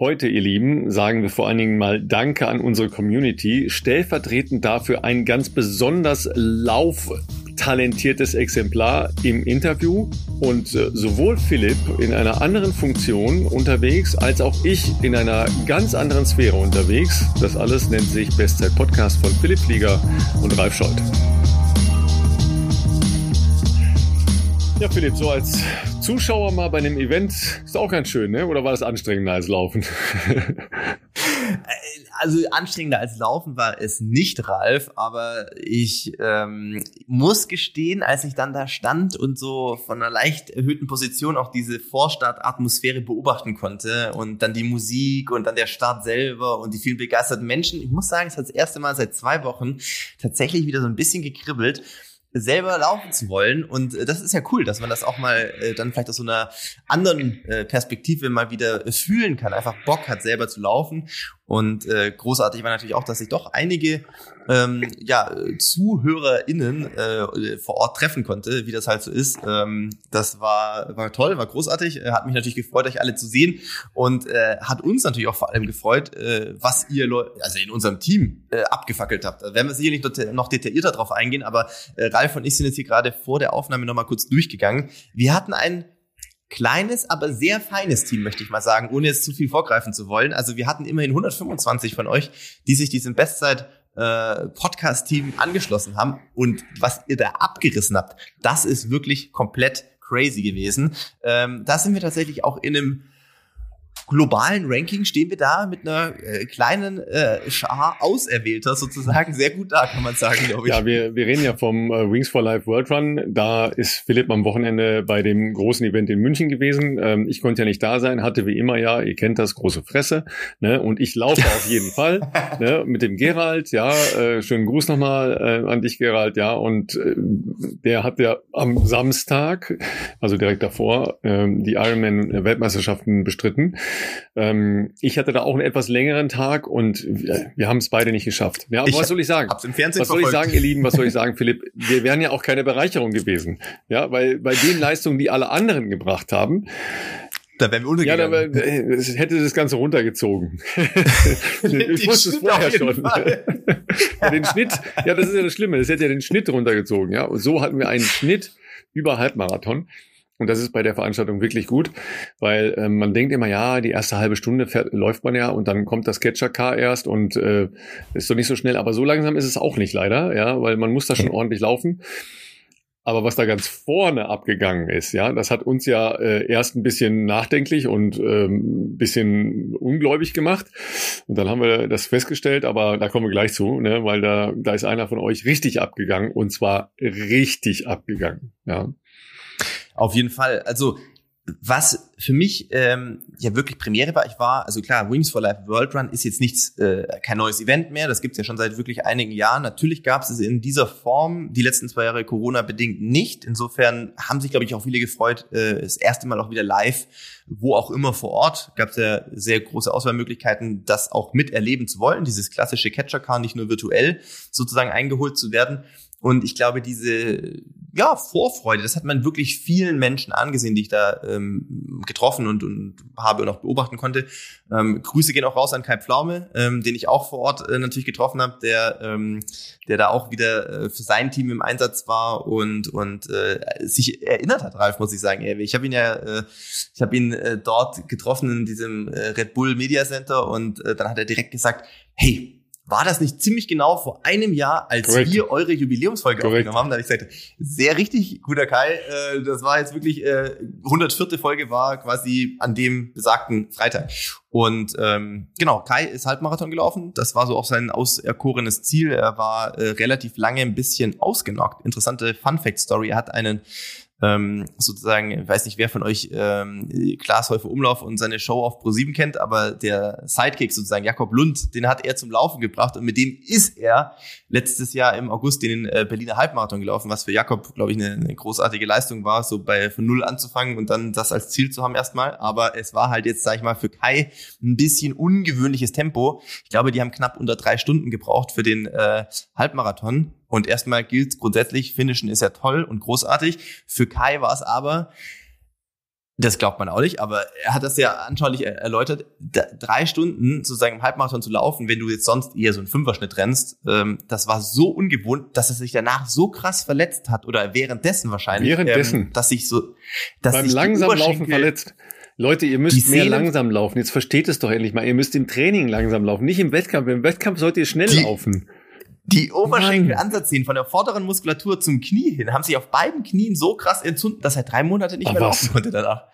Heute, ihr Lieben, sagen wir vor allen Dingen mal Danke an unsere Community. Stellvertretend dafür ein ganz besonders lauftalentiertes Exemplar im Interview. Und äh, sowohl Philipp in einer anderen Funktion unterwegs, als auch ich in einer ganz anderen Sphäre unterwegs. Das alles nennt sich Bestzeit Podcast von Philipp Flieger und Ralf Scholz. Ja, Philipp, so als Zuschauer mal bei einem Event ist auch ganz schön, ne? Oder war das anstrengender als Laufen? also anstrengender als Laufen war es nicht, Ralf, aber ich ähm, muss gestehen, als ich dann da stand und so von einer leicht erhöhten Position auch diese Vorstart-Atmosphäre beobachten konnte und dann die Musik und dann der Start selber und die vielen begeisterten Menschen, ich muss sagen, es hat das erste Mal seit zwei Wochen tatsächlich wieder so ein bisschen gekribbelt selber laufen zu wollen. Und äh, das ist ja cool, dass man das auch mal äh, dann vielleicht aus so einer anderen äh, Perspektive mal wieder fühlen kann. Einfach Bock hat, selber zu laufen. Und äh, großartig war natürlich auch, dass sich doch einige ähm, ja, ZuhörerInnen äh, vor Ort treffen konnte, wie das halt so ist. Ähm, das war, war toll, war großartig. Hat mich natürlich gefreut, euch alle zu sehen und äh, hat uns natürlich auch vor allem gefreut, äh, was ihr Leute, also in unserem Team äh, abgefackelt habt. Da werden wir sicherlich noch detaillierter drauf eingehen, aber äh, Ralf und ich sind jetzt hier gerade vor der Aufnahme nochmal kurz durchgegangen. Wir hatten ein kleines, aber sehr feines Team, möchte ich mal sagen, ohne jetzt zu viel vorgreifen zu wollen. Also wir hatten immerhin 125 von euch, die sich diesem Bestzeit äh, Podcast-Team angeschlossen haben. Und was ihr da abgerissen habt, das ist wirklich komplett crazy gewesen. Ähm, da sind wir tatsächlich auch in einem globalen Ranking stehen wir da mit einer äh, kleinen äh, Schar Auserwählter sozusagen sehr gut da, kann man sagen, glaube ich. Ja, wir, wir reden ja vom äh, Wings for Life World Run. Da ist Philipp am Wochenende bei dem großen Event in München gewesen. Ähm, ich konnte ja nicht da sein, hatte wie immer ja, ihr kennt das, große Fresse. Ne? Und ich laufe auf jeden Fall ne? mit dem Gerald. Ja, äh, schönen Gruß nochmal äh, an dich, Gerald. Ja, und äh, der hat ja am Samstag, also direkt davor, äh, die Ironman-Weltmeisterschaften bestritten. Ähm, ich hatte da auch einen etwas längeren Tag und wir, wir haben es beide nicht geschafft. Ja, aber was soll ich sagen? Hab's im Fernsehen was soll ich sagen, ihr Lieben? Was soll ich sagen, Philipp? Wir wären ja auch keine Bereicherung gewesen. Ja, weil bei den Leistungen, die alle anderen gebracht haben, da wären wir untergegangen. Ja, da wär, es hätte das Ganze runtergezogen. ich wusste es vorher schon. ja, den Schnitt, ja, das ist ja das Schlimme. Das hätte ja den Schnitt runtergezogen. Ja, und so hatten wir einen Schnitt über Halbmarathon. Und das ist bei der Veranstaltung wirklich gut, weil äh, man denkt immer, ja, die erste halbe Stunde fährt, läuft man ja und dann kommt das Catcher-Car erst und äh, ist doch nicht so schnell. Aber so langsam ist es auch nicht leider, ja, weil man muss da schon ordentlich laufen. Aber was da ganz vorne abgegangen ist, ja, das hat uns ja äh, erst ein bisschen nachdenklich und ähm, bisschen ungläubig gemacht. Und dann haben wir das festgestellt, aber da kommen wir gleich zu, ne, weil da, da ist einer von euch richtig abgegangen und zwar richtig abgegangen, ja. Auf jeden Fall. Also was für mich ähm, ja wirklich Premiere war, ich war, also klar, Wings for Life World Run ist jetzt nichts, äh, kein neues Event mehr, das gibt's ja schon seit wirklich einigen Jahren. Natürlich gab's es in dieser Form die letzten zwei Jahre Corona-bedingt nicht. Insofern haben sich, glaube ich, auch viele gefreut, äh, das erste Mal auch wieder live, wo auch immer vor Ort, gab's ja sehr große Auswahlmöglichkeiten, das auch miterleben zu wollen, dieses klassische Catcher-Car nicht nur virtuell sozusagen eingeholt zu werden. Und ich glaube, diese ja, Vorfreude, das hat man wirklich vielen Menschen angesehen, die ich da ähm, getroffen und, und habe und auch beobachten konnte. Ähm, Grüße gehen auch raus an Kai Pflaume, ähm, den ich auch vor Ort äh, natürlich getroffen habe, der, ähm, der da auch wieder äh, für sein Team im Einsatz war und, und äh, sich erinnert hat, Ralf, muss ich sagen. Ich habe ihn ja, äh, ich habe ihn äh, dort getroffen in diesem äh, Red Bull Media Center und äh, dann hat er direkt gesagt, hey, war das nicht ziemlich genau vor einem Jahr, als Correct. wir eure Jubiläumsfolge Correct. aufgenommen haben? Da habe ich gesagt, sehr richtig, guter Kai. Äh, das war jetzt wirklich, äh, 104. Folge war quasi an dem besagten Freitag. Und ähm, genau, Kai ist Halbmarathon gelaufen. Das war so auch sein auserkorenes Ziel. Er war äh, relativ lange ein bisschen ausgenockt. Interessante Fun-Fact-Story. Er hat einen ähm, sozusagen, ich weiß nicht, wer von euch ähm, Klaas Häufer Umlauf und seine Show auf Pro7 kennt, aber der Sidekick sozusagen, Jakob Lund, den hat er zum Laufen gebracht und mit dem ist er letztes Jahr im August den äh, Berliner Halbmarathon gelaufen, was für Jakob, glaube ich, eine, eine großartige Leistung war, so bei von null anzufangen und dann das als Ziel zu haben erstmal. Aber es war halt jetzt, sag ich mal, für Kai ein bisschen ungewöhnliches Tempo. Ich glaube, die haben knapp unter drei Stunden gebraucht für den äh, Halbmarathon. Und erstmal gilt grundsätzlich, Finishen ist ja toll und großartig. Für Kai war es aber Das glaubt man auch nicht, aber er hat das ja anschaulich erläutert. drei Stunden sozusagen im Halbmarathon zu laufen, wenn du jetzt sonst eher so einen Fünferschnitt rennst, ähm, das war so ungewohnt, dass er sich danach so krass verletzt hat oder währenddessen wahrscheinlich. Währenddessen. Ähm, dass sich so, dass Beim sich langsam Laufen verletzt. Leute, ihr müsst mehr langsam laufen. Jetzt versteht es doch endlich mal. Ihr müsst im Training langsam laufen, nicht im Wettkampf. Im Wettkampf sollt ihr schnell die, laufen. Die Oberschenkelansatzsehen von der vorderen Muskulatur zum Knie hin haben sich auf beiden Knien so krass entzündet, dass er drei Monate nicht Ach, mehr laufen konnte danach.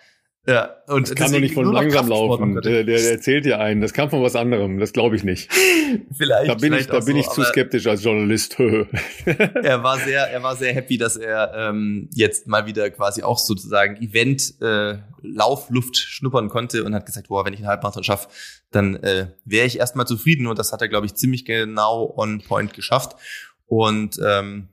Ja, und das kann doch nicht von langsam laufen. Der, der, der erzählt dir einen. Das kam von was anderem. Das glaube ich nicht. vielleicht. Da bin vielleicht ich, da bin so, ich zu skeptisch als Journalist. er war sehr, er war sehr happy, dass er ähm, jetzt mal wieder quasi auch sozusagen Event äh, Laufluft schnuppern konnte und hat gesagt, boah, wenn ich einen Halbmarathon schaffe, dann äh, wäre ich erstmal zufrieden. Und das hat er, glaube ich, ziemlich genau on point geschafft. Und ähm,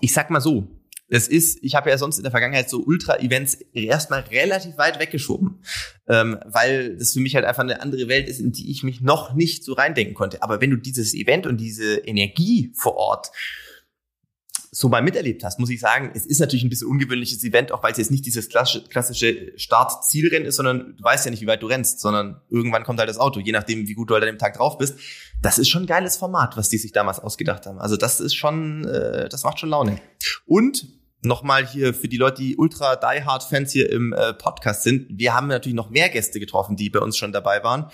ich sag mal so, es ist, ich habe ja sonst in der Vergangenheit so Ultra-Events erstmal relativ weit weggeschoben, ähm, weil das für mich halt einfach eine andere Welt ist, in die ich mich noch nicht so reindenken konnte. Aber wenn du dieses Event und diese Energie vor Ort so mal miterlebt hast, muss ich sagen, es ist natürlich ein bisschen ungewöhnliches Event, auch weil es jetzt nicht dieses klassische Start-Zielrennen ist, sondern du weißt ja nicht, wie weit du rennst, sondern irgendwann kommt halt das Auto, je nachdem, wie gut du halt an dem Tag drauf bist. Das ist schon ein geiles Format, was die sich damals ausgedacht haben. Also das ist schon, äh, das macht schon Laune. Und nochmal hier für die Leute, die ultra die Hard Fans hier im äh, Podcast sind. Wir haben natürlich noch mehr Gäste getroffen, die bei uns schon dabei waren.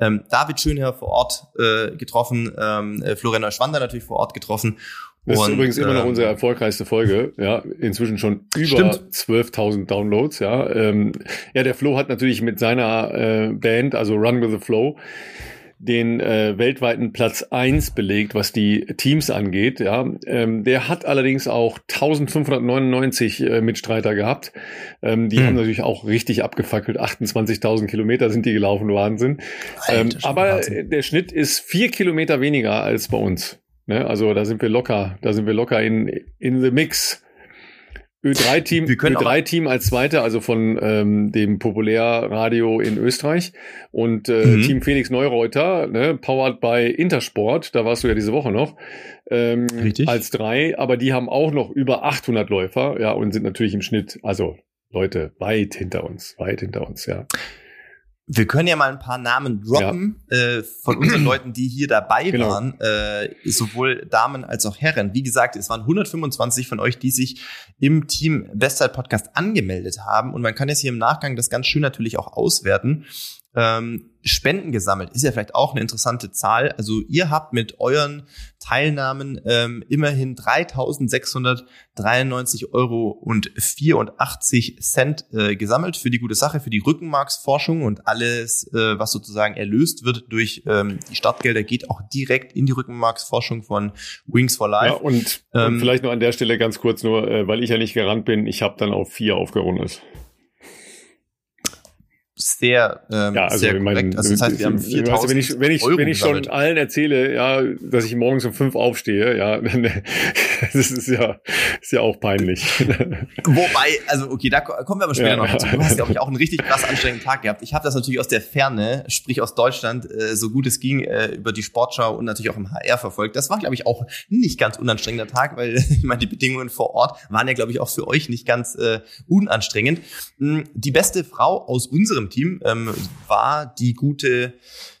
Ähm, David Schönherr vor Ort äh, getroffen, ähm, äh, Florian Neuschwander natürlich vor Ort getroffen. Das ist übrigens immer noch ähm, unsere erfolgreichste Folge, ja, inzwischen schon über 12.000 Downloads, ja. Ähm, ja, der Flo hat natürlich mit seiner äh, Band, also Run with the Flow, den äh, weltweiten Platz eins belegt, was die Teams angeht. Ja, ähm, der hat allerdings auch 1599 äh, Mitstreiter gehabt. Ähm, die hm. haben natürlich auch richtig abgefackelt. 28.000 Kilometer sind die gelaufen, Wahnsinn. Ähm, aber Wahnsinn. der Schnitt ist vier Kilometer weniger als bei uns. Ne? Also da sind wir locker, da sind wir locker in in the mix. Ö3-Team Ö3-Team als Zweiter, also von ähm, dem Populärradio in Österreich und äh, mhm. Team Felix Neureuter, ne, powered by Intersport, da warst du ja diese Woche noch, ähm, Richtig. als drei, aber die haben auch noch über 800 Läufer, ja, und sind natürlich im Schnitt, also Leute, weit hinter uns, weit hinter uns, ja. Wir können ja mal ein paar Namen droppen ja. äh, von unseren Leuten, die hier dabei genau. waren, äh, sowohl Damen als auch Herren. Wie gesagt, es waren 125 von euch, die sich im Team Westside Podcast angemeldet haben. Und man kann jetzt hier im Nachgang das ganz schön natürlich auch auswerten ähm, Spenden gesammelt. Ist ja vielleicht auch eine interessante Zahl. Also ihr habt mit euren Teilnahmen ähm, immerhin 3.693 Euro und 84 Cent äh, gesammelt für die gute Sache, für die Rückenmarksforschung und alles, äh, was sozusagen erlöst wird durch ähm, die Startgelder, geht auch direkt in die Rückenmarksforschung von Wings for Life. Ja, und, ähm, und vielleicht nur an der Stelle ganz kurz nur, äh, weil ich ja nicht gerannt bin, ich habe dann auf vier aufgerundet sehr, ähm, ja, also sehr korrekt. Mein, also das heißt, wir haben 4000 weißt du, wenn ich, wenn ich, Euro wenn ich schon allen erzähle, ja, dass ich morgens um fünf aufstehe, ja, dann, das ist ja, ist ja auch peinlich. Wobei, also okay, da kommen wir aber später ja, noch dazu. Du hast, glaube ich, auch einen richtig krass anstrengenden Tag gehabt. Ich habe das natürlich aus der Ferne, sprich aus Deutschland, äh, so gut es ging, äh, über die Sportschau und natürlich auch im HR verfolgt. Das war, glaube ich, auch nicht ganz unanstrengender Tag, weil ich meine, die Bedingungen vor Ort waren ja, glaube ich, auch für euch nicht ganz äh, unanstrengend. Hm, die beste Frau aus unserem Team ähm, war die gute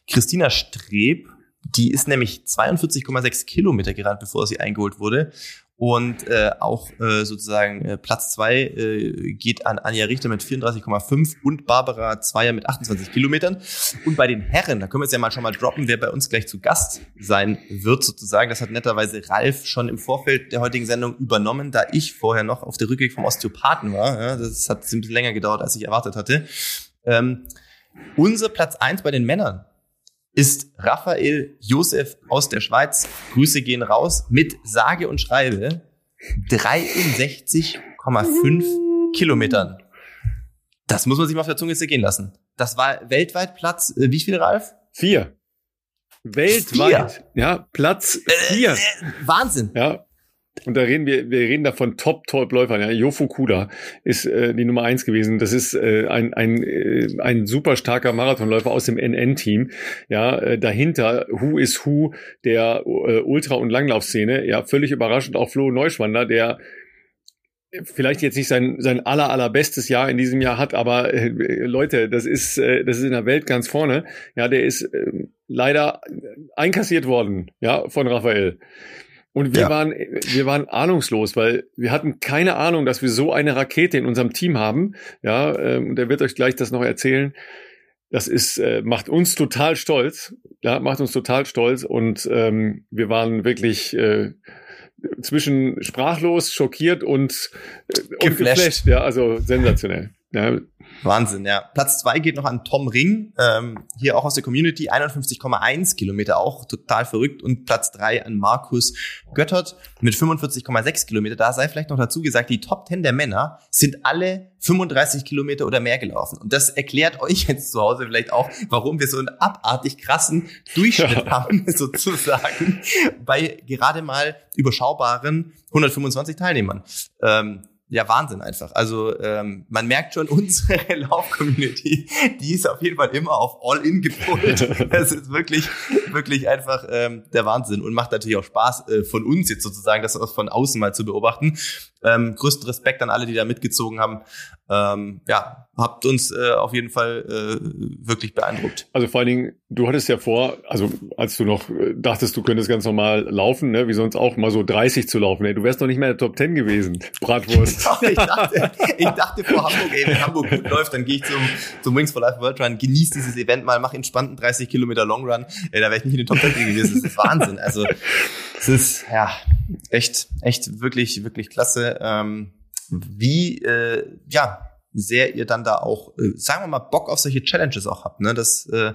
Christina Streb. Die ist nämlich 42,6 Kilometer gerannt, bevor sie eingeholt wurde. Und äh, auch äh, sozusagen äh, Platz zwei äh, geht an Anja Richter mit 34,5 und Barbara Zweier mit 28 Kilometern. Und bei den Herren, da können wir jetzt ja mal schon mal droppen, wer bei uns gleich zu Gast sein wird sozusagen. Das hat netterweise Ralf schon im Vorfeld der heutigen Sendung übernommen, da ich vorher noch auf der Rückweg vom Osteopathen war. Ja, das hat ein bisschen länger gedauert, als ich erwartet hatte. Ähm, unser Platz eins bei den Männern ist Raphael Josef aus der Schweiz. Grüße gehen raus mit sage und schreibe 63,5 Kilometern. Das muss man sich mal auf der Zunge gehen lassen. Das war weltweit Platz, äh, wie viel, Ralf? Vier. Weltweit. Vier. Ja, Platz vier. Äh, äh, Wahnsinn. Ja, und da reden wir, wir reden da von Top-Top-Läufern. Ja, Yofu Kuda ist äh, die Nummer eins gewesen. Das ist äh, ein, ein, äh, ein super starker Marathonläufer aus dem NN-Team. Ja, äh, dahinter Who is Who der äh, Ultra- und Langlaufszene. Ja, völlig überraschend auch Flo Neuschwander, der vielleicht jetzt nicht sein, sein aller, allerbestes Jahr in diesem Jahr hat, aber äh, Leute, das ist, äh, das ist in der Welt ganz vorne. Ja, der ist äh, leider einkassiert worden, ja, von Raphael. Und wir ja. waren, wir waren ahnungslos, weil wir hatten keine Ahnung, dass wir so eine Rakete in unserem Team haben. Ja, ähm, der wird euch gleich das noch erzählen. Das ist, äh, macht uns total stolz. Ja, macht uns total stolz. Und ähm, wir waren wirklich, äh, zwischen sprachlos, schockiert und, äh, und geflasht. Ja, also sensationell. Ja. Wahnsinn, ja. Platz zwei geht noch an Tom Ring, ähm, hier auch aus der Community, 51,1 Kilometer, auch total verrückt. Und Platz drei an Markus Göttert mit 45,6 Kilometer. Da sei vielleicht noch dazu gesagt, die Top 10 der Männer sind alle 35 Kilometer oder mehr gelaufen. Und das erklärt euch jetzt zu Hause vielleicht auch, warum wir so einen abartig krassen Durchschnitt haben, sozusagen, bei gerade mal überschaubaren 125 Teilnehmern. Ähm, ja, Wahnsinn einfach. Also ähm, man merkt schon, unsere Lauf-Community, die ist auf jeden Fall immer auf All-In gepolt. Das ist wirklich, wirklich einfach ähm, der Wahnsinn und macht natürlich auch Spaß äh, von uns jetzt sozusagen, das von außen mal zu beobachten. Ähm, größten Respekt an alle, die da mitgezogen haben. Ähm, ja, habt uns äh, auf jeden Fall äh, wirklich beeindruckt. Also vor allen Dingen, du hattest ja vor, also als du noch äh, dachtest, du könntest ganz normal laufen, ne, wie sonst auch mal so 30 zu laufen, ey, du wärst doch nicht mehr in der Top 10 gewesen, Bratwurst. ich, dachte, ich dachte vor Hamburg, ey, wenn Hamburg gut läuft, dann gehe ich zum, zum Wings for Life World Run, genieße dieses Event mal, mach entspannten 30 Kilometer Long Run, ey, da wäre ich nicht in den Top 10 gewesen. Das ist Wahnsinn. Also es ist ja echt, echt wirklich, wirklich klasse. Ähm, wie äh, ja sehr ihr dann da auch, äh, sagen wir mal, Bock auf solche Challenges auch habt. Ne? Das, äh,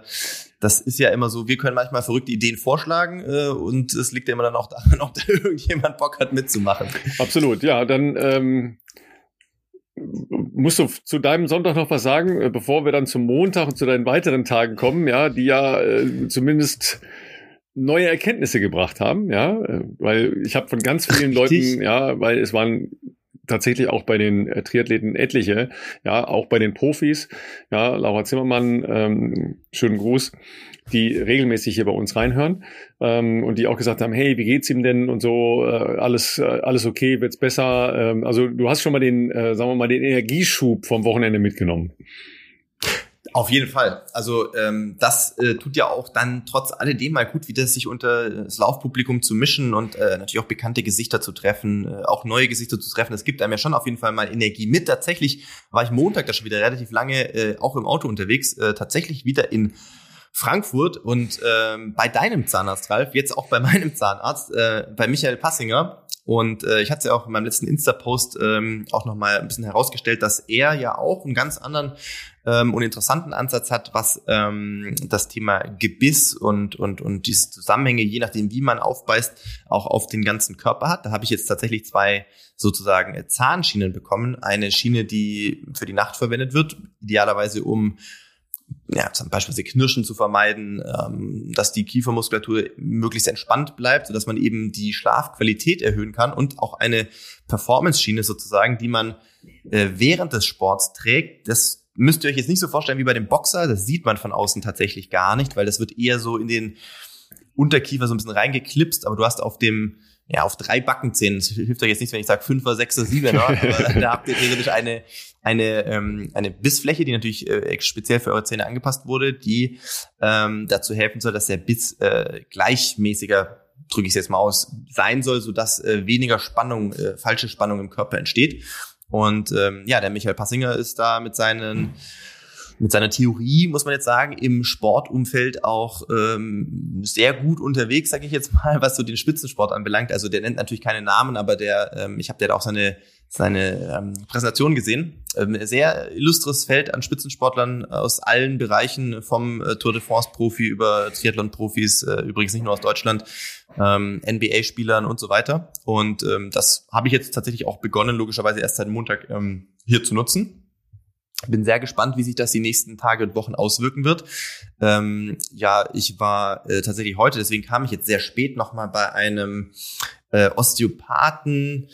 das ist ja immer so, wir können manchmal verrückte Ideen vorschlagen äh, und es liegt ja immer dann auch daran, ob da irgendjemand Bock hat mitzumachen. Absolut, ja, dann ähm, musst du zu deinem Sonntag noch was sagen, äh, bevor wir dann zum Montag und zu deinen weiteren Tagen kommen, ja, die ja äh, zumindest neue Erkenntnisse gebracht haben, ja, äh, weil ich habe von ganz vielen Richtig. Leuten, ja, weil es waren tatsächlich auch bei den Triathleten etliche, ja, auch bei den Profis, ja, Laura Zimmermann, ähm, schönen Gruß, die regelmäßig hier bei uns reinhören ähm, und die auch gesagt haben, hey, wie geht's ihm denn und so, äh, alles, äh, alles okay, wird's besser. Ähm, also du hast schon mal den, äh, sagen wir mal, den Energieschub vom Wochenende mitgenommen. Auf jeden Fall. Also ähm, das äh, tut ja auch dann trotz alledem mal gut, wieder sich unter das Laufpublikum zu mischen und äh, natürlich auch bekannte Gesichter zu treffen, äh, auch neue Gesichter zu treffen. Es gibt einem ja schon auf jeden Fall mal Energie mit. Tatsächlich war ich Montag da schon wieder relativ lange äh, auch im Auto unterwegs, äh, tatsächlich wieder in Frankfurt und ähm, bei deinem Zahnarzt, Ralf, jetzt auch bei meinem Zahnarzt, äh, bei Michael Passinger. Und äh, ich hatte es ja auch in meinem letzten Insta-Post ähm, auch nochmal ein bisschen herausgestellt, dass er ja auch einen ganz anderen ähm, und interessanten Ansatz hat, was ähm, das Thema Gebiss und, und, und diese Zusammenhänge, je nachdem, wie man aufbeißt, auch auf den ganzen Körper hat. Da habe ich jetzt tatsächlich zwei sozusagen Zahnschienen bekommen. Eine Schiene, die für die Nacht verwendet wird, idealerweise um ja, zum Beispiel Knirschen zu vermeiden, ähm, dass die Kiefermuskulatur möglichst entspannt bleibt, sodass man eben die Schlafqualität erhöhen kann und auch eine Performance-Schiene sozusagen, die man äh, während des Sports trägt. Das müsst ihr euch jetzt nicht so vorstellen wie bei dem Boxer, das sieht man von außen tatsächlich gar nicht, weil das wird eher so in den Unterkiefer so ein bisschen reingeklipst, aber du hast auf dem ja, auf drei Backenzähnen. Das hilft euch jetzt nicht, wenn ich sage Fünfer, Sechser, Siebener, aber da habt ihr theoretisch eine, eine, ähm, eine Bissfläche, die natürlich äh, speziell für eure Zähne angepasst wurde, die ähm, dazu helfen soll, dass der Biss äh, gleichmäßiger drücke ich es jetzt mal aus, sein soll, so dass äh, weniger Spannung, äh, falsche Spannung im Körper entsteht. Und ähm, ja, der Michael Passinger ist da mit seinen mit seiner Theorie, muss man jetzt sagen, im Sportumfeld auch ähm, sehr gut unterwegs, sage ich jetzt mal, was so den Spitzensport anbelangt. Also der nennt natürlich keine Namen, aber der, ähm, ich habe der auch seine seine ähm, Präsentation gesehen. Ähm, sehr illustres Feld an Spitzensportlern aus allen Bereichen, vom äh, Tour de France-Profi über Triathlon-Profis, äh, übrigens nicht nur aus Deutschland, ähm, NBA-Spielern und so weiter. Und ähm, das habe ich jetzt tatsächlich auch begonnen, logischerweise erst seit Montag ähm, hier zu nutzen. Bin sehr gespannt, wie sich das die nächsten Tage und Wochen auswirken wird. Ähm, ja, ich war äh, tatsächlich heute, deswegen kam ich jetzt sehr spät nochmal bei einem äh, Osteopathen.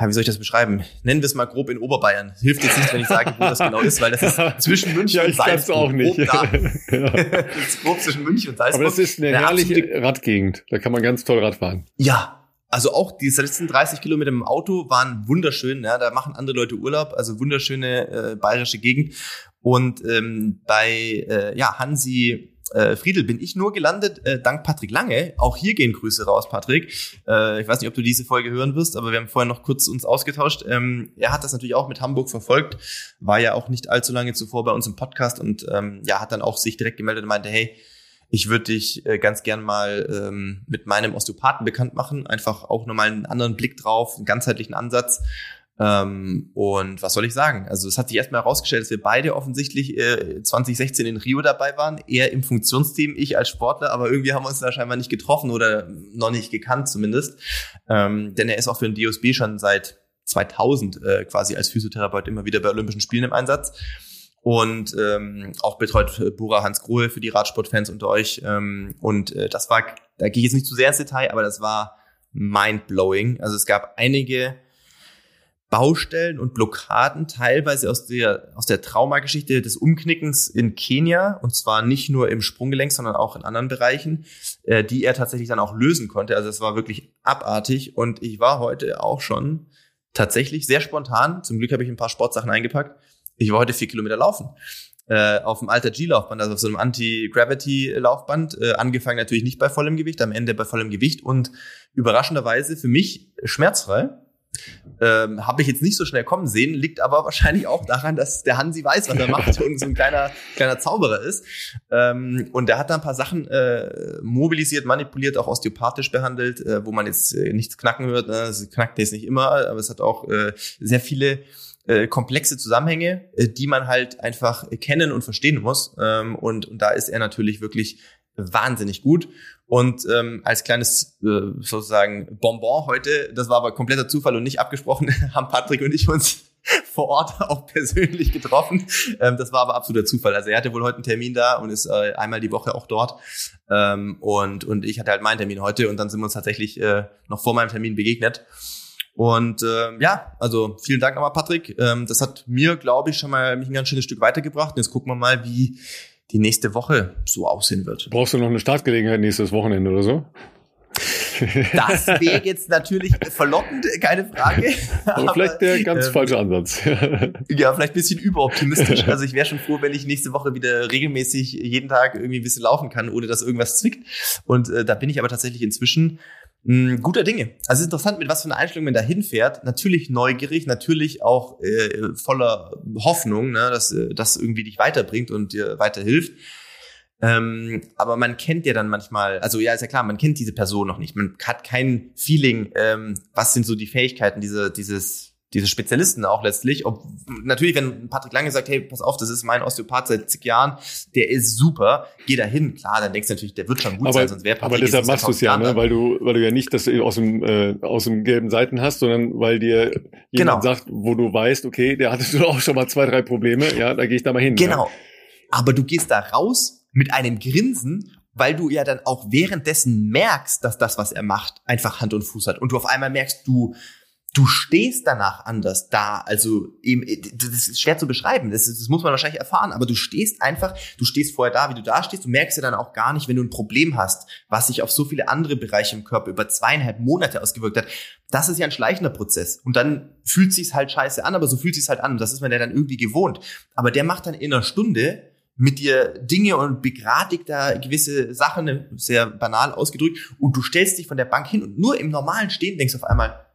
Ja, wie soll ich das beschreiben? Nennen wir es mal grob in Oberbayern. Hilft jetzt nicht, wenn ich sage, wo das genau ist, weil das ist zwischen München ja, und Salzburg. auch nicht. Grob ja. das ist grob zwischen München und Salzburg. Aber das ist eine herrliche Radgegend. Da kann man ganz toll Rad fahren. Ja, also auch die letzten 30 Kilometer im Auto waren wunderschön. Ja, da machen andere Leute Urlaub, also wunderschöne äh, bayerische Gegend. Und ähm, bei äh, ja, Hansi äh, Friedel bin ich nur gelandet, äh, dank Patrick Lange. Auch hier gehen Grüße raus, Patrick. Äh, ich weiß nicht, ob du diese Folge hören wirst, aber wir haben vorher noch kurz uns ausgetauscht. Ähm, er hat das natürlich auch mit Hamburg verfolgt, war ja auch nicht allzu lange zuvor bei uns im Podcast und ähm, ja, hat dann auch sich direkt gemeldet und meinte, hey, ich würde dich äh, ganz gern mal ähm, mit meinem Osteopathen bekannt machen. Einfach auch nochmal einen anderen Blick drauf, einen ganzheitlichen Ansatz. Ähm, und was soll ich sagen? Also es hat sich erstmal herausgestellt, dass wir beide offensichtlich äh, 2016 in Rio dabei waren. Er im Funktionsteam, ich als Sportler, aber irgendwie haben wir uns da scheinbar nicht getroffen oder noch nicht gekannt zumindest. Ähm, denn er ist auch für den DOSB schon seit 2000 äh, quasi als Physiotherapeut immer wieder bei Olympischen Spielen im Einsatz und ähm, auch betreut Bura Hans Grohe für die Radsportfans unter euch. Ähm, und äh, das war, da gehe ich jetzt nicht zu sehr ins Detail, aber das war mind-blowing. Also es gab einige Baustellen und Blockaden, teilweise aus der, aus der Traumageschichte des Umknickens in Kenia, und zwar nicht nur im Sprunggelenk, sondern auch in anderen Bereichen, äh, die er tatsächlich dann auch lösen konnte. Also es war wirklich abartig und ich war heute auch schon tatsächlich sehr spontan, zum Glück habe ich ein paar Sportsachen eingepackt, ich war heute vier Kilometer laufen. Äh, auf dem alter G-Laufband, also auf so einem Anti-Gravity-Laufband, äh, angefangen natürlich nicht bei vollem Gewicht, am Ende bei vollem Gewicht und überraschenderweise für mich schmerzfrei. Ähm, Habe ich jetzt nicht so schnell kommen sehen, liegt aber wahrscheinlich auch daran, dass der Hansi weiß, was er macht und so ein kleiner, kleiner Zauberer ist. Ähm, und der hat da ein paar Sachen äh, mobilisiert, manipuliert, auch osteopathisch behandelt, äh, wo man jetzt äh, nichts knacken hört. Ne? Es knackt jetzt nicht immer, aber es hat auch äh, sehr viele äh, komplexe Zusammenhänge, äh, die man halt einfach kennen und verstehen muss. Ähm, und, und da ist er natürlich wirklich wahnsinnig gut. Und ähm, als kleines äh, sozusagen Bonbon heute, das war aber kompletter Zufall und nicht abgesprochen, haben Patrick und ich uns vor Ort auch persönlich getroffen. Ähm, das war aber absoluter Zufall. Also er hatte wohl heute einen Termin da und ist äh, einmal die Woche auch dort. Ähm, und, und ich hatte halt meinen Termin heute und dann sind wir uns tatsächlich äh, noch vor meinem Termin begegnet. Und äh, ja, also vielen Dank nochmal, Patrick. Ähm, das hat mir, glaube ich, schon mal mich ein ganz schönes Stück weitergebracht. Und jetzt gucken wir mal, wie die nächste Woche so aussehen wird. Brauchst du noch eine Startgelegenheit nächstes Wochenende oder so? Das wäre jetzt natürlich verlockend, keine Frage. Aber vielleicht der ganz ähm, falsche Ansatz. ja, vielleicht ein bisschen überoptimistisch. Also ich wäre schon froh, wenn ich nächste Woche wieder regelmäßig jeden Tag irgendwie ein bisschen laufen kann, ohne dass irgendwas zwickt. Und äh, da bin ich aber tatsächlich inzwischen mh, hm, guter Dinge. Also interessant, mit was für einer Einstellung man da hinfährt. Natürlich neugierig, natürlich auch äh, voller Hoffnung, ne, dass äh, das irgendwie dich weiterbringt und dir weiterhilft. Ähm, aber man kennt ja dann manchmal, also ja, ist ja klar, man kennt diese Person noch nicht. Man hat kein Feeling, ähm, was sind so die Fähigkeiten diese, dieses diese Spezialisten auch letztlich. Ob, natürlich, wenn Patrick Lange sagt, hey, pass auf, das ist mein Osteopath seit zig Jahren, der ist super, geh da hin. Klar, dann denkst du natürlich, der wird schon gut aber, sein, sonst wäre Patrick Aber deshalb machst du es ja, ne? weil du, weil du ja nicht das aus dem, äh, aus dem gelben Seiten hast, sondern weil dir jemand genau. sagt, wo du weißt, okay, der hatte auch schon mal zwei, drei Probleme, ja, da gehe ich da mal hin. Genau. Ja. Aber du gehst da raus mit einem Grinsen weil du ja dann auch währenddessen merkst, dass das, was er macht, einfach Hand und Fuß hat. Und du auf einmal merkst, du, du stehst danach anders da. Also eben, das ist schwer zu beschreiben. Das, das, muss man wahrscheinlich erfahren. Aber du stehst einfach, du stehst vorher da, wie du da stehst. Du merkst ja dann auch gar nicht, wenn du ein Problem hast, was sich auf so viele andere Bereiche im Körper über zweieinhalb Monate ausgewirkt hat. Das ist ja ein schleichender Prozess. Und dann fühlt sich's halt scheiße an, aber so fühlt sich's halt an. Und das ist man ja dann irgendwie gewohnt. Aber der macht dann in einer Stunde mit dir Dinge und begradigt da gewisse Sachen, sehr banal ausgedrückt, und du stellst dich von der Bank hin und nur im normalen Stehen denkst auf einmal,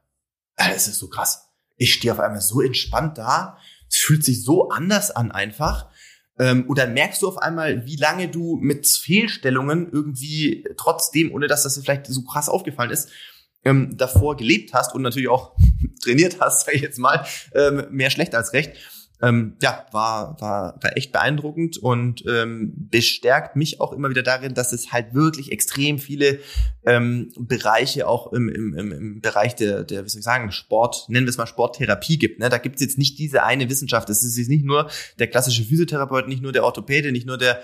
es ist so krass. Ich stehe auf einmal so entspannt da. Es fühlt sich so anders an einfach. Ähm, und dann merkst du auf einmal, wie lange du mit Fehlstellungen irgendwie trotzdem, ohne dass das vielleicht so krass aufgefallen ist, ähm, davor gelebt hast und natürlich auch trainiert hast, sag ich jetzt mal, ähm, mehr schlecht als recht ähm, ja, war, war, war echt beeindruckend und ähm, bestärkt mich auch immer wieder darin, dass es halt wirklich extrem viele ähm, Bereiche auch im, im, im, Bereich der, der, wie soll ich sagen, Sport, nennen wir es mal Sporttherapie gibt. Ne? Da gibt es jetzt nicht diese eine Wissenschaft. Es ist jetzt nicht nur der klassische Physiotherapeut, nicht nur der Orthopäde, nicht nur der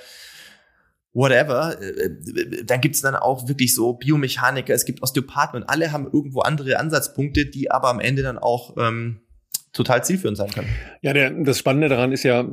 whatever, äh, äh, dann gibt's dann auch wirklich so Biomechaniker, es gibt Osteopathen und alle haben irgendwo andere Ansatzpunkte, die aber am Ende dann auch ähm, total zielführend sein kann. Ja, der, das Spannende daran ist ja,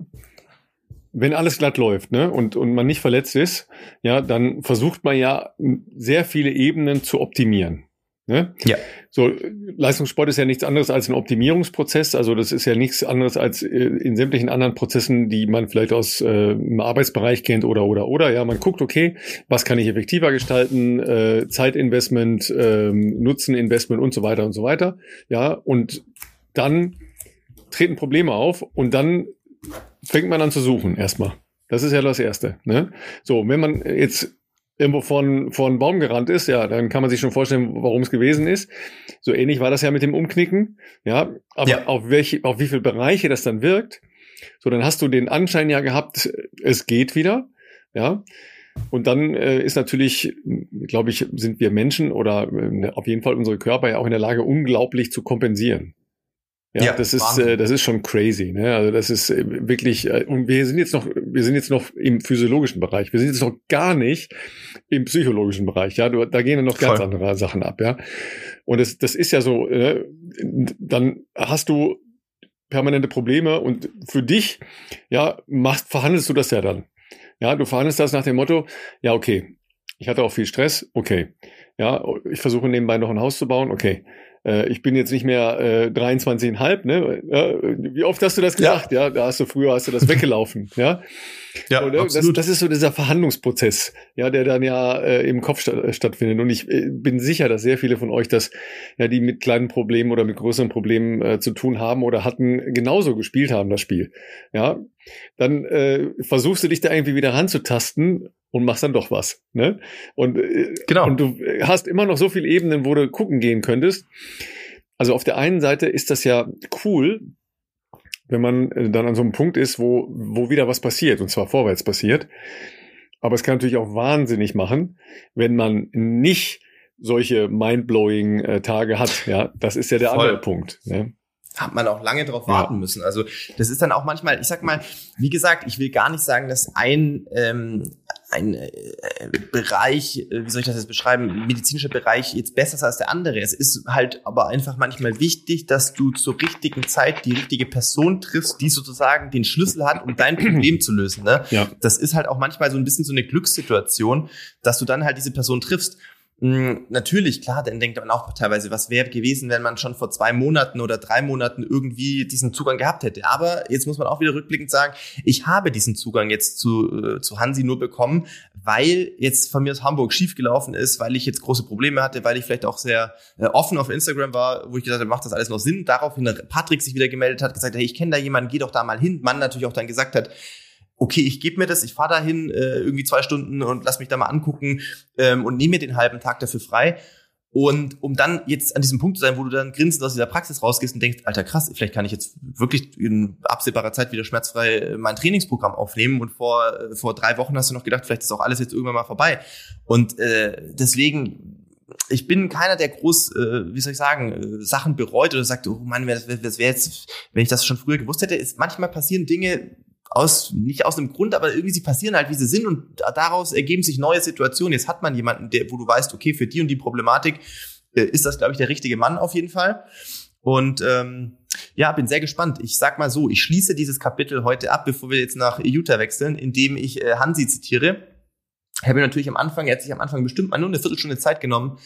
wenn alles glatt läuft, ne, und, und man nicht verletzt ist, ja, dann versucht man ja sehr viele Ebenen zu optimieren. Ne? Ja. So, Leistungssport ist ja nichts anderes als ein Optimierungsprozess. Also das ist ja nichts anderes als äh, in sämtlichen anderen Prozessen, die man vielleicht aus äh, im Arbeitsbereich kennt oder oder oder. Ja, man guckt, okay, was kann ich effektiver gestalten, äh, Zeitinvestment, äh, Nutzeninvestment und so weiter und so weiter. Ja, und dann treten Probleme auf und dann fängt man an zu suchen erstmal. Das ist ja das Erste. Ne? So, wenn man jetzt irgendwo von, von Baum gerannt ist, ja, dann kann man sich schon vorstellen, warum es gewesen ist. So ähnlich war das ja mit dem Umknicken. Ja, aber ja. auf welche, auf wie viele Bereiche das dann wirkt. So, dann hast du den Anschein ja gehabt, es geht wieder. Ja. Und dann äh, ist natürlich, glaube ich, sind wir Menschen oder äh, auf jeden Fall unsere Körper ja auch in der Lage, unglaublich zu kompensieren. Ja, ja das ist äh, das ist schon crazy. Ne? Also das ist äh, wirklich äh, und wir sind jetzt noch wir sind jetzt noch im physiologischen Bereich. Wir sind jetzt noch gar nicht im psychologischen Bereich. Ja, da gehen dann noch Voll. ganz andere Sachen ab. Ja, und das das ist ja so. Äh, dann hast du permanente Probleme und für dich ja machst verhandelst du das ja dann. Ja, du verhandelst das nach dem Motto, ja okay, ich hatte auch viel Stress, okay. Ja, ich versuche nebenbei noch ein Haus zu bauen, okay äh, ich bin jetzt nicht mehr äh, 23,5, ne? Ja, wie oft hast du das gesagt? Ja. ja, da hast du früher hast du das weggelaufen, ja. Ja, Oder? Das, das ist so dieser Verhandlungsprozess, ja, der dann ja äh, im Kopf sta äh, stattfindet. Und ich äh, bin sicher, dass sehr viele von euch das, ja, die mit kleinen Problemen oder mit größeren Problemen äh, zu tun haben oder hatten, genauso gespielt haben, das Spiel. Ja, dann äh, versuchst du dich da irgendwie wieder ranzutasten und machst dann doch was. Ne? Und, äh, genau. und du hast immer noch so viele Ebenen, wo du gucken gehen könntest. Also auf der einen Seite ist das ja cool, wenn man äh, dann an so einem Punkt ist, wo, wo wieder was passiert, und zwar vorwärts passiert. Aber es kann natürlich auch wahnsinnig machen, wenn man nicht solche mindblowing äh, Tage hat. Ja, das ist ja der Voll. andere Punkt. Ne? Hat man auch lange darauf warten ja. müssen. Also das ist dann auch manchmal, ich sag mal, wie gesagt, ich will gar nicht sagen, dass ein ähm, ein äh, Bereich, äh, wie soll ich das jetzt beschreiben, medizinischer Bereich jetzt besser ist als der andere. Es ist halt aber einfach manchmal wichtig, dass du zur richtigen Zeit die richtige Person triffst, die sozusagen den Schlüssel hat, um dein Problem zu lösen. Ne? Ja. Das ist halt auch manchmal so ein bisschen so eine Glückssituation, dass du dann halt diese Person triffst. Hm, natürlich, klar, dann denkt man auch teilweise, was wäre gewesen, wenn man schon vor zwei Monaten oder drei Monaten irgendwie diesen Zugang gehabt hätte. Aber jetzt muss man auch wieder rückblickend sagen, ich habe diesen Zugang jetzt zu, äh, zu Hansi nur bekommen, weil jetzt von mir aus Hamburg schiefgelaufen ist, weil ich jetzt große Probleme hatte, weil ich vielleicht auch sehr äh, offen auf Instagram war, wo ich gesagt habe, macht das alles noch Sinn? Daraufhin Patrick sich wieder gemeldet hat, gesagt, hey, ich kenne da jemanden, geh doch da mal hin. Man natürlich auch dann gesagt hat, okay, ich gebe mir das, ich fahre dahin äh, irgendwie zwei Stunden und lass mich da mal angucken ähm, und nehme mir den halben Tag dafür frei. Und um dann jetzt an diesem Punkt zu sein, wo du dann grinsend aus dieser Praxis rausgehst und denkst, alter krass, vielleicht kann ich jetzt wirklich in absehbarer Zeit wieder schmerzfrei äh, mein Trainingsprogramm aufnehmen. Und vor, äh, vor drei Wochen hast du noch gedacht, vielleicht ist auch alles jetzt irgendwann mal vorbei. Und äh, deswegen, ich bin keiner, der groß, äh, wie soll ich sagen, äh, Sachen bereut oder sagt, oh Mann, das wäre wär jetzt, wenn ich das schon früher gewusst hätte, ist manchmal passieren Dinge, aus, nicht aus einem Grund, aber irgendwie sie passieren halt, wie sie sind und daraus ergeben sich neue Situationen. Jetzt hat man jemanden, der, wo du weißt, okay, für die und die Problematik äh, ist das, glaube ich, der richtige Mann auf jeden Fall. Und ähm, ja, bin sehr gespannt. Ich sag mal so, ich schließe dieses Kapitel heute ab, bevor wir jetzt nach Utah wechseln, indem ich äh, Hansi zitiere. Ich habe natürlich am Anfang, er hat sich am Anfang bestimmt mal nur eine Viertelstunde Zeit genommen,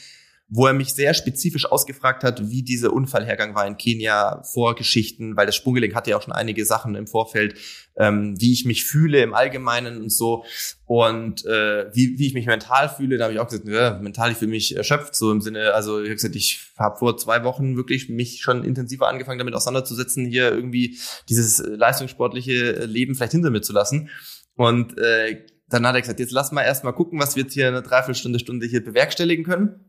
wo er mich sehr spezifisch ausgefragt hat, wie dieser Unfallhergang war in Kenia, Vorgeschichten, weil das Sprunggelenk hatte ja auch schon einige Sachen im Vorfeld, ähm, wie ich mich fühle im Allgemeinen und so und äh, wie, wie ich mich mental fühle. Da habe ich auch gesagt, ja, mental, ich fühle mich erschöpft, so im Sinne, also ich habe gesagt, ich habe vor zwei Wochen wirklich mich schon intensiver angefangen, damit auseinanderzusetzen, hier irgendwie dieses leistungssportliche Leben vielleicht hinter mir zu lassen. Und äh, dann hat er gesagt, jetzt lass mal erstmal gucken, was wir jetzt hier eine Dreiviertelstunde, Stunde hier bewerkstelligen können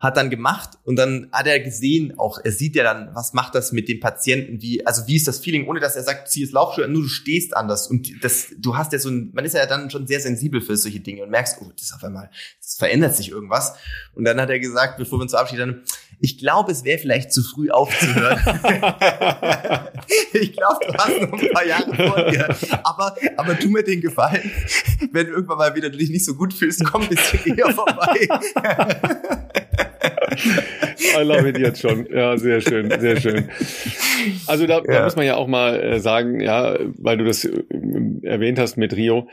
hat dann gemacht und dann hat er gesehen, auch er sieht ja dann, was macht das mit dem Patienten, wie, also wie ist das Feeling, ohne dass er sagt, zieh es Laufschuhe nur du stehst anders und das, du hast ja so ein, man ist ja dann schon sehr sensibel für solche Dinge und merkst, oh, das ist auf einmal, es verändert sich irgendwas und dann hat er gesagt, bevor wir uns verabschieden, ich glaube, es wäre vielleicht zu früh aufzuhören. ich glaube, du hast noch ein paar Jahre vor dir. Aber, aber tu mir den Gefallen, wenn du irgendwann mal wieder dich nicht so gut fühlst, komm ein bisschen eher vorbei. I love it jetzt schon. Ja, sehr schön, sehr schön. Also da, ja. da muss man ja auch mal äh, sagen, ja, weil du das äh, erwähnt hast mit Rio,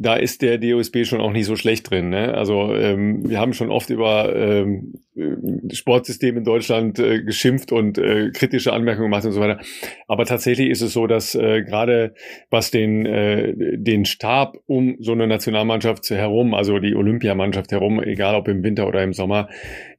da ist der DOSB schon auch nicht so schlecht drin. Ne? Also ähm, wir haben schon oft über ähm, Sportsystem in Deutschland äh, geschimpft und äh, kritische Anmerkungen gemacht und so weiter. Aber tatsächlich ist es so, dass äh, gerade was den, äh, den Stab um so eine Nationalmannschaft herum, also die Olympiamannschaft herum, egal ob im Winter oder im Sommer,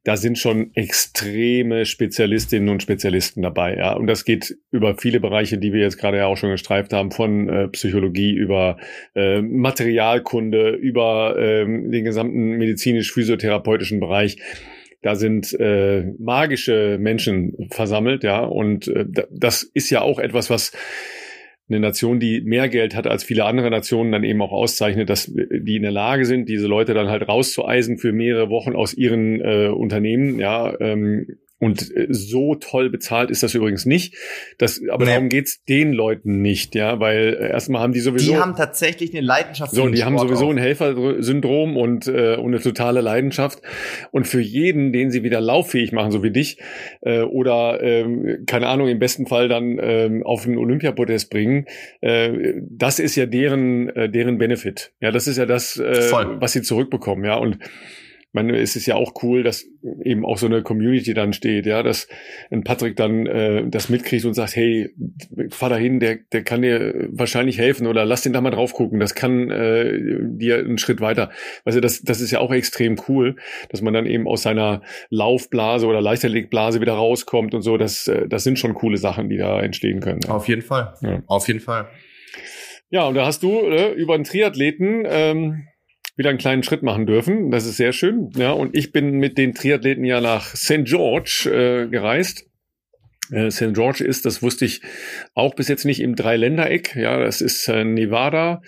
da sind schon extreme Spezialistinnen und Spezialisten dabei. Ja, und das geht über viele Bereiche, die wir jetzt gerade ja auch schon gestreift haben, von äh, Psychologie über äh, Materialkunde, über äh, den gesamten medizinisch-physiotherapeutischen Bereich da sind äh, magische Menschen versammelt, ja, und äh, das ist ja auch etwas, was eine Nation, die mehr Geld hat als viele andere Nationen, dann eben auch auszeichnet, dass die in der Lage sind, diese Leute dann halt rauszueisen für mehrere Wochen aus ihren äh, Unternehmen, ja, ähm, und äh, so toll bezahlt ist das übrigens nicht. Das, aber nee. darum geht's den Leuten nicht, ja, weil äh, erstmal haben die sowieso. Die haben tatsächlich eine Leidenschaft. So, die haben sowieso auch. ein Helfersyndrom und, äh, und eine totale Leidenschaft. Und für jeden, den sie wieder lauffähig machen, so wie dich, äh, oder ähm, keine Ahnung, im besten Fall dann ähm, auf den Olympiapodest bringen, äh, das ist ja deren, äh, deren Benefit. Ja, das ist ja das, äh, was sie zurückbekommen, ja. Und meine, es ist ja auch cool, dass eben auch so eine Community dann steht, ja, dass ein Patrick dann äh, das mitkriegt und sagt, hey, fahr da hin, der, der kann dir wahrscheinlich helfen oder lass den da mal drauf gucken, das kann äh, dir einen Schritt weiter. Weißt du, das, das ist ja auch extrem cool, dass man dann eben aus seiner Laufblase oder Leichtathletikblase wieder rauskommt und so, das, äh, das sind schon coole Sachen, die da entstehen können. Auf jeden Fall, ja. auf jeden Fall. Ja, und da hast du äh, über einen Triathleten ähm, wieder einen kleinen Schritt machen dürfen. Das ist sehr schön. Ja, und ich bin mit den Triathleten ja nach St. George äh, gereist. Äh, St. George ist, das wusste ich auch bis jetzt nicht, im Dreiländereck. Ja, das ist äh, Nevada,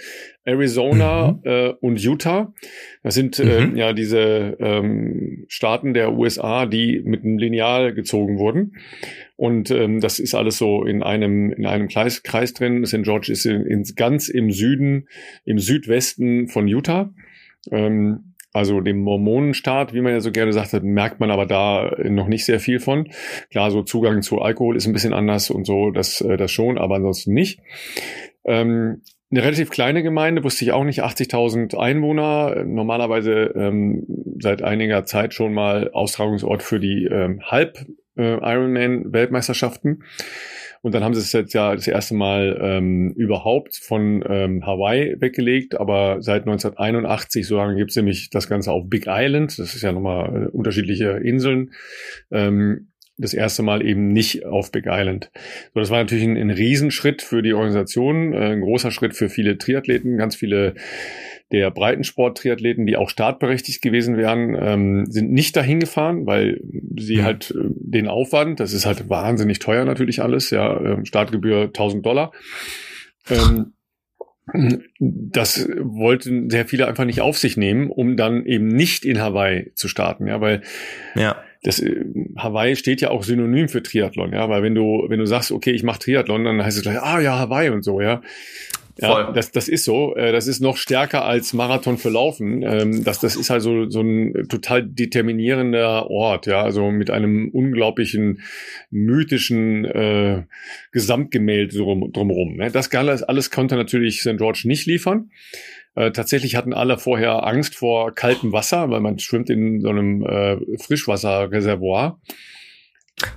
Arizona mhm. äh, und Utah. Das sind äh, mhm. ja diese ähm, Staaten der USA, die mit einem Lineal gezogen wurden. Und ähm, das ist alles so in einem in einem Kreis, Kreis drin. St. George ist in, in, ganz im Süden, im Südwesten von Utah. Ähm, also dem Mormonenstaat, wie man ja so gerne sagt, merkt man aber da noch nicht sehr viel von. Klar, so Zugang zu Alkohol ist ein bisschen anders und so, das, äh, das schon, aber ansonsten nicht. Ähm, eine relativ kleine Gemeinde, wusste ich auch nicht, 80.000 Einwohner, normalerweise ähm, seit einiger Zeit schon mal Austragungsort für die ähm, Halb-Ironman-Weltmeisterschaften. Äh, und dann haben sie es jetzt ja das erste Mal ähm, überhaupt von ähm, Hawaii weggelegt, aber seit 1981, so lange gibt es nämlich das Ganze auf Big Island, das ist ja nochmal äh, unterschiedliche Inseln, ähm, das erste Mal eben nicht auf Big Island. So, das war natürlich ein, ein Riesenschritt für die Organisation, äh, ein großer Schritt für viele Triathleten, ganz viele der Breitensport-Triathleten, die auch startberechtigt gewesen wären, ähm, sind nicht dahin gefahren, weil sie mhm. halt äh, den Aufwand, das ist halt wahnsinnig teuer natürlich alles, ja, äh, Startgebühr 1000 Dollar. Ähm, das wollten sehr viele einfach nicht auf sich nehmen, um dann eben nicht in Hawaii zu starten, ja, weil ja. Das äh, Hawaii steht ja auch synonym für Triathlon, ja, weil wenn du wenn du sagst, okay, ich mache Triathlon, dann heißt es gleich, ah ja, Hawaii und so, ja. Ja, das, das ist so. Äh, das ist noch stärker als Marathon für Laufen. Ähm, das, das ist halt so, so ein total determinierender Ort, ja, also mit einem unglaublichen mythischen äh, Gesamtgemälde drum, drumherum. Ne? Das alles, alles konnte natürlich St. George nicht liefern. Äh, tatsächlich hatten alle vorher Angst vor kaltem Wasser, weil man schwimmt in so einem äh, Frischwasserreservoir.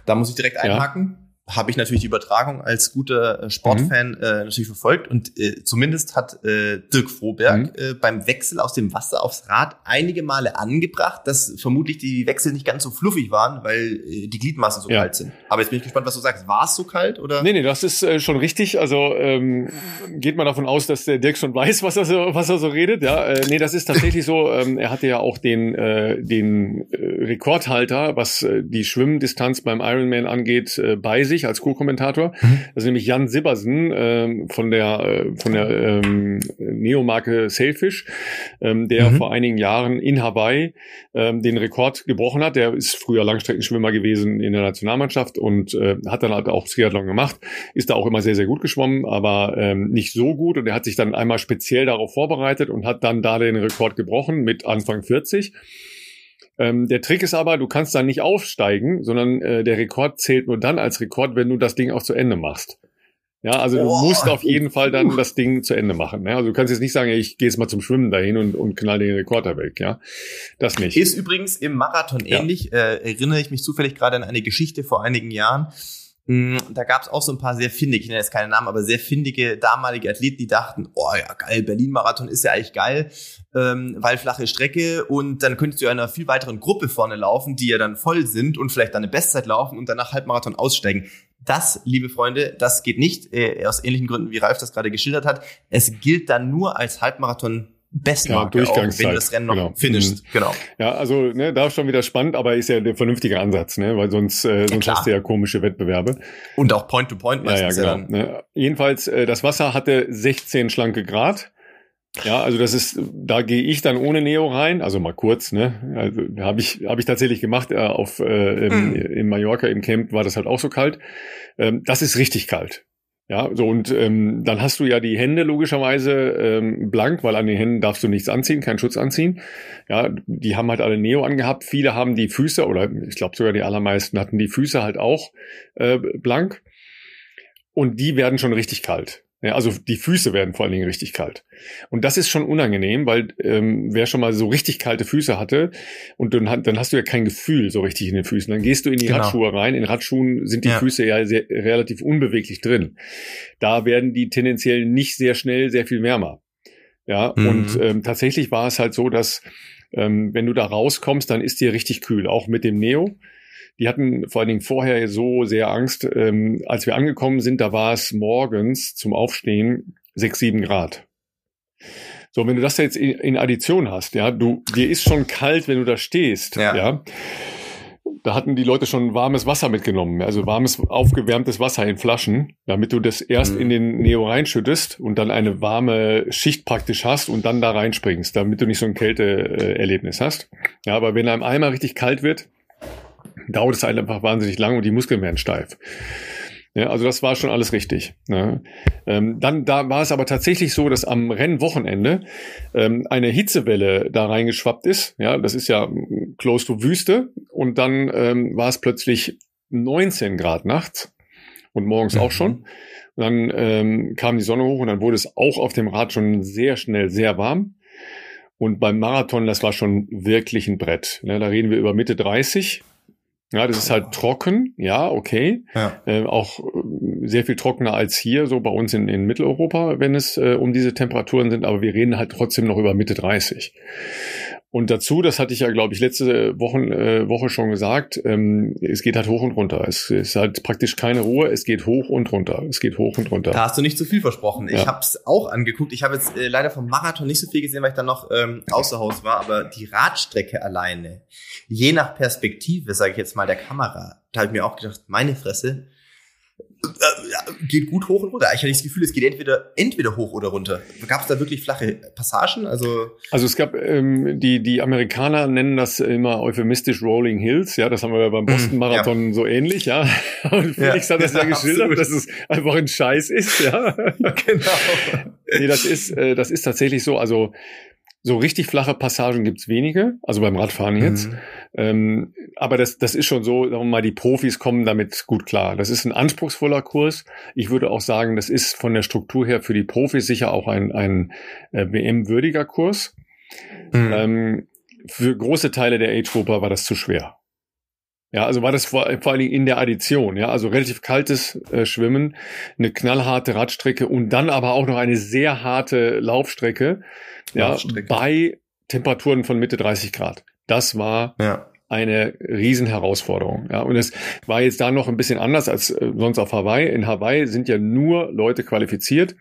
Da muss ich direkt einhaken. Ja habe ich natürlich die Übertragung als guter äh, Sportfan mhm. äh, natürlich verfolgt und äh, zumindest hat äh, Dirk Froberg mhm. äh, beim Wechsel aus dem Wasser aufs Rad einige Male angebracht, dass vermutlich die Wechsel nicht ganz so fluffig waren, weil äh, die Gliedmaßen so ja. kalt sind. Aber jetzt bin ich gespannt, was du sagst. War es so kalt oder? Nee, nee, das ist äh, schon richtig. Also ähm, geht man davon aus, dass der Dirk schon weiß, was er so, was er so redet. Ja, äh, nee, das ist tatsächlich so. Ähm, er hatte ja auch den äh, den äh, Rekordhalter, was äh, die Schwimmdistanz beim Ironman angeht, äh, bei sich sich als Co-Kommentator. Mhm. Das ist nämlich Jan Sibbersen ähm, von der äh, von der ähm, Neomarke Sailfish, ähm, der mhm. vor einigen Jahren in Hawaii ähm, den Rekord gebrochen hat. Der ist früher Langstreckenschwimmer gewesen in der Nationalmannschaft und äh, hat dann halt auch Triathlon gemacht. Ist da auch immer sehr sehr gut geschwommen, aber ähm, nicht so gut. Und er hat sich dann einmal speziell darauf vorbereitet und hat dann da den Rekord gebrochen mit Anfang 40. Ähm, der Trick ist aber, du kannst da nicht aufsteigen, sondern äh, der Rekord zählt nur dann als Rekord, wenn du das Ding auch zu Ende machst. Ja, also du oh. musst auf jeden Fall dann das Ding zu Ende machen. Ne? Also du kannst jetzt nicht sagen, ich gehe jetzt mal zum Schwimmen dahin und, und knall den Rekorder weg. Ja, das nicht. Ist übrigens im Marathon ähnlich. Ja. Äh, erinnere ich mich zufällig gerade an eine Geschichte vor einigen Jahren. Mm, da gab es auch so ein paar sehr findige, ich nenne jetzt keine Namen, aber sehr findige damalige Athleten, die dachten, oh ja geil, Berlin-Marathon ist ja eigentlich geil, ähm, weil flache Strecke und dann könntest du einer viel weiteren Gruppe vorne laufen, die ja dann voll sind und vielleicht dann eine Bestzeit laufen und danach Halbmarathon aussteigen. Das, liebe Freunde, das geht nicht, äh, aus ähnlichen Gründen, wie Ralf das gerade geschildert hat. Es gilt dann nur als Halbmarathon Bestmarke ja, auch, wenn du das Rennen noch genau. finisht. Mhm. Genau. Ja, also ne, da ist schon wieder spannend, aber ist ja der vernünftige Ansatz, ne? weil sonst, äh, sonst ja, hast du ja komische Wettbewerbe. Und auch Point-to-Point meistens. Ja, ja, genau. Ne? Jedenfalls, äh, das Wasser hatte 16 schlanke Grad. Ja, also das ist, da gehe ich dann ohne Neo rein, also mal kurz, ne? Also habe ich habe ich tatsächlich gemacht äh, auf äh, im, mhm. in Mallorca im Camp war das halt auch so kalt. Ähm, das ist richtig kalt. Ja, so und ähm, dann hast du ja die Hände logischerweise ähm, blank, weil an den Händen darfst du nichts anziehen, keinen Schutz anziehen. Ja, die haben halt alle Neo angehabt. Viele haben die Füße oder ich glaube sogar die allermeisten hatten die Füße halt auch äh, blank. Und die werden schon richtig kalt. Ja, also die Füße werden vor allen Dingen richtig kalt. Und das ist schon unangenehm, weil ähm, wer schon mal so richtig kalte Füße hatte und dann, dann hast du ja kein Gefühl so richtig in den Füßen. Dann gehst du in die genau. Radschuhe rein. In Radschuhen sind die ja. Füße ja sehr, relativ unbeweglich drin. Da werden die tendenziell nicht sehr schnell sehr viel wärmer. Ja, mhm. und ähm, tatsächlich war es halt so, dass ähm, wenn du da rauskommst, dann ist dir richtig kühl, auch mit dem Neo. Die hatten vor allen Dingen vorher so sehr Angst. Ähm, als wir angekommen sind, da war es morgens zum Aufstehen sechs, sieben Grad. So, wenn du das jetzt in, in Addition hast, ja, du, dir ist schon kalt, wenn du da stehst, ja. ja. Da hatten die Leute schon warmes Wasser mitgenommen, also warmes, aufgewärmtes Wasser in Flaschen, damit du das erst mhm. in den Neo reinschüttest und dann eine warme Schicht praktisch hast und dann da reinspringst, damit du nicht so ein Kälteerlebnis hast. Ja, aber wenn einem Eimer richtig kalt wird, dauert es halt einfach wahnsinnig lang und die Muskeln werden steif. Ja, also das war schon alles richtig. Ja. Ähm, dann da war es aber tatsächlich so, dass am Rennwochenende ähm, eine Hitzewelle da reingeschwappt ist. Ja, das ist ja close to Wüste und dann ähm, war es plötzlich 19 Grad nachts und morgens mhm. auch schon. Und dann ähm, kam die Sonne hoch und dann wurde es auch auf dem Rad schon sehr schnell sehr warm. Und beim Marathon, das war schon wirklich ein Brett. Ja, da reden wir über Mitte 30 ja, das ist halt trocken, ja, okay. Ja. Äh, auch sehr viel trockener als hier, so bei uns in, in Mitteleuropa, wenn es äh, um diese Temperaturen sind, aber wir reden halt trotzdem noch über Mitte 30. Und dazu, das hatte ich ja, glaube ich, letzte Wochen, äh, Woche schon gesagt, ähm, es geht halt hoch und runter. Es ist halt praktisch keine Ruhe, es geht hoch und runter. Es geht hoch und runter. Da hast du nicht zu viel versprochen. Ja. Ich habe es auch angeguckt. Ich habe jetzt äh, leider vom Marathon nicht so viel gesehen, weil ich dann noch ähm, außer Haus war, aber die Radstrecke alleine, je nach Perspektive, sage ich jetzt mal, der Kamera, da habe ich mir auch gedacht, meine Fresse, geht gut hoch und runter. Ich hatte das Gefühl, es geht entweder entweder hoch oder runter. Gab es da wirklich flache Passagen? Also also es gab ähm, die die Amerikaner nennen das immer euphemistisch Rolling Hills. Ja, das haben wir ja beim Boston Marathon ja. so ähnlich. Ja, und Felix ja, hat das ja, ja geschildert, dass es einfach ein Scheiß ist. Ja, genau. nee, das ist äh, das ist tatsächlich so. Also so richtig flache Passagen gibt's wenige, also beim Radfahren jetzt. Mhm. Ähm, aber das, das ist schon so, sagen wir mal, die Profis kommen damit gut klar. Das ist ein anspruchsvoller Kurs. Ich würde auch sagen, das ist von der Struktur her für die Profis sicher auch ein, ein äh, WM-würdiger Kurs. Mhm. Ähm, für große Teile der Age-Grupper war das zu schwer. Ja, also war das vor, vor allen Dingen in der Addition, ja, also relativ kaltes äh, Schwimmen, eine knallharte Radstrecke und dann aber auch noch eine sehr harte Laufstrecke, ja, bei Temperaturen von Mitte 30 Grad. Das war ja. eine Riesenherausforderung. Ja, und es war jetzt da noch ein bisschen anders als äh, sonst auf Hawaii. In Hawaii sind ja nur Leute qualifiziert,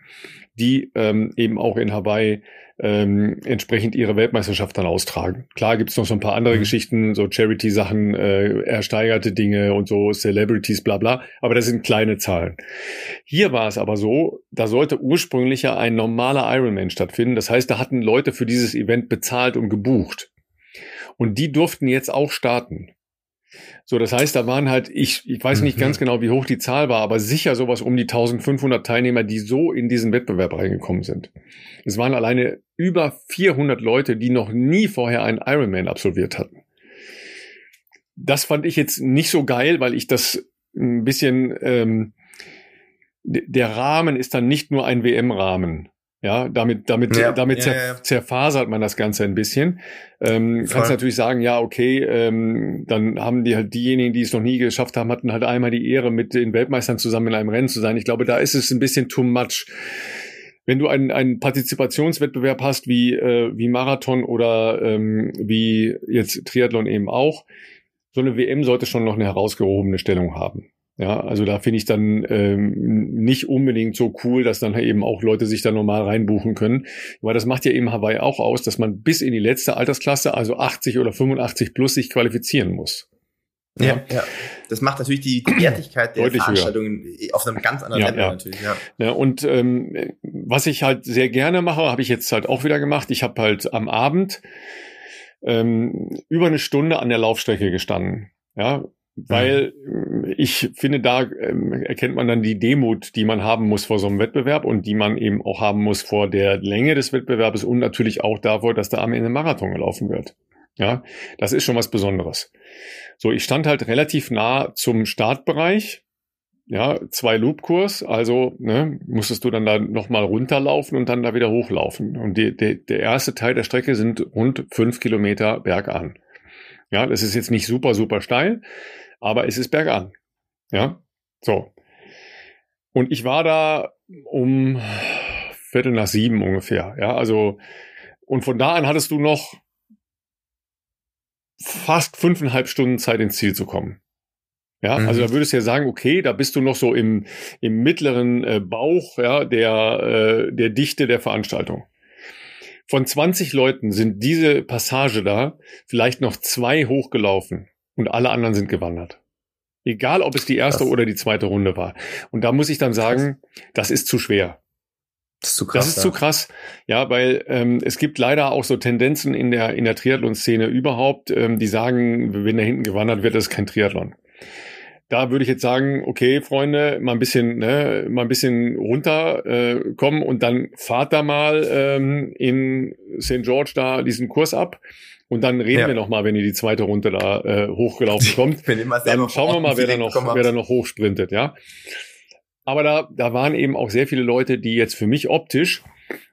die ähm, eben auch in Hawaii ähm, entsprechend ihre Weltmeisterschaft dann austragen. Klar gibt's noch so ein paar andere mhm. Geschichten, so Charity-Sachen, äh, ersteigerte Dinge und so, Celebrities, bla bla, aber das sind kleine Zahlen. Hier war es aber so, da sollte ursprünglich ja ein normaler Ironman stattfinden. Das heißt, da hatten Leute für dieses Event bezahlt und gebucht. Und die durften jetzt auch starten. So, das heißt, da waren halt, ich, ich weiß nicht mhm. ganz genau, wie hoch die Zahl war, aber sicher sowas um die 1500 Teilnehmer, die so in diesen Wettbewerb reingekommen sind. Es waren alleine über 400 Leute, die noch nie vorher einen Ironman absolviert hatten. Das fand ich jetzt nicht so geil, weil ich das ein bisschen, ähm, der Rahmen ist dann nicht nur ein WM-Rahmen. Ja, damit, damit, ja, damit ja, ja. zerfasert man das Ganze ein bisschen. Ähm, kannst natürlich sagen, ja, okay, ähm, dann haben die halt diejenigen, die es noch nie geschafft haben, hatten halt einmal die Ehre, mit den Weltmeistern zusammen in einem Rennen zu sein. Ich glaube, da ist es ein bisschen too much. Wenn du einen, einen Partizipationswettbewerb hast, wie, äh, wie Marathon oder ähm, wie jetzt Triathlon eben auch, so eine WM sollte schon noch eine herausgehobene Stellung haben. Ja, also da finde ich dann ähm, nicht unbedingt so cool, dass dann eben auch Leute sich da normal reinbuchen können. Weil das macht ja eben Hawaii auch aus, dass man bis in die letzte Altersklasse, also 80 oder 85 plus, sich qualifizieren muss. Ja, ja. ja. Das macht natürlich die, die Wertigkeit der Veranstaltungen höher. auf einem ganz anderen ja, Level ja. natürlich. Ja. ja und ähm, was ich halt sehr gerne mache, habe ich jetzt halt auch wieder gemacht. Ich habe halt am Abend ähm, über eine Stunde an der Laufstrecke gestanden. Ja, weil mhm. ich finde, da ähm, erkennt man dann die Demut, die man haben muss vor so einem Wettbewerb und die man eben auch haben muss vor der Länge des Wettbewerbs und natürlich auch davor, dass da am Ende Marathon gelaufen wird. Ja, das ist schon was Besonderes. So, ich stand halt relativ nah zum Startbereich. Ja, zwei Loopkurs, also ne, musstest du dann da nochmal runterlaufen und dann da wieder hochlaufen. Und die, die, der erste Teil der Strecke sind rund fünf Kilometer bergan. Ja, das ist jetzt nicht super, super steil, aber es ist bergan. Ja, so. Und ich war da um Viertel nach sieben ungefähr. Ja, also, und von da an hattest du noch fast fünfeinhalb Stunden Zeit ins Ziel zu kommen. Ja, mhm. also da würdest du ja sagen, okay, da bist du noch so im, im mittleren äh, Bauch ja, der, äh, der Dichte der Veranstaltung. Von 20 Leuten sind diese Passage da vielleicht noch zwei hochgelaufen und alle anderen sind gewandert. Egal, ob es die erste das oder die zweite Runde war. Und da muss ich dann sagen, das ist zu schwer. Das ist zu krass. Das ist ja. zu krass, ja, weil ähm, es gibt leider auch so Tendenzen in der in der Triathlon-Szene überhaupt, ähm, die sagen, wenn da hinten gewandert wird, das ist kein Triathlon. Da würde ich jetzt sagen, okay, Freunde, mal ein bisschen, ne, mal ein bisschen runterkommen äh, kommen und dann fahrt da mal ähm, in St. George da diesen Kurs ab und dann reden ja. wir noch mal, wenn ihr die zweite Runde da äh, hochgelaufen kommt. dann schauen wir mal, wer da noch, wer da noch hochsprintet, ja. Aber da, da waren eben auch sehr viele Leute, die jetzt für mich optisch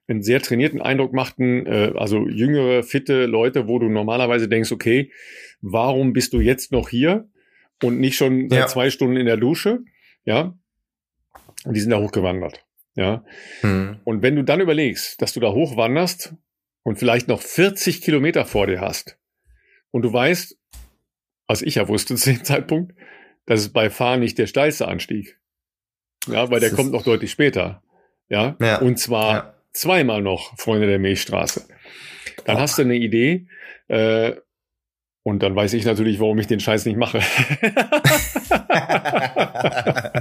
einen sehr trainierten Eindruck machten, äh, also jüngere, fitte Leute, wo du normalerweise denkst, okay, warum bist du jetzt noch hier und nicht schon seit ja. zwei Stunden in der Dusche, ja? Und die sind da hochgewandert, ja. Hm. Und wenn du dann überlegst, dass du da hochwanderst und vielleicht noch 40 Kilometer vor dir hast und du weißt, was ich ja wusste zu dem Zeitpunkt, dass es bei Fahren nicht der steilste Anstieg. Ja, weil das der kommt noch deutlich später. Ja, ja. und zwar ja. zweimal noch, Freunde der Milchstraße. Dann oh. hast du eine Idee, äh, und dann weiß ich natürlich, warum ich den Scheiß nicht mache.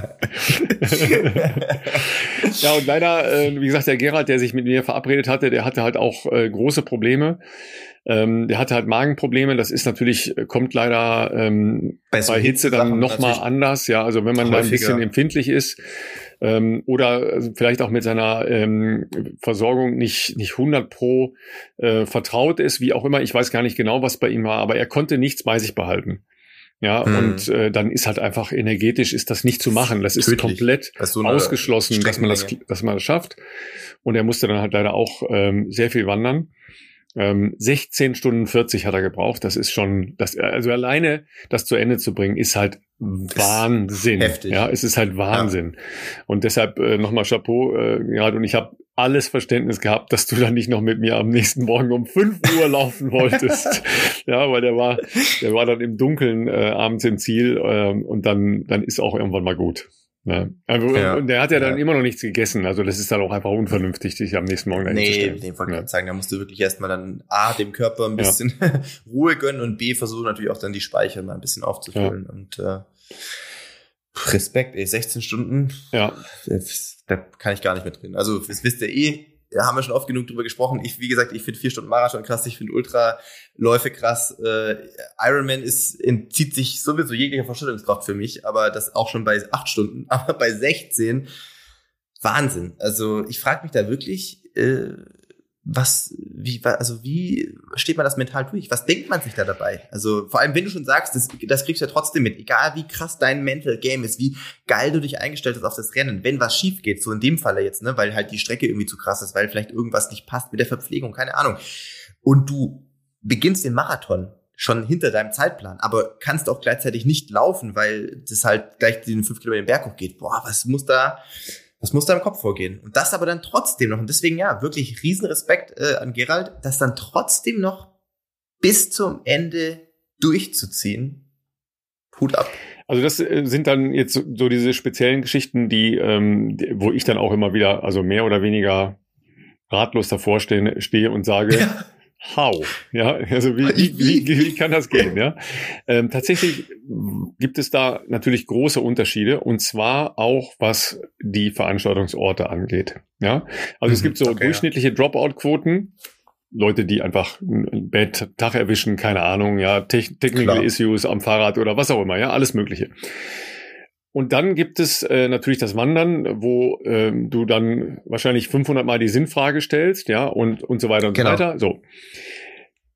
ja, und leider, äh, wie gesagt, der Gerald, der sich mit mir verabredet hatte, der hatte halt auch äh, große Probleme. Ähm, der hatte halt Magenprobleme. Das ist natürlich, äh, kommt leider ähm, bei, so bei Hitze dann nochmal anders. Ja, also wenn man da ein bisschen empfindlich ist ähm, oder äh, vielleicht auch mit seiner ähm, Versorgung nicht, nicht 100 pro äh, vertraut ist, wie auch immer. Ich weiß gar nicht genau, was bei ihm war, aber er konnte nichts bei sich behalten. Ja, hm. und äh, dann ist halt einfach energetisch ist das nicht zu machen. Das ist Tödlich. komplett das so ausgeschlossen, dass man das, dass man das schafft. Und er musste dann halt leider auch ähm, sehr viel wandern. Ähm, 16 Stunden 40 hat er gebraucht. Das ist schon, das, also alleine das zu Ende zu bringen, ist halt Wahnsinn. Heftig. Ja, es ist halt Wahnsinn. Ja. Und deshalb äh, nochmal Chapeau, äh, gerade und ich habe alles Verständnis gehabt, dass du dann nicht noch mit mir am nächsten Morgen um 5 Uhr laufen wolltest. ja, weil der war, der war dann im Dunkeln äh, abends im Ziel äh, und dann, dann ist auch irgendwann mal gut. Ja. Also, ja. Und der hat ja dann ja. immer noch nichts gegessen. Also das ist dann auch einfach unvernünftig, sich am nächsten Morgen dahin nee, zu stellen. Nee, wollte ja. sagen, da musst du wirklich erstmal dann A, dem Körper ein bisschen ja. Ruhe gönnen und B, versuchen natürlich auch dann die Speicher mal ein bisschen aufzufüllen. Und äh, Respekt, ey, 16 Stunden. Ja. Da kann ich gar nicht drin. Also das wisst ihr eh, ja, haben wir schon oft genug drüber gesprochen. Ich, wie gesagt, ich finde vier Stunden Marathon krass, ich finde Ultraläufe krass. Äh, Ironman ist, entzieht sich sowieso jeglicher Vorstellungskraft für mich, aber das auch schon bei acht Stunden, aber bei 16 Wahnsinn. Also ich frage mich da wirklich, äh, was, wie, also wie steht man das mental durch? Was denkt man sich da dabei? Also vor allem, wenn du schon sagst, das, das kriegst du ja trotzdem mit, egal wie krass dein Mental Game ist, wie geil du dich eingestellt hast auf das Rennen, wenn was schief geht, so in dem Falle jetzt, ne, weil halt die Strecke irgendwie zu krass ist, weil vielleicht irgendwas nicht passt mit der Verpflegung, keine Ahnung. Und du beginnst den Marathon schon hinter deinem Zeitplan, aber kannst auch gleichzeitig nicht laufen, weil das halt gleich den fünf Kilometer den Berg hochgeht. Boah, was muss da, das muss da im Kopf vorgehen. Und das aber dann trotzdem noch. Und deswegen ja, wirklich Riesenrespekt äh, an Gerald, das dann trotzdem noch bis zum Ende durchzuziehen. Hut ab. Also das äh, sind dann jetzt so diese speziellen Geschichten, die, ähm, wo ich dann auch immer wieder, also mehr oder weniger ratlos davor stehe, stehe und sage, ja. How? Ja, also wie, wie, wie, wie kann das gehen? Ja, ähm, tatsächlich gibt es da natürlich große Unterschiede und zwar auch was die Veranstaltungsorte angeht. Ja, also mhm, es gibt so okay, durchschnittliche ja. Dropout-Quoten. Leute, die einfach ein Bett Tag erwischen, keine Ahnung, ja, Technical Klar. Issues am Fahrrad oder was auch immer, ja, alles Mögliche. Und dann gibt es äh, natürlich das Wandern, wo ähm, du dann wahrscheinlich 500 Mal die Sinnfrage stellst, ja, und, und so weiter und genau. so weiter. So.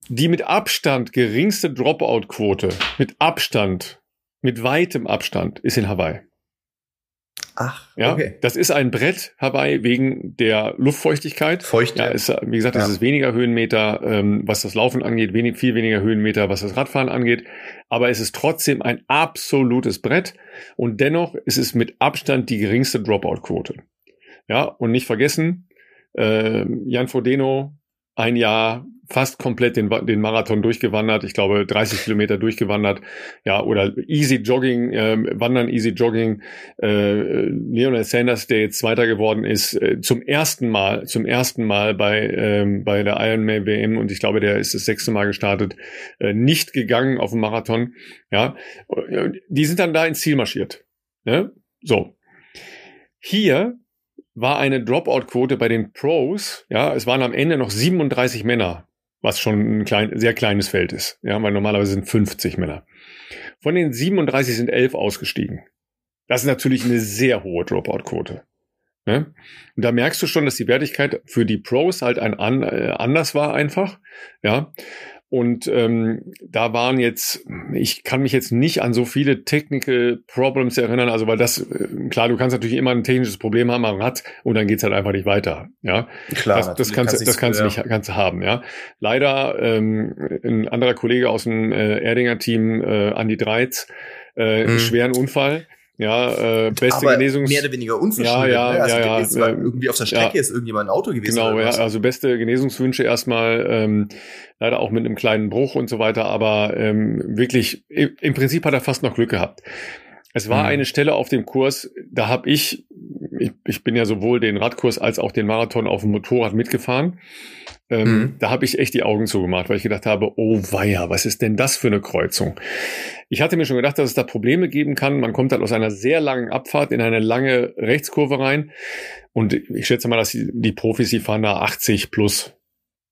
Die mit Abstand geringste Dropout-Quote, mit Abstand, mit weitem Abstand, ist in Hawaii. Ach, ja, okay. Das ist ein Brett herbei wegen der Luftfeuchtigkeit. Feucht. Ja, ist, wie gesagt, ja. es ist weniger Höhenmeter, ähm, was das Laufen angeht, wenig, viel weniger Höhenmeter, was das Radfahren angeht. Aber es ist trotzdem ein absolutes Brett und dennoch ist es mit Abstand die geringste Dropout-Quote. Ja, und nicht vergessen, äh, Jan Frodeno, ein Jahr fast komplett den, den Marathon durchgewandert, ich glaube 30 Kilometer durchgewandert, ja, oder Easy Jogging, äh, Wandern, Easy Jogging, äh, Lionel Sanders, der jetzt Zweiter geworden ist, äh, zum ersten Mal, zum ersten Mal bei, ähm, bei der Ironman WM und ich glaube, der ist das sechste Mal gestartet, äh, nicht gegangen auf dem Marathon, ja, die sind dann da ins Ziel marschiert, ne? so. Hier war eine Dropout-Quote bei den Pros, ja, es waren am Ende noch 37 Männer was schon ein klein, sehr kleines Feld ist. Ja, weil normalerweise sind 50 Männer. Von den 37 sind 11 ausgestiegen. Das ist natürlich eine sehr hohe Dropout-Quote. Ne? Und da merkst du schon, dass die Wertigkeit für die Pros halt ein äh, anders war einfach. Ja. Und ähm, da waren jetzt, ich kann mich jetzt nicht an so viele Technical Problems erinnern, also weil das, äh, klar, du kannst natürlich immer ein technisches Problem haben am Rad und dann geht's halt einfach nicht weiter. Ja, klar, das, das kannst, kannst das kannst du nicht kannst du haben. Ja, leider ähm, ein anderer Kollege aus dem äh, Erdinger Team, äh, Andi Dreiz, äh, mhm. schweren Unfall ja, äh, beste aber Genesungs mehr oder weniger unverschuldet. Ja, ja, ne? also ja, ja. irgendwie auf der Strecke ja. ist irgendjemand ein Auto gewesen. Genau, ja, also beste Genesungswünsche erstmal, ähm, leider auch mit einem kleinen Bruch und so weiter, aber ähm, wirklich, im Prinzip hat er fast noch Glück gehabt. Es war mhm. eine Stelle auf dem Kurs, da habe ich, ich, ich bin ja sowohl den Radkurs als auch den Marathon auf dem Motorrad mitgefahren. Ähm, mhm. Da habe ich echt die Augen zugemacht, weil ich gedacht habe, oh weia, was ist denn das für eine Kreuzung? Ich hatte mir schon gedacht, dass es da Probleme geben kann. Man kommt halt aus einer sehr langen Abfahrt in eine lange Rechtskurve rein. Und ich schätze mal, dass die, die Profis, die fahren da 80 plus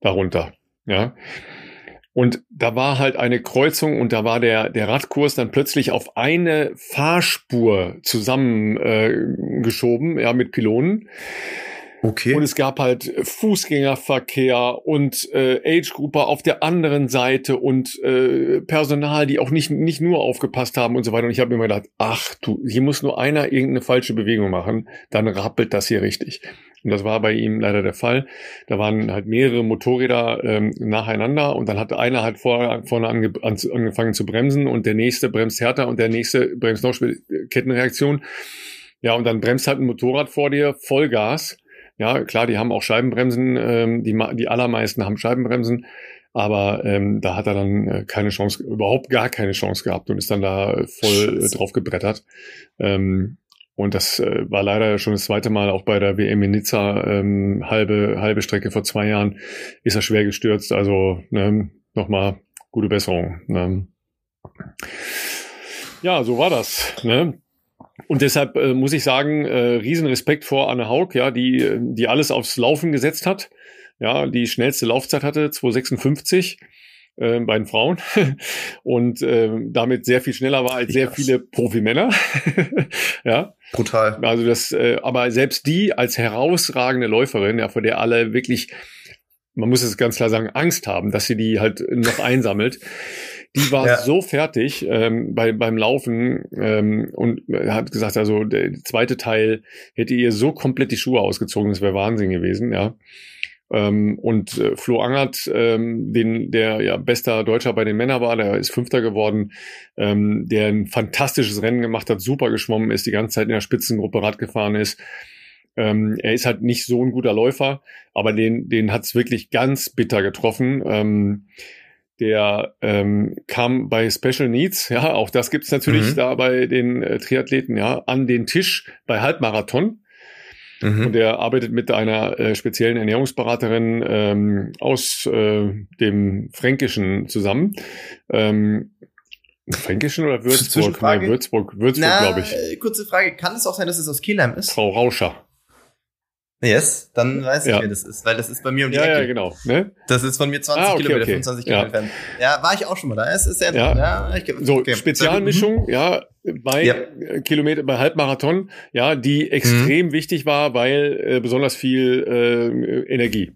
darunter. Ja. Und da war halt eine Kreuzung und da war der, der Radkurs dann plötzlich auf eine Fahrspur zusammengeschoben, äh, ja, mit Pylonen. Okay. Und es gab halt Fußgängerverkehr und äh, Age-Gruppe auf der anderen Seite und äh, Personal, die auch nicht, nicht nur aufgepasst haben und so weiter. Und ich habe mir immer gedacht, ach du, hier muss nur einer irgendeine falsche Bewegung machen, dann rappelt das hier richtig. Und das war bei ihm leider der Fall. Da waren halt mehrere Motorräder ähm, nacheinander und dann hat einer halt vor, vorne ange, an, angefangen zu bremsen und der nächste bremst härter und der nächste bremst noch Kettenreaktion. Ja, und dann bremst halt ein Motorrad vor dir, Vollgas ja, klar, die haben auch Scheibenbremsen, ähm, die, die allermeisten haben Scheibenbremsen, aber ähm, da hat er dann äh, keine Chance, überhaupt gar keine Chance gehabt und ist dann da voll äh, drauf gebrettert. Ähm, und das äh, war leider schon das zweite Mal auch bei der WM in Nizza, ähm, halbe, halbe Strecke vor zwei Jahren, ist er schwer gestürzt. Also ne, nochmal gute Besserung. Ne. Ja, so war das. Ne? Und deshalb äh, muss ich sagen, äh, Riesenrespekt vor Anne Haug, ja, die, die alles aufs Laufen gesetzt hat. Ja, die schnellste Laufzeit hatte, 256 äh, bei den Frauen und äh, damit sehr viel schneller war als sehr yes. viele Profimänner. ja. Brutal. Also das, äh, aber selbst die als herausragende Läuferin, ja, vor der alle wirklich man muss es ganz klar sagen, Angst haben, dass sie die halt noch einsammelt. Die war ja. so fertig ähm, bei, beim Laufen ähm, und hat gesagt, also der zweite Teil hätte ihr so komplett die Schuhe ausgezogen, das wäre Wahnsinn gewesen, ja. Ähm, und äh, Flo Angert, ähm, den, der ja bester Deutscher bei den Männern war, der ist Fünfter geworden, ähm, der ein fantastisches Rennen gemacht hat, super geschwommen ist, die ganze Zeit in der Spitzengruppe Rad gefahren ist. Ähm, er ist halt nicht so ein guter Läufer, aber den, den hat's wirklich ganz bitter getroffen. Ähm, der ähm, kam bei Special Needs, ja, auch das gibt's natürlich mhm. da bei den äh, Triathleten, ja, an den Tisch bei Halbmarathon. Mhm. Und er arbeitet mit einer äh, speziellen Ernährungsberaterin ähm, aus äh, dem Fränkischen zusammen. Ähm, Fränkischen oder Würzburg? Nein, Würzburg, Würzburg, glaube ich. Äh, kurze Frage, kann es auch sein, dass es aus Kelheim ist? Frau Rauscher. Yes, dann weiß ich, ja. wer das ist, weil das ist bei mir um die ja, Ecke. Ja, genau. Ne? Das ist von mir 20 ah, okay, Kilometer, okay. 25 Kilometer entfernt. Ja. war ich auch schon mal da. Es ist sehr ja. ja ich, so, okay. Spezialmischung, mhm. ja, bei ja. Kilometer, bei Halbmarathon, ja, die extrem mhm. wichtig war, weil äh, besonders viel äh, Energie.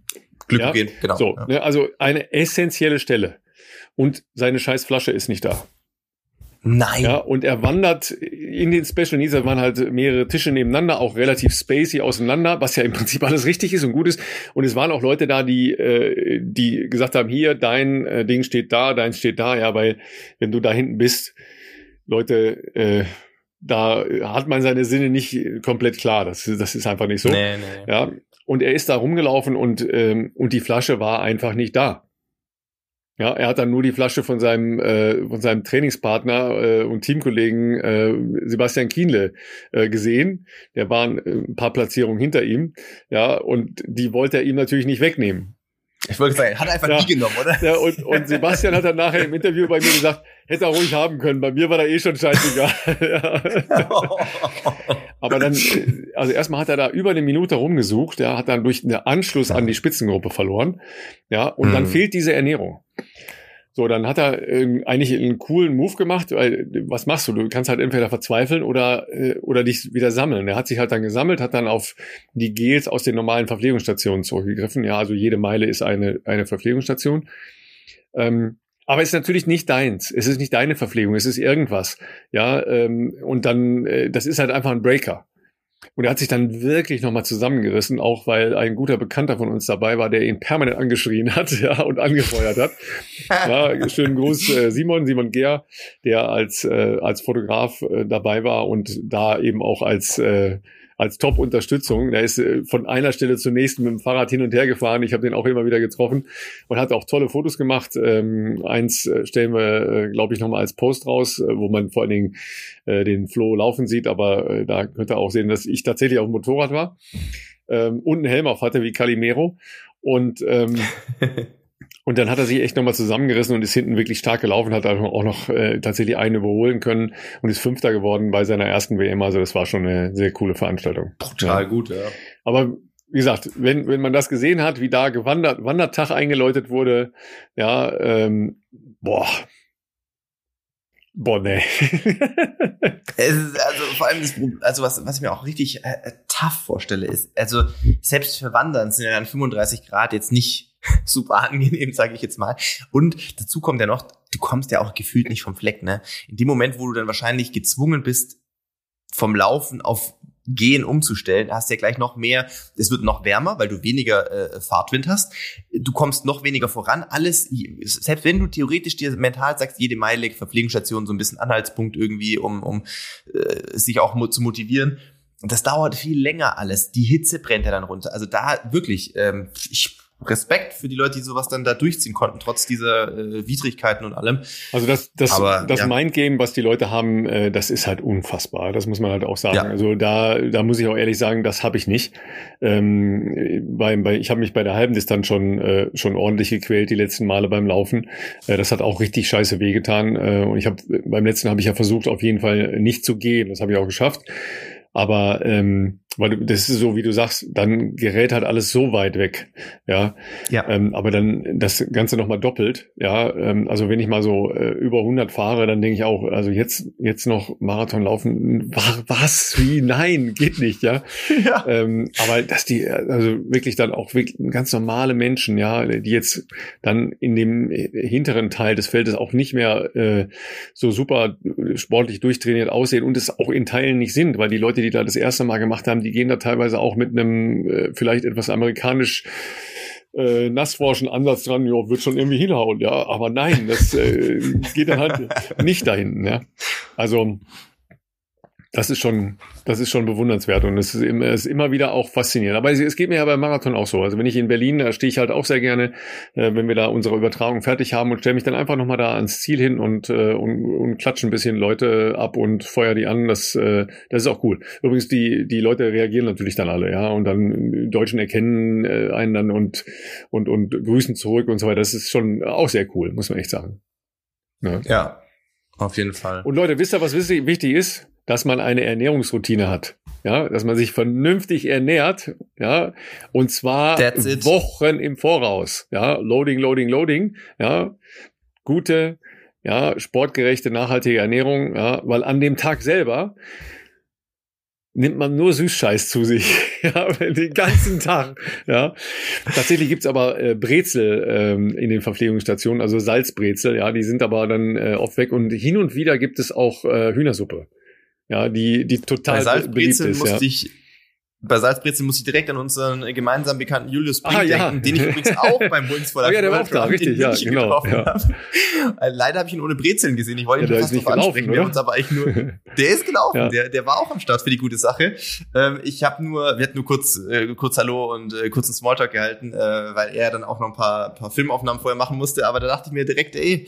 Glykogen, genau. So, ne, also eine essentielle Stelle. Und seine scheiß Flasche ist nicht da. Nein. Ja, und er wandert in den Special Needs, da waren halt mehrere Tische nebeneinander, auch relativ spacey auseinander, was ja im Prinzip alles richtig ist und gut ist. Und es waren auch Leute da, die, äh, die gesagt haben, hier, dein äh, Ding steht da, dein steht da, ja, weil wenn du da hinten bist, Leute, äh, da hat man seine Sinne nicht komplett klar. Das, das ist einfach nicht so. Nee, nee. Ja. Und er ist da rumgelaufen und, ähm, und die Flasche war einfach nicht da. Ja, er hat dann nur die Flasche von seinem, äh, von seinem Trainingspartner äh, und Teamkollegen äh, Sebastian Kienle äh, gesehen. Der war ein, ein paar Platzierungen hinter ihm. Ja, und die wollte er ihm natürlich nicht wegnehmen. Ich wollte sagen, hat einfach ja. nie genommen, oder? Ja, und, und Sebastian hat dann nachher im Interview bei mir gesagt, hätte er ruhig haben können. Bei mir war da eh schon scheißegal. Aber dann, also erstmal hat er da über eine Minute rumgesucht, ja, hat dann durch den Anschluss an die Spitzengruppe verloren. Ja, und mhm. dann fehlt diese Ernährung. So, dann hat er äh, eigentlich einen coolen Move gemacht, weil was machst du? Du kannst halt entweder verzweifeln oder, äh, oder dich wieder sammeln. Er hat sich halt dann gesammelt, hat dann auf die Gels aus den normalen Verpflegungsstationen zurückgegriffen. Ja, also jede Meile ist eine, eine Verpflegungsstation. Ähm, aber es ist natürlich nicht deins. Es ist nicht deine Verpflegung. Es ist irgendwas. Ja, ähm, und dann, äh, das ist halt einfach ein Breaker. Und er hat sich dann wirklich nochmal zusammengerissen, auch weil ein guter Bekannter von uns dabei war, der ihn permanent angeschrien hat ja, und angefeuert hat. ja, schönen Gruß äh, Simon, Simon Gehr, der als, äh, als Fotograf äh, dabei war und da eben auch als äh, als Top-Unterstützung. Der ist äh, von einer Stelle zur nächsten mit dem Fahrrad hin und her gefahren. Ich habe den auch immer wieder getroffen und hat auch tolle Fotos gemacht. Ähm, eins äh, stellen wir, äh, glaube ich, nochmal als Post raus, wo man vor allen Dingen äh, den Flo laufen sieht. Aber äh, da könnt ihr auch sehen, dass ich tatsächlich auf dem Motorrad war ähm, und einen Helm auf hatte wie Calimero. Und ähm, Und dann hat er sich echt nochmal zusammengerissen und ist hinten wirklich stark gelaufen, hat auch noch äh, tatsächlich einen überholen können und ist Fünfter geworden bei seiner ersten WM. Also das war schon eine sehr coole Veranstaltung. Total ja. gut, ja. Aber wie gesagt, wenn, wenn man das gesehen hat, wie da gewandert, Wandertag eingeläutet wurde, ja, ähm, boah, Boah, nee. also vor allem das, also was, was ich mir auch richtig äh, äh, tough vorstelle, ist, also selbst für Wandern sind ja dann 35 Grad jetzt nicht super angenehm, sage ich jetzt mal. Und dazu kommt ja noch, du kommst ja auch gefühlt nicht vom Fleck, ne? In dem Moment, wo du dann wahrscheinlich gezwungen bist, vom Laufen auf Gehen umzustellen, hast ja gleich noch mehr, es wird noch wärmer, weil du weniger äh, Fahrtwind hast. Du kommst noch weniger voran. Alles, selbst wenn du theoretisch dir mental sagst, jede Meile Verpflegungsstation so ein bisschen Anhaltspunkt irgendwie, um, um äh, sich auch zu motivieren. das dauert viel länger alles. Die Hitze brennt ja dann runter. Also da wirklich, ähm, ich Respekt für die Leute, die sowas dann da durchziehen konnten, trotz dieser äh, Widrigkeiten und allem. Also das, das, Aber, das ja. Mindgame, was die Leute haben, äh, das ist halt unfassbar. Das muss man halt auch sagen. Ja. Also da, da muss ich auch ehrlich sagen, das habe ich nicht. Ähm, bei, bei, ich habe mich bei der halben Distanz schon, äh, schon ordentlich gequält die letzten Male beim Laufen. Äh, das hat auch richtig scheiße wehgetan. Äh, und ich habe beim letzten habe ich ja versucht, auf jeden Fall nicht zu gehen. Das habe ich auch geschafft. Aber ähm, weil das ist so, wie du sagst, dann gerät halt alles so weit weg, ja. ja. Ähm, aber dann das Ganze nochmal doppelt, ja. Ähm, also wenn ich mal so äh, über 100 fahre, dann denke ich auch, also jetzt jetzt noch Marathon laufen, was, wie, nein, geht nicht, ja. ja. Ähm, aber dass die also wirklich dann auch wirklich ganz normale Menschen, ja, die jetzt dann in dem hinteren Teil des Feldes auch nicht mehr äh, so super sportlich durchtrainiert aussehen und es auch in Teilen nicht sind, weil die Leute, die da das erste Mal gemacht haben, die gehen da teilweise auch mit einem äh, vielleicht etwas amerikanisch äh, nassforschen Ansatz dran, ja, wird schon irgendwie hinhauen, ja, aber nein, das äh, geht dann halt nicht dahin, ja. Also das ist schon, das ist schon bewundernswert und es ist, immer, es ist immer wieder auch faszinierend. Aber es, es, geht mir ja beim Marathon auch so. Also wenn ich in Berlin, da stehe ich halt auch sehr gerne, äh, wenn wir da unsere Übertragung fertig haben und stelle mich dann einfach nochmal da ans Ziel hin und, äh, und, und klatsche ein bisschen Leute ab und feuer die an. Das, äh, das ist auch cool. Übrigens, die, die Leute reagieren natürlich dann alle, ja, und dann Deutschen erkennen äh, einen dann und, und, und grüßen zurück und so weiter. Das ist schon auch sehr cool, muss man echt sagen. Ja. ja. Auf jeden Fall. Und Leute, wisst ihr, was wichtig ist? Dass man eine Ernährungsroutine hat. Ja, dass man sich vernünftig ernährt, ja, und zwar Wochen im Voraus. Ja, Loading, Loading, Loading, ja, gute, ja, sportgerechte, nachhaltige Ernährung, ja, weil an dem Tag selber nimmt man nur Süßscheiß zu sich, ja, den ganzen Tag, ja. Tatsächlich gibt's aber äh, Brezel ähm, in den Verpflegungsstationen, also Salzbrezel, ja, die sind aber dann äh, oft weg und hin und wieder gibt es auch äh, Hühnersuppe. Ja, die, die total beliebt ist. Musste ja. ich bei Salzbrezel muss ich direkt an unseren gemeinsamen bekannten Julius Brink ah, ja. denken, den ich übrigens auch beim for Life oh, ja, der war auch da, richtig, ja, genau. Ja. Äh, leider habe ich ihn ohne Brezeln gesehen. Ich wollte ihn ja, fast drauf ansprechen. Wir haben uns aber eigentlich nur, der ist gelaufen. Der, der war auch am Start für die gute Sache. Ähm, ich habe nur, wir hatten nur kurz, äh, kurz Hallo und äh, kurzen Smalltalk gehalten, äh, weil er dann auch noch ein paar, paar Filmaufnahmen vorher machen musste. Aber da dachte ich mir direkt, ey,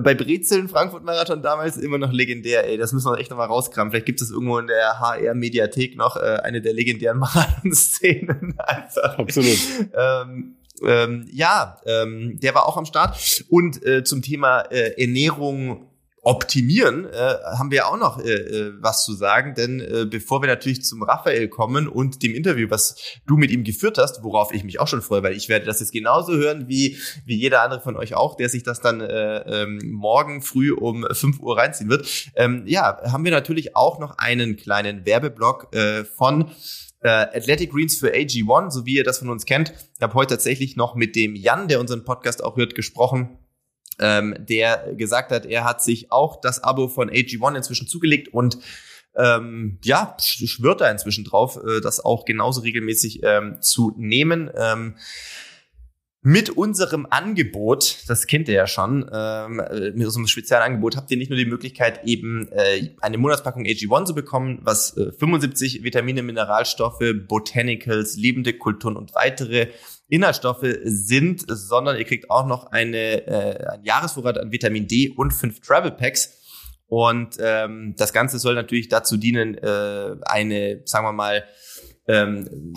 bei Brezeln Frankfurt Marathon damals immer noch legendär. Ey, das müssen wir echt nochmal rauskramen. Vielleicht gibt es irgendwo in der HR Mediathek noch äh, eine der legendären legendären Marathon-Szenen einfach. Absolut. Ähm, ähm, ja, ähm, der war auch am Start. Und äh, zum Thema äh, Ernährung optimieren, äh, haben wir auch noch äh, äh, was zu sagen, denn äh, bevor wir natürlich zum Raphael kommen und dem Interview, was du mit ihm geführt hast, worauf ich mich auch schon freue, weil ich werde das jetzt genauso hören wie wie jeder andere von euch auch, der sich das dann äh, ähm, morgen früh um 5 Uhr reinziehen wird. Ähm, ja, haben wir natürlich auch noch einen kleinen Werbeblock äh, von äh, Athletic Greens für AG1, so wie ihr das von uns kennt. Ich habe heute tatsächlich noch mit dem Jan, der unseren Podcast auch hört, gesprochen, ähm, der gesagt hat, er hat sich auch das Abo von AG1 inzwischen zugelegt und ähm, ja, schwört da inzwischen drauf, äh, das auch genauso regelmäßig ähm, zu nehmen. Ähm, mit unserem Angebot, das kennt ihr ja schon, ähm, mit unserem Spezialangebot habt ihr nicht nur die Möglichkeit, eben äh, eine Monatspackung AG1 zu bekommen, was äh, 75 Vitamine, Mineralstoffe, Botanicals, lebende Kulturen und weitere Inhaltsstoffe sind, sondern ihr kriegt auch noch eine, äh, einen Jahresvorrat an Vitamin D und fünf Travel Packs. Und ähm, das Ganze soll natürlich dazu dienen, äh, eine, sagen wir mal, ähm,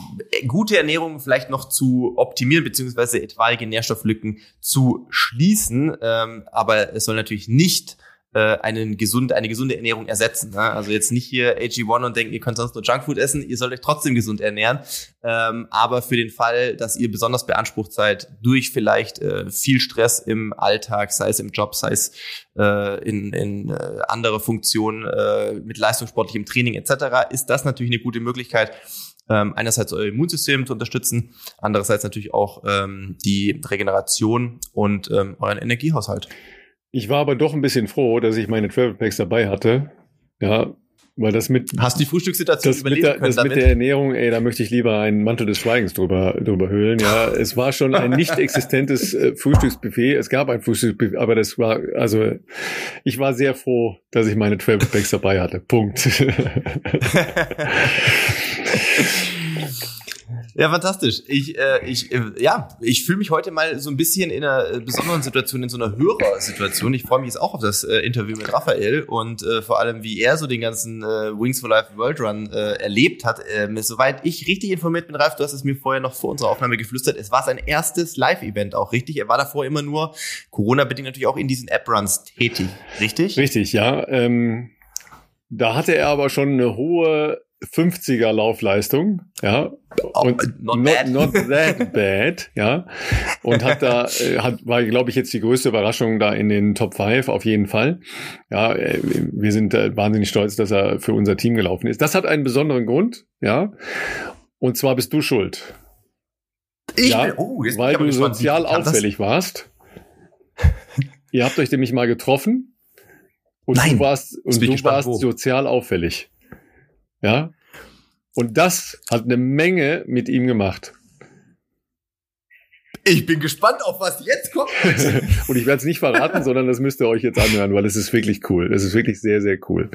gute Ernährung vielleicht noch zu optimieren, beziehungsweise etwaige Nährstofflücken zu schließen. Ähm, aber es soll natürlich nicht äh, einen gesund, eine gesunde Ernährung ersetzen. Ne? Also jetzt nicht hier AG1 und denken, ihr könnt sonst nur Junkfood essen, ihr sollt euch trotzdem gesund ernähren. Ähm, aber für den Fall, dass ihr besonders beansprucht seid durch vielleicht äh, viel Stress im Alltag, sei es im Job, sei es äh, in, in äh, andere Funktionen äh, mit leistungssportlichem Training etc., ist das natürlich eine gute Möglichkeit, ähm, einerseits euer Immunsystem zu unterstützen, andererseits natürlich auch ähm, die Regeneration und ähm, euren Energiehaushalt. Ich war aber doch ein bisschen froh, dass ich meine Travel Packs dabei hatte. Ja, weil das mit. Hast die Frühstückssituation das überleben mit der, können Das damit? mit der Ernährung, ey, da möchte ich lieber einen Mantel des Schweigens drüber, drüber hüllen. Ja, es war schon ein nicht existentes äh, Frühstücksbuffet. Es gab ein Frühstücksbuffet, aber das war, also, ich war sehr froh, dass ich meine Travel Packs dabei hatte. Punkt. Ja, fantastisch. Ich, äh, ich, äh, ja, ich fühle mich heute mal so ein bisschen in einer äh, besonderen Situation, in so einer Hörersituation. Ich freue mich jetzt auch auf das äh, Interview mit Raphael und äh, vor allem, wie er so den ganzen äh, Wings for Life World Run äh, erlebt hat. Äh, soweit ich richtig informiert bin, Ralf, du hast es mir vorher noch vor unserer Aufnahme geflüstert. Es war sein erstes Live-Event auch, richtig? Er war davor immer nur Corona-bedingt natürlich auch in diesen App-Runs tätig, richtig? Richtig, ja. Ähm, da hatte er aber schon eine hohe 50er Laufleistung, ja. Oh, und not, not, not, that bad, ja. Und hat da, äh, hat, war, glaube ich, jetzt die größte Überraschung da in den Top 5 auf jeden Fall. Ja, äh, wir sind äh, wahnsinnig stolz, dass er für unser Team gelaufen ist. Das hat einen besonderen Grund, ja. Und zwar bist du schuld. Ich ja, bin, oh, weil du sozial auffällig warst. Ihr habt euch nämlich mal getroffen und Nein, du warst, und du gespannt, warst sozial auffällig. Ja. Und das hat eine Menge mit ihm gemacht. Ich bin gespannt, auf was jetzt kommt. und ich werde es nicht verraten, sondern das müsst ihr euch jetzt anhören, weil es ist wirklich cool. Es ist wirklich sehr, sehr cool.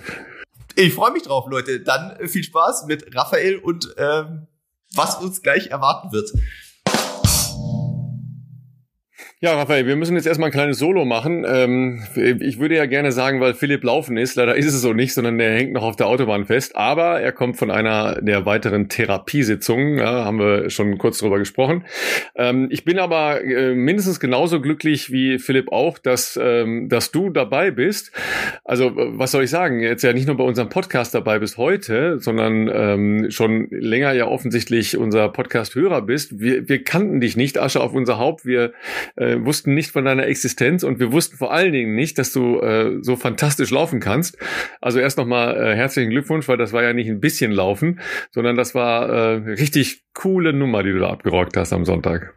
Ich freue mich drauf, Leute. Dann viel Spaß mit Raphael und ähm, was uns gleich erwarten wird. Ja, Raphael, wir müssen jetzt erstmal ein kleines Solo machen. Ähm, ich würde ja gerne sagen, weil Philipp laufen ist. Leider ist es so nicht, sondern der hängt noch auf der Autobahn fest. Aber er kommt von einer der weiteren Therapiesitzungen. Ja, haben wir schon kurz drüber gesprochen. Ähm, ich bin aber äh, mindestens genauso glücklich wie Philipp auch, dass, ähm, dass du dabei bist. Also, was soll ich sagen? Jetzt ja nicht nur bei unserem Podcast dabei bist heute, sondern ähm, schon länger ja offensichtlich unser Podcast-Hörer bist. Wir, wir kannten dich nicht, Asche auf unser Haupt. Wir äh, äh, wussten nicht von deiner Existenz und wir wussten vor allen Dingen nicht, dass du äh, so fantastisch laufen kannst. Also erst nochmal äh, herzlichen Glückwunsch, weil das war ja nicht ein bisschen Laufen, sondern das war äh, richtig coole Nummer, die du da abgerockt hast am Sonntag.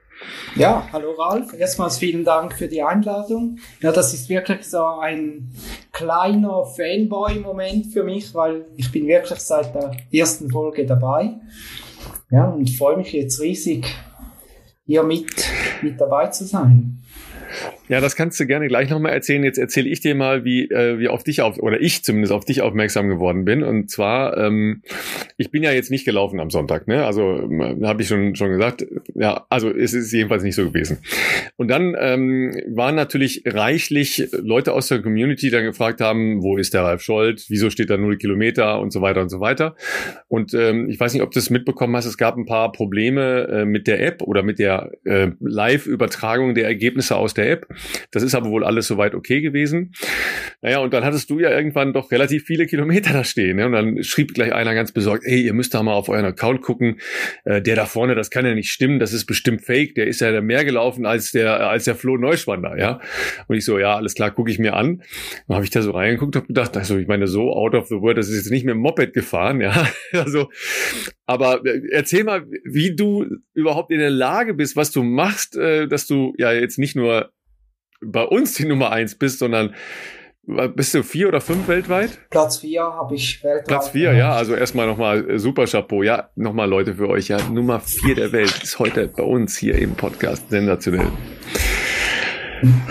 Ja, hallo Ralf. Erstmals vielen Dank für die Einladung. Ja, das ist wirklich so ein kleiner Fanboy-Moment für mich, weil ich bin wirklich seit der ersten Folge dabei. Ja, und freue mich jetzt riesig, hier mit, mit dabei zu sein. Ja, das kannst du gerne gleich nochmal erzählen. Jetzt erzähle ich dir mal, wie äh, wie auf dich auf oder ich zumindest auf dich aufmerksam geworden bin. Und zwar, ähm, ich bin ja jetzt nicht gelaufen am Sonntag, ne? Also äh, habe ich schon schon gesagt. Ja, also es ist jedenfalls nicht so gewesen. Und dann ähm, waren natürlich reichlich Leute aus der Community, die dann gefragt haben, wo ist der Ralf Scholz? Wieso steht da null Kilometer und so weiter und so weiter. Und ähm, ich weiß nicht, ob du es mitbekommen hast. Es gab ein paar Probleme äh, mit der App oder mit der äh, Live-Übertragung der Ergebnisse aus der App. Das ist aber wohl alles soweit okay gewesen. Naja, und dann hattest du ja irgendwann doch relativ viele Kilometer da stehen. Ne? Und dann schrieb gleich einer ganz besorgt, hey, ihr müsst da mal auf euren Account gucken. Äh, der da vorne, das kann ja nicht stimmen, das ist bestimmt fake. Der ist ja mehr gelaufen als der, als der Flo Neuschwander, ja. Und ich so, ja, alles klar, gucke ich mir an. Dann habe ich da so reingeguckt und gedacht, also ich meine, so out of the world, das ist jetzt nicht dem Moped gefahren, ja. Also, aber äh, erzähl mal, wie du überhaupt in der Lage bist, was du machst, äh, dass du ja jetzt nicht nur bei uns die Nummer eins bist, sondern bist du vier oder fünf weltweit? Platz vier habe ich weltweit. Platz vier, ja. Also erstmal nochmal äh, super Chapeau. Ja, nochmal Leute für euch. Ja, Nummer vier der Welt ist heute bei uns hier im Podcast. Sensationell.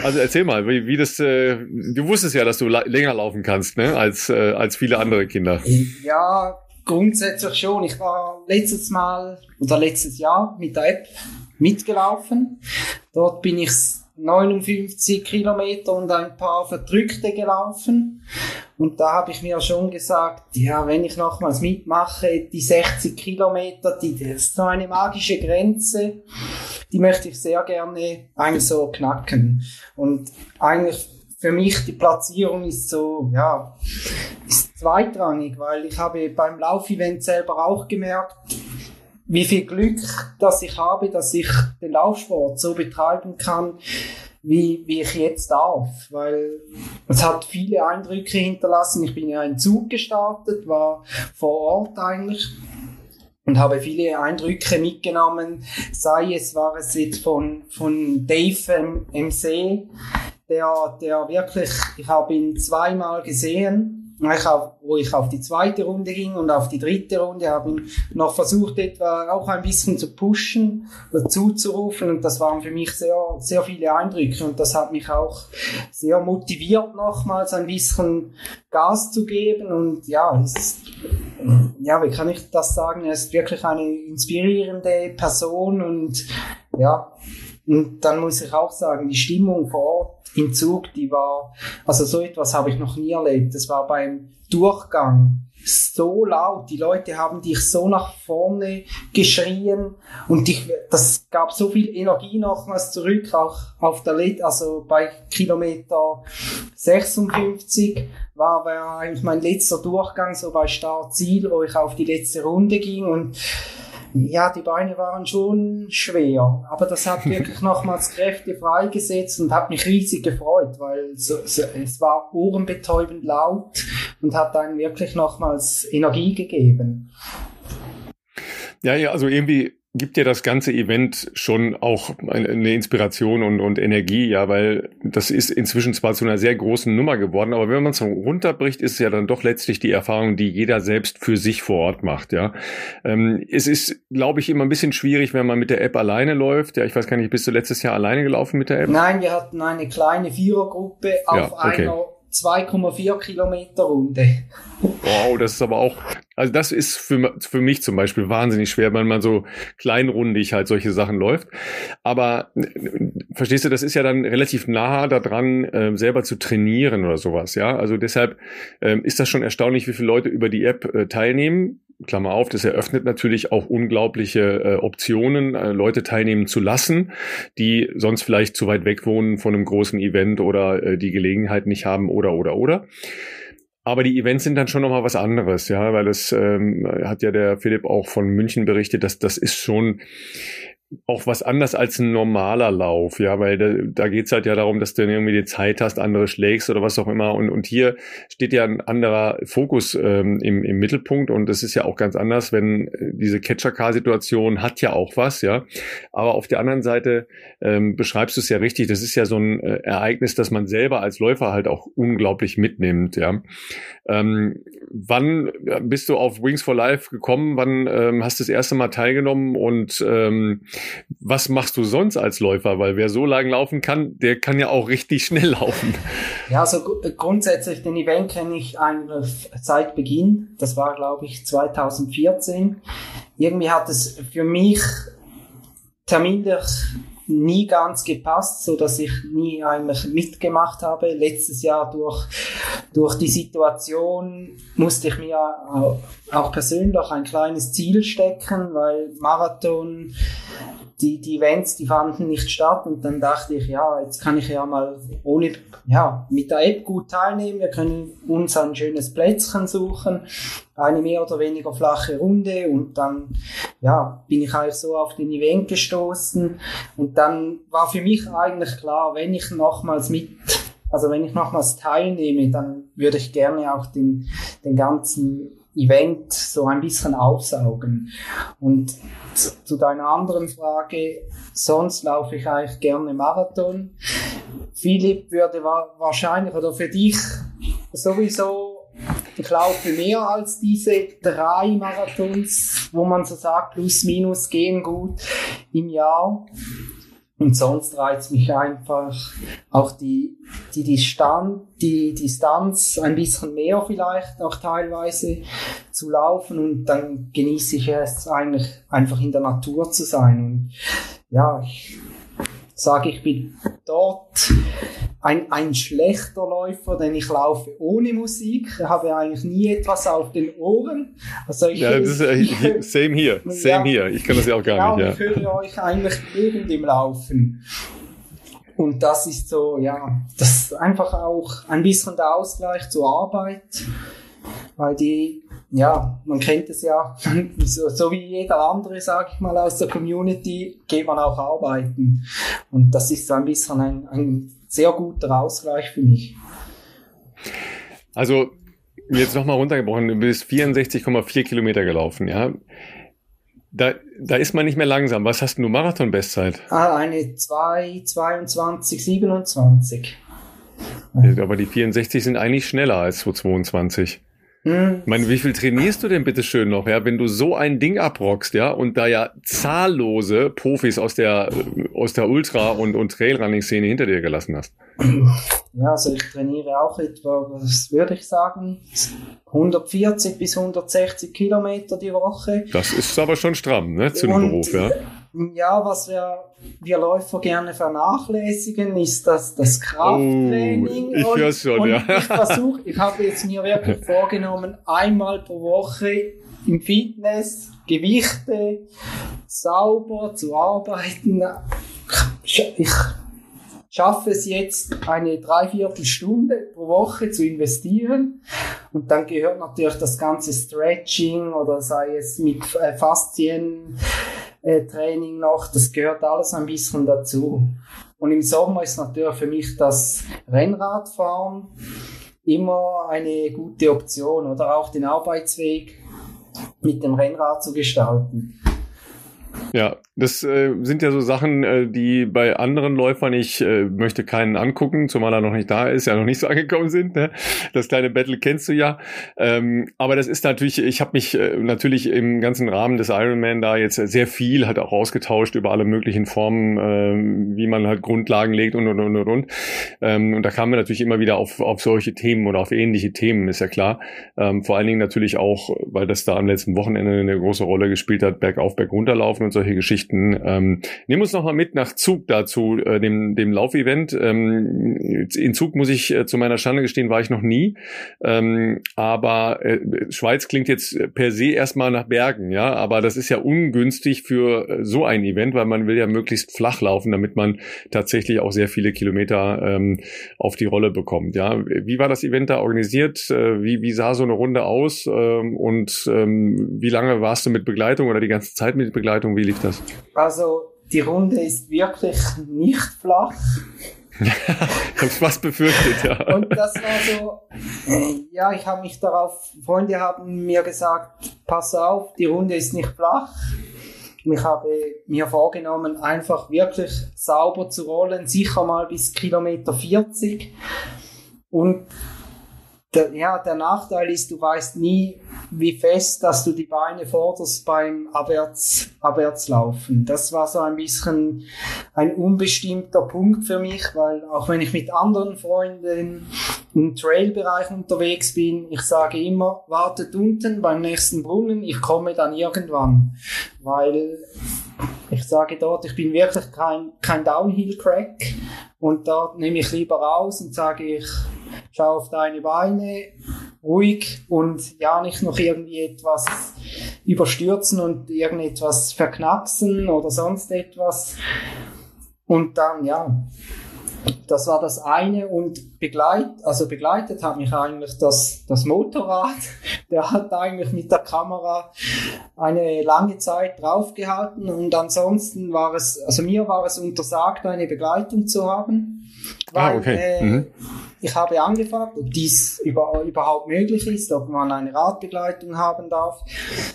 Also erzähl mal, wie, wie das, äh, du wusstest ja, dass du länger laufen kannst, ne, als, äh, als viele andere Kinder. Ja, grundsätzlich schon. Ich war letztes Mal oder letztes Jahr mit der App mitgelaufen. Dort bin ich 59 Kilometer und ein paar Verdrückte gelaufen. Und da habe ich mir schon gesagt, ja, wenn ich nochmals mitmache, die 60 Kilometer, die, das ist so eine magische Grenze, die möchte ich sehr gerne eigentlich so knacken. Und eigentlich für mich die Platzierung ist so, ja, ist zweitrangig, weil ich habe beim Laufevent selber auch gemerkt, wie viel Glück, dass ich habe, dass ich den Laufsport so betreiben kann, wie, wie ich jetzt darf, weil es hat viele Eindrücke hinterlassen. Ich bin ja in Zug gestartet, war vor Ort eigentlich und habe viele Eindrücke mitgenommen, sei es war es jetzt von, von Dave MC, der, der wirklich, ich habe ihn zweimal gesehen, ich auf, wo ich auf die zweite Runde ging und auf die dritte Runde habe noch versucht, etwa auch ein bisschen zu pushen zuzurufen und das waren für mich sehr, sehr viele Eindrücke. Und das hat mich auch sehr motiviert, nochmals ein bisschen Gas zu geben. Und ja, es ist, ja, wie kann ich das sagen? Er ist wirklich eine inspirierende Person. Und ja, und dann muss ich auch sagen, die Stimmung vor Ort im Zug, die war, also so etwas habe ich noch nie erlebt. Das war beim Durchgang so laut, die Leute haben dich so nach vorne geschrien und dich, das gab so viel Energie nochmals zurück, auch auf der Let, also bei Kilometer 56 war, war eigentlich mein letzter Durchgang so bei Startziel, wo ich auf die letzte Runde ging und ja, die Beine waren schon schwer, aber das hat wirklich nochmals Kräfte freigesetzt und hat mich riesig gefreut, weil so, es war ohrenbetäubend laut und hat dann wirklich nochmals Energie gegeben. Ja, ja, also irgendwie gibt dir das ganze Event schon auch eine Inspiration und, und Energie, ja, weil das ist inzwischen zwar zu einer sehr großen Nummer geworden, aber wenn man es runterbricht, ist es ja dann doch letztlich die Erfahrung, die jeder selbst für sich vor Ort macht, ja. Ähm, es ist, glaube ich, immer ein bisschen schwierig, wenn man mit der App alleine läuft. Ja, ich weiß gar nicht, bist du letztes Jahr alleine gelaufen mit der App? Nein, wir hatten eine kleine Vierergruppe auf ja, okay. einer 2,4 Kilometer Runde. Wow, das ist aber auch, also das ist für, für mich zum Beispiel wahnsinnig schwer, wenn man so kleinrundig halt solche Sachen läuft. Aber verstehst du, das ist ja dann relativ nah daran, äh, selber zu trainieren oder sowas, ja. Also deshalb äh, ist das schon erstaunlich, wie viele Leute über die App äh, teilnehmen. Klammer auf, das eröffnet natürlich auch unglaubliche äh, Optionen, äh, Leute teilnehmen zu lassen, die sonst vielleicht zu weit weg wohnen von einem großen Event oder äh, die Gelegenheit nicht haben oder oder oder. Aber die Events sind dann schon nochmal was anderes, ja, weil das ähm, hat ja der Philipp auch von München berichtet, dass das ist schon auch was anders als ein normaler Lauf, ja, weil da, da geht's halt ja darum, dass du irgendwie die Zeit hast, andere schlägst oder was auch immer. Und, und hier steht ja ein anderer Fokus ähm, im, im Mittelpunkt und das ist ja auch ganz anders, wenn äh, diese Catcher-Car-Situation hat ja auch was, ja. Aber auf der anderen Seite ähm, beschreibst du es ja richtig, das ist ja so ein äh, Ereignis, das man selber als Läufer halt auch unglaublich mitnimmt, ja. Ähm, wann bist du auf Wings for Life gekommen? Wann ähm, hast du das erste Mal teilgenommen und ähm, was machst du sonst als Läufer? Weil wer so lang laufen kann, der kann ja auch richtig schnell laufen. Ja, also grundsätzlich den Event kenne ich eigentlich seit Beginn. Das war, glaube ich, 2014. Irgendwie hat es für mich terminlich nie ganz gepasst, so dass ich nie eigentlich mitgemacht habe. Letztes Jahr durch, durch die Situation musste ich mir auch persönlich ein kleines Ziel stecken, weil Marathon die, die Events, die fanden nicht statt. Und dann dachte ich, ja, jetzt kann ich ja mal ohne, ja, mit der App gut teilnehmen. Wir können uns ein schönes Plätzchen suchen, eine mehr oder weniger flache Runde. Und dann, ja, bin ich eigentlich so auf den Event gestoßen. Und dann war für mich eigentlich klar, wenn ich nochmals mit also wenn ich nochmals teilnehme, dann würde ich gerne auch den, den ganzen Event so ein bisschen aufsaugen. Und zu deiner anderen Frage, sonst laufe ich eigentlich gerne Marathon. Philipp würde wahrscheinlich oder für dich sowieso ich laufe mehr als diese drei Marathons, wo man so sagt, plus minus gehen gut im Jahr. Und sonst reizt mich einfach auch die, die, Distanz, die Distanz ein bisschen mehr vielleicht auch teilweise zu laufen und dann genieße ich es eigentlich einfach in der Natur zu sein. Und ja, ich sage, ich bin dort ein, ein schlechter Läufer, denn ich laufe ohne Musik, ich habe eigentlich nie etwas auf den Ohren. Also ich, ja, das ist, äh, same hier, same hier. Ich kann das ja auch gar genau, nicht. Ja. Ich höre euch eigentlich während dem Laufen. Und das ist so, ja, das ist einfach auch ein bisschen der Ausgleich zur Arbeit, weil die ja, man kennt es ja, so, so wie jeder andere, sag ich mal, aus der Community, geht man auch arbeiten. Und das ist so ein bisschen ein, ein sehr guter Ausgleich für mich. Also, jetzt nochmal runtergebrochen, du bist 64,4 Kilometer gelaufen, ja. Da, da ist man nicht mehr langsam. Was hast du Marathon-Bestzeit? Ah, eine 2, 22, 27. Aber die 64 sind eigentlich schneller als 222. Ich meine, wie viel trainierst du denn bitte schön noch, ja, wenn du so ein Ding abrockst, ja, und da ja zahllose Profis aus der, aus der Ultra- und, und Trailrunning-Szene hinter dir gelassen hast? Ja, also ich trainiere auch etwa, was würde ich sagen, 140 bis 160 Kilometer die Woche. Das ist aber schon stramm, ne, zu dem Beruf, ja. Ja, was wir, wir Läufer gerne vernachlässigen, ist das, das Krafttraining. Oh, ich höre schon, und ja. Ich versuche, ich habe jetzt mir wirklich vorgenommen, einmal pro Woche im Fitness Gewichte sauber zu arbeiten. Ich schaffe es jetzt, eine Dreiviertelstunde pro Woche zu investieren. Und dann gehört natürlich das ganze Stretching oder sei es mit äh. Training noch, das gehört alles ein bisschen dazu. Und im Sommer ist natürlich für mich das Rennradfahren immer eine gute Option oder auch den Arbeitsweg mit dem Rennrad zu gestalten. Ja, das äh, sind ja so Sachen, äh, die bei anderen Läufern, ich äh, möchte keinen angucken, zumal er noch nicht da ist, ja noch nicht so angekommen sind. Ne? Das kleine Battle kennst du ja. Ähm, aber das ist natürlich, ich habe mich äh, natürlich im ganzen Rahmen des Ironman da jetzt sehr viel halt auch ausgetauscht über alle möglichen Formen, äh, wie man halt Grundlagen legt und und und und. und. Ähm, und da kamen wir natürlich immer wieder auf, auf solche Themen oder auf ähnliche Themen, ist ja klar. Ähm, vor allen Dingen natürlich auch, weil das da am letzten Wochenende eine große Rolle gespielt hat, bergauf, bergunterlaufen und solche Geschichten. Ähm, nimm uns noch mal mit nach Zug dazu, äh, dem, dem Laufevent. Ähm, in Zug muss ich äh, zu meiner Schande gestehen, war ich noch nie. Ähm, aber äh, Schweiz klingt jetzt per se erstmal nach Bergen, ja, aber das ist ja ungünstig für äh, so ein Event, weil man will ja möglichst flach laufen, damit man tatsächlich auch sehr viele Kilometer ähm, auf die Rolle bekommt. Ja, wie war das Event da organisiert? Äh, wie, wie sah so eine Runde aus? Ähm, und ähm, wie lange warst du mit Begleitung oder die ganze Zeit mit Begleitung? Wie lief das? Also die Runde ist wirklich nicht flach. ich hab's fast befürchtet, ja. Und das war so, äh, ja, ich habe mich darauf, Freunde haben mir gesagt, pass auf, die Runde ist nicht flach. Ich habe mir vorgenommen, einfach wirklich sauber zu rollen, sicher mal bis Kilometer 40. Und der, ja, der Nachteil ist, du weißt nie, wie fest, dass du die Beine forderst beim Abwärts, Abwärtslaufen. Das war so ein bisschen ein unbestimmter Punkt für mich, weil auch wenn ich mit anderen Freunden im Trailbereich unterwegs bin, ich sage immer, wartet unten beim nächsten Brunnen, ich komme dann irgendwann, weil ich sage dort, ich bin wirklich kein, kein Downhill-Crack und dort nehme ich lieber raus und sage ich, schau auf deine Beine, ruhig und ja nicht noch irgendwie etwas überstürzen und irgendetwas verknacksen oder sonst etwas. Und dann, ja, das war das eine und begleit, also begleitet hat mich eigentlich das, das Motorrad. Der hat eigentlich mit der Kamera eine lange Zeit draufgehalten und ansonsten war es, also mir war es untersagt, eine Begleitung zu haben. Ah, weil, ah, okay. Äh, mhm. Ich habe angefragt, ob dies über, überhaupt möglich ist, ob man eine Radbegleitung haben darf.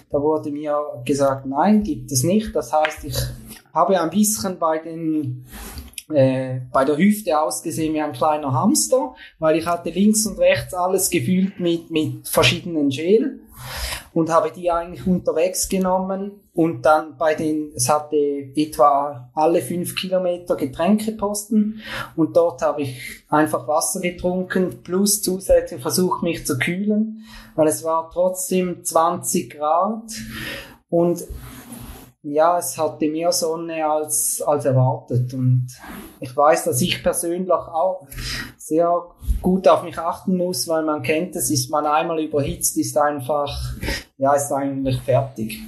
Da wurde mir gesagt, nein, gibt es nicht. Das heißt, ich habe ein bisschen bei den äh, bei der Hüfte ausgesehen wie ein kleiner Hamster, weil ich hatte links und rechts alles gefüllt mit, mit verschiedenen Gel und habe die eigentlich unterwegs genommen und dann bei den, es hatte etwa alle fünf Kilometer Getränkeposten und dort habe ich einfach Wasser getrunken plus zusätzlich versucht mich zu kühlen, weil es war trotzdem 20 Grad. Und ja, es hatte mehr Sonne als, als erwartet. Und ich weiß, dass ich persönlich auch sehr gut auf mich achten muss, weil man kennt es, ist man einmal überhitzt, ist einfach, ja, ist eigentlich fertig.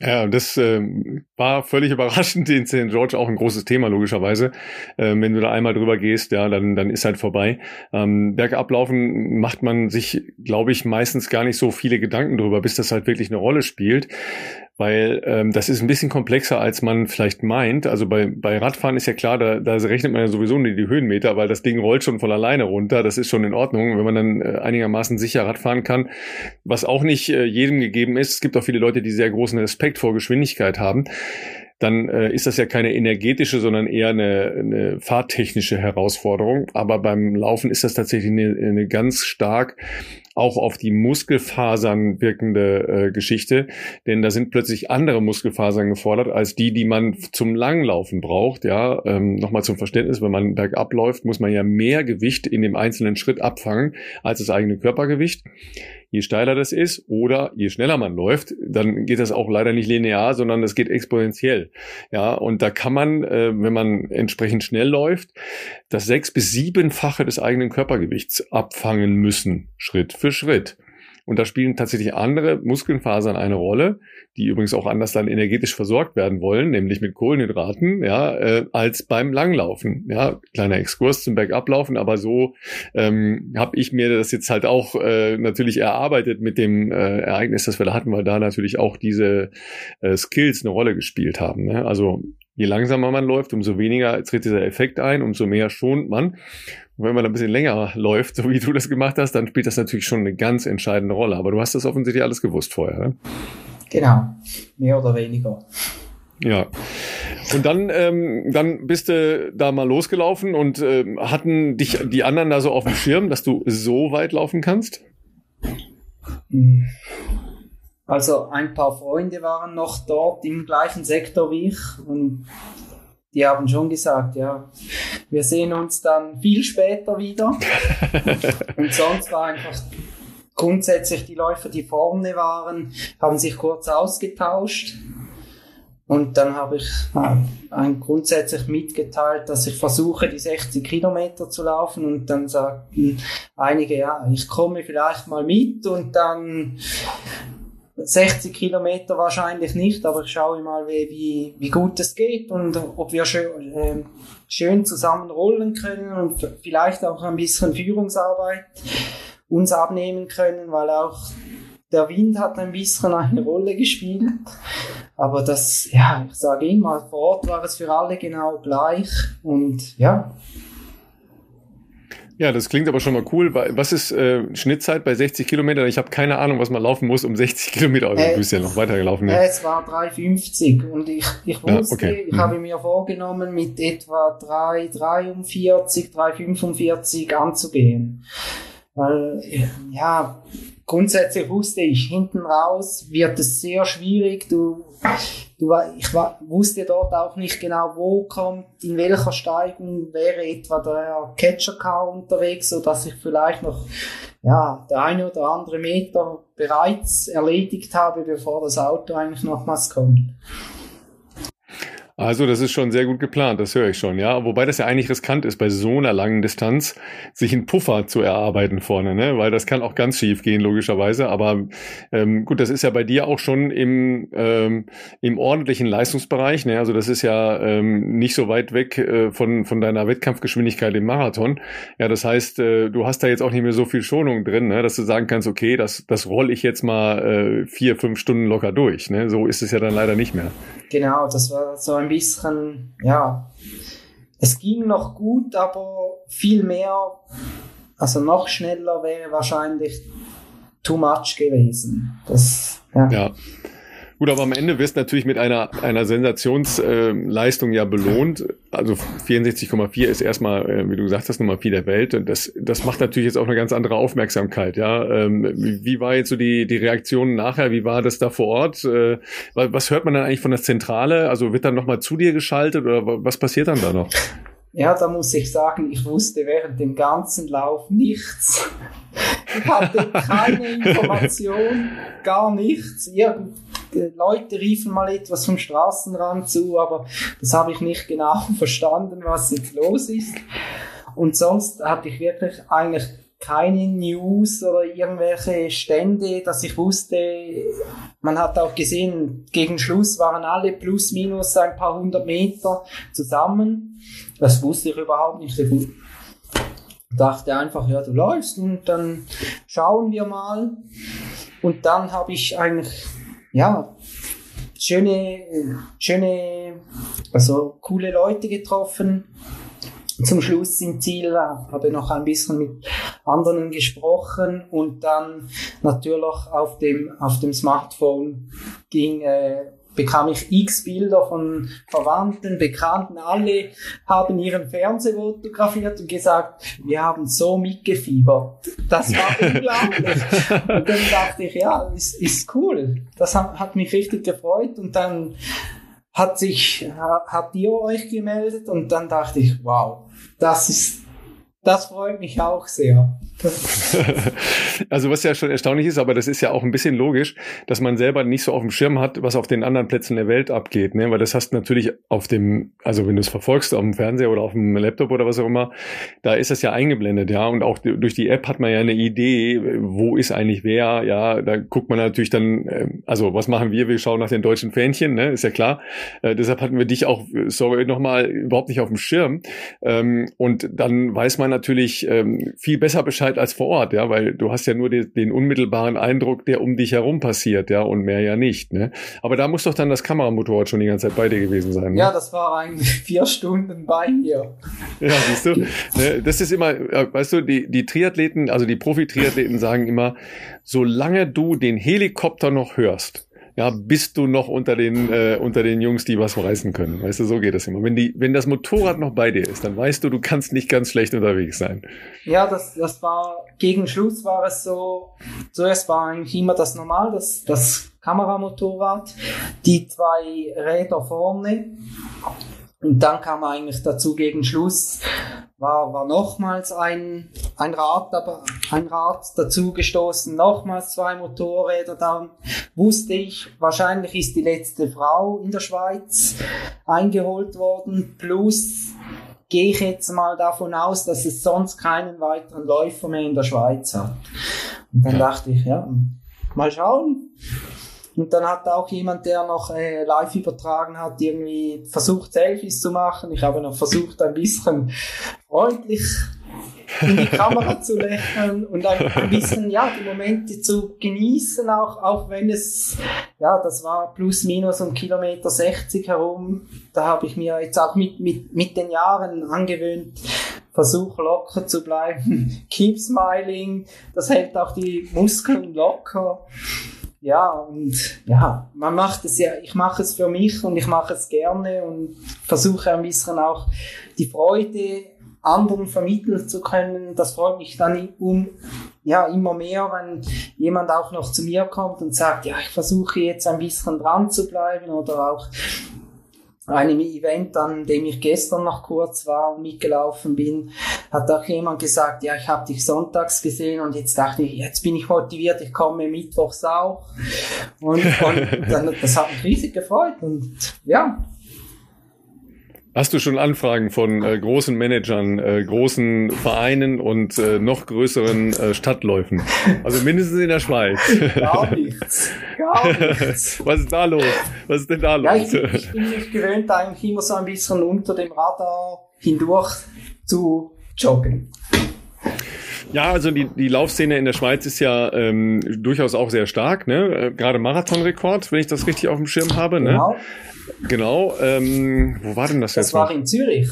Ja, das äh, war völlig überraschend in St. George auch ein großes Thema, logischerweise. Ähm, wenn du da einmal drüber gehst, ja, dann, dann ist halt vorbei. Ähm, Bergablaufen macht man sich, glaube ich, meistens gar nicht so viele Gedanken drüber, bis das halt wirklich eine Rolle spielt weil ähm, das ist ein bisschen komplexer, als man vielleicht meint. Also bei, bei Radfahren ist ja klar, da, da rechnet man ja sowieso nur die Höhenmeter, weil das Ding rollt schon von alleine runter. Das ist schon in Ordnung, wenn man dann äh, einigermaßen sicher Radfahren kann. Was auch nicht äh, jedem gegeben ist. Es gibt auch viele Leute, die sehr großen Respekt vor Geschwindigkeit haben dann äh, ist das ja keine energetische, sondern eher eine, eine fahrtechnische Herausforderung. Aber beim Laufen ist das tatsächlich eine, eine ganz stark auch auf die Muskelfasern wirkende äh, Geschichte, denn da sind plötzlich andere Muskelfasern gefordert als die, die man zum Langlaufen braucht. Ja, ähm, nochmal zum Verständnis: Wenn man bergab läuft, muss man ja mehr Gewicht in dem einzelnen Schritt abfangen als das eigene Körpergewicht. Je steiler das ist oder je schneller man läuft, dann geht das auch leider nicht linear, sondern das geht exponentiell. Ja, und da kann man, äh, wenn man entsprechend schnell läuft, das sechs- bis siebenfache des eigenen Körpergewichts abfangen müssen, Schritt für Schritt. Und da spielen tatsächlich andere Muskelfasern eine Rolle, die übrigens auch anders dann energetisch versorgt werden wollen, nämlich mit Kohlenhydraten, ja, äh, als beim Langlaufen. Ja, kleiner Exkurs zum Bergablaufen, aber so ähm, habe ich mir das jetzt halt auch äh, natürlich erarbeitet mit dem äh, Ereignis, das wir da hatten, weil da natürlich auch diese äh, Skills eine Rolle gespielt haben. Ne? Also je langsamer man läuft, umso weniger tritt dieser Effekt ein, umso mehr schont man. Wenn man ein bisschen länger läuft, so wie du das gemacht hast, dann spielt das natürlich schon eine ganz entscheidende Rolle. Aber du hast das offensichtlich alles gewusst vorher. Ne? Genau, mehr oder weniger. Ja. Und dann, ähm, dann bist du da mal losgelaufen und ähm, hatten dich die anderen da so auf dem Schirm, dass du so weit laufen kannst? Also ein paar Freunde waren noch dort im gleichen Sektor wie ich und die haben schon gesagt, ja, wir sehen uns dann viel später wieder. und sonst war einfach grundsätzlich die Läufer, die vorne waren, haben sich kurz ausgetauscht. Und dann habe ich äh, grundsätzlich mitgeteilt, dass ich versuche, die 60 Kilometer zu laufen. Und dann sagten einige, ja, ich komme vielleicht mal mit und dann 60 Kilometer wahrscheinlich nicht, aber ich schaue mal, wie, wie, wie gut es geht und ob wir schön, äh, schön zusammen rollen können und vielleicht auch ein bisschen Führungsarbeit uns abnehmen können, weil auch der Wind hat ein bisschen eine Rolle gespielt. Aber das, ja, ich sage immer, vor Ort war es für alle genau gleich und ja, ja, das klingt aber schon mal cool. Was ist äh, Schnittzeit bei 60 Kilometern? Ich habe keine Ahnung, was man laufen muss um 60 Kilometer. Also äh, du bist ja noch weitergelaufen. Ne? es war 3,50 und ich, ich wusste, ja, okay. ich mhm. habe mir vorgenommen, mit etwa 3,43, 3,45 anzugehen. Weil, ja, grundsätzlich wusste ich, hinten raus wird es sehr schwierig. Du, du, ich wusste dort auch nicht genau, wo kommt, in welcher Steigung wäre etwa der Catcher-Car unterwegs, so dass ich vielleicht noch, ja, der eine oder andere Meter bereits erledigt habe, bevor das Auto eigentlich nochmals kommt. Also das ist schon sehr gut geplant, das höre ich schon, ja. Wobei das ja eigentlich riskant ist, bei so einer langen Distanz sich einen Puffer zu erarbeiten vorne, ne? Weil das kann auch ganz schief gehen, logischerweise. Aber ähm, gut, das ist ja bei dir auch schon im, ähm, im ordentlichen Leistungsbereich, ne? Also das ist ja ähm, nicht so weit weg äh, von, von deiner Wettkampfgeschwindigkeit im Marathon. Ja, das heißt, äh, du hast da jetzt auch nicht mehr so viel Schonung drin, ne? dass du sagen kannst, okay, das, das roll ich jetzt mal äh, vier, fünf Stunden locker durch. Ne? So ist es ja dann leider nicht mehr. Genau, das war so ein bisschen, ja, es ging noch gut, aber viel mehr, also noch schneller wäre wahrscheinlich too much gewesen. Das, ja. ja. Gut, aber am Ende wirst natürlich mit einer, einer Sensationsleistung äh, ja belohnt. Also 64,4 ist erstmal, äh, wie du gesagt hast, Nummer 4 der Welt. Und das, das macht natürlich jetzt auch eine ganz andere Aufmerksamkeit. Ja, ähm, wie, wie war jetzt so die, die Reaktion nachher? Wie war das da vor Ort? Äh, was hört man dann eigentlich von der Zentrale? Also wird dann nochmal zu dir geschaltet oder was passiert dann da noch? Ja, da muss ich sagen, ich wusste während dem ganzen Lauf nichts. Ich hatte keine Information, gar nichts. Irgend Leute riefen mal etwas vom Straßenrand zu, aber das habe ich nicht genau verstanden, was jetzt los ist. Und sonst hatte ich wirklich eigentlich keine News oder irgendwelche Stände, dass ich wusste, man hat auch gesehen, gegen Schluss waren alle plus minus ein paar hundert Meter zusammen. Das wusste ich überhaupt nicht. Ich dachte einfach, ja, du läufst und dann schauen wir mal. Und dann habe ich eigentlich ja, schöne, schöne, also coole Leute getroffen. Zum Schluss im Ziel habe ich noch ein bisschen mit anderen gesprochen und dann natürlich auf dem, auf dem Smartphone ging äh, bekam ich x Bilder von Verwandten, Bekannten, alle haben ihren Fernseher fotografiert und gesagt, wir haben so mitgefiebert. Das war unglaublich. Und dann dachte ich, ja, ist, ist cool. Das hat, hat mich richtig gefreut und dann hat sich, hat ihr euch gemeldet und dann dachte ich, wow, das ist, das freut mich auch sehr. also was ja schon erstaunlich ist, aber das ist ja auch ein bisschen logisch, dass man selber nicht so auf dem Schirm hat, was auf den anderen Plätzen der Welt abgeht, ne? Weil das hast natürlich auf dem, also wenn du es verfolgst auf dem Fernseher oder auf dem Laptop oder was auch immer, da ist das ja eingeblendet, ja. Und auch durch die App hat man ja eine Idee, wo ist eigentlich wer, ja. Da guckt man natürlich dann, ähm, also was machen wir? Wir schauen nach den deutschen Fähnchen, ne? Ist ja klar. Äh, deshalb hatten wir dich auch, sorry, nochmal überhaupt nicht auf dem Schirm. Ähm, und dann weiß man natürlich ähm, viel besser Bescheid als vor Ort, ja, weil du hast ja nur den, den unmittelbaren Eindruck, der um dich herum passiert, ja, und mehr ja nicht, ne? Aber da muss doch dann das Kameramotorrad schon die ganze Zeit bei dir gewesen sein. Ne? Ja, das war eigentlich vier Stunden bei mir. Ja, siehst du, ne, das ist immer, äh, weißt du, die, die Triathleten, also die Profi-Triathleten sagen immer, solange du den Helikopter noch hörst, ja, bist du noch unter den, äh, unter den Jungs, die was reißen können. Weißt du, so geht es immer. Wenn, die, wenn das Motorrad noch bei dir ist, dann weißt du, du kannst nicht ganz schlecht unterwegs sein. Ja, das, das war, gegen Schluss war es so, zuerst war eigentlich immer das Normal, das, das Kameramotorrad, die zwei Räder vorne. Und dann kam eigentlich dazu gegen Schluss war, war nochmals ein, ein Rad, aber ein Rad dazu gestoßen, nochmals zwei Motorräder. Dann wusste ich, wahrscheinlich ist die letzte Frau in der Schweiz eingeholt worden, plus gehe ich jetzt mal davon aus, dass es sonst keinen weiteren Läufer mehr in der Schweiz hat. Und dann dachte ich, ja, mal schauen. Und dann hat auch jemand, der noch äh, live übertragen hat, irgendwie versucht, Selfies zu machen. Ich habe noch versucht, ein bisschen freundlich in die Kamera zu lächeln und ein bisschen, ja, die Momente zu genießen, auch, auch wenn es, ja, das war plus minus um Kilometer 60 herum. Da habe ich mir jetzt auch mit, mit, mit den Jahren angewöhnt, versuch locker zu bleiben. Keep smiling. Das hält auch die Muskeln locker. Ja, und ja, man macht es ja, ich mache es für mich und ich mache es gerne und versuche ein bisschen auch die Freude anderen vermitteln zu können. Das freut mich dann um, ja, immer mehr, wenn jemand auch noch zu mir kommt und sagt, ja, ich versuche jetzt ein bisschen dran zu bleiben oder auch einem Event, an dem ich gestern noch kurz war und mitgelaufen bin, hat auch jemand gesagt, ja, ich habe dich sonntags gesehen und jetzt dachte ich, jetzt bin ich motiviert, ich komme mittwochs auch. Und, und dann, das hat mich riesig gefreut und ja, Hast du schon Anfragen von äh, großen Managern, äh, großen Vereinen und äh, noch größeren äh, Stadtläufen? Also mindestens in der Schweiz. Gar nichts. Was ist da los? Was ist denn da los? Ja, ich, ich bin nicht gewöhnt, eigentlich immer so ein bisschen unter dem Radar hindurch zu joggen. Ja, also die, die Laufszene in der Schweiz ist ja ähm, durchaus auch sehr stark, ne? Äh, gerade Marathonrekord, wenn ich das richtig auf dem Schirm habe, ne? genau. ne? Genau. Ähm, wo war denn das, das jetzt? Das war noch? in Zürich.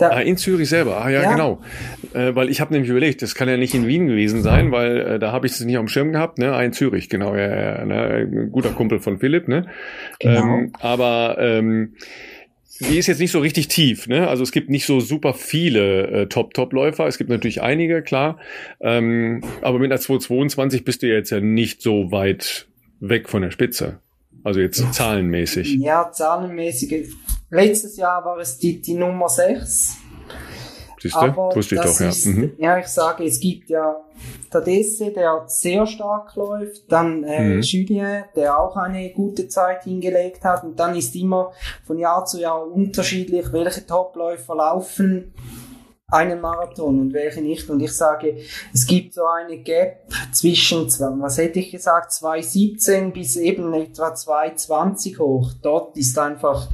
Ja. ah, in Zürich selber. Ah ja, ja. genau. Äh, weil ich habe nämlich überlegt, das kann ja nicht in Wien gewesen sein, weil äh, da habe ich es nicht auf dem Schirm gehabt. Ne, ah, in Zürich, genau. Ja, ja, ne? guter Kumpel von Philipp. Ne. Genau. Ähm, aber ähm, die ist jetzt nicht so richtig tief, ne? Also es gibt nicht so super viele äh, Top-Top-Läufer. Es gibt natürlich einige, klar. Ähm, aber mit einer 222 bist du jetzt ja nicht so weit weg von der Spitze. Also jetzt zahlenmäßig. Ja, zahlenmäßig. Letztes Jahr war es die, die Nummer 6. Siehst du? Wusste ich doch, ja. Ist, mhm. Ja, ich sage, es gibt ja Tadesse, der sehr stark läuft, dann äh, mhm. Julien, der auch eine gute Zeit hingelegt hat und dann ist immer von Jahr zu Jahr unterschiedlich, welche Topläufer laufen einen Marathon und welche nicht. Und ich sage, es gibt so eine Gap zwischen, was hätte ich gesagt, 2,17 bis eben etwa 2,20 hoch. Dort ist einfach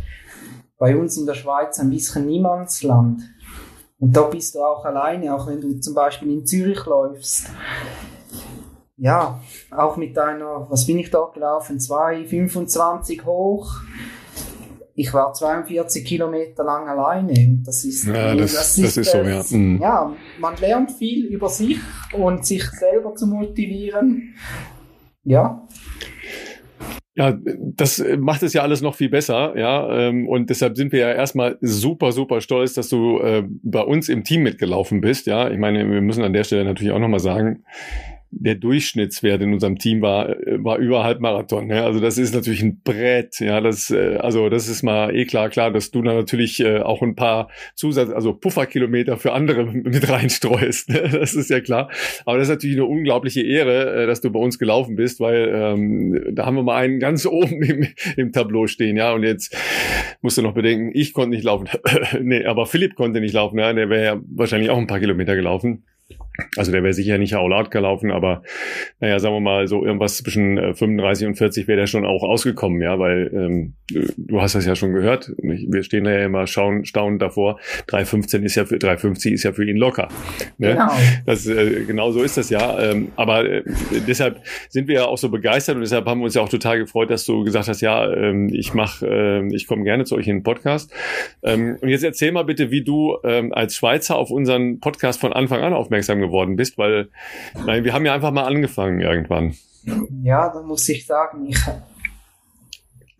bei uns in der Schweiz ein bisschen Niemandsland. Und da bist du auch alleine, auch wenn du zum Beispiel in Zürich läufst. Ja, auch mit deiner, was bin ich dort gelaufen, 2,25 hoch ich war 42 Kilometer lang alleine. Das ist, ja, das, das, ist, das ist so, ja. Mhm. Ja, man lernt viel über sich und sich selber zu motivieren. Ja. Ja, das macht es ja alles noch viel besser, ja. Ähm, und deshalb sind wir ja erstmal super, super stolz, dass du äh, bei uns im Team mitgelaufen bist, ja. Ich meine, wir müssen an der Stelle natürlich auch nochmal sagen, der Durchschnittswert in unserem Team war, äh, war über Halbmarathon. Ne? Also das ist natürlich ein Brett. Ja, das, äh, also das ist mal eh klar, klar, dass du da natürlich äh, auch ein paar Zusatz, also Pufferkilometer für andere mit reinstreust. Ne? Das ist ja klar. Aber das ist natürlich eine unglaubliche Ehre, dass du bei uns gelaufen bist, weil ähm, da haben wir mal einen ganz oben im, im Tableau stehen. Ja, und jetzt musst du noch bedenken, ich konnte nicht laufen. nee, aber Philipp konnte nicht laufen. Ja, der wäre ja wahrscheinlich auch ein paar Kilometer gelaufen. Also der wäre sicher nicht all out gelaufen, aber naja, sagen wir mal, so irgendwas zwischen 35 äh, und 40 wäre der schon auch ausgekommen, ja, weil ähm, du hast das ja schon gehört. Wir stehen da ja immer schauen, staunend davor. 315 ist ja für 350 ist ja für ihn locker. Ne? Genau. Das, äh, genau so ist das ja. Ähm, aber äh, deshalb sind wir ja auch so begeistert und deshalb haben wir uns ja auch total gefreut, dass du gesagt hast, ja, ähm, ich mache, äh, ich komme gerne zu euch in den Podcast. Ähm, und jetzt erzähl mal bitte, wie du ähm, als Schweizer auf unseren Podcast von Anfang an aufmerksam geworden bist, weil nein, wir haben ja einfach mal angefangen irgendwann. Ja, da muss ich sagen, ich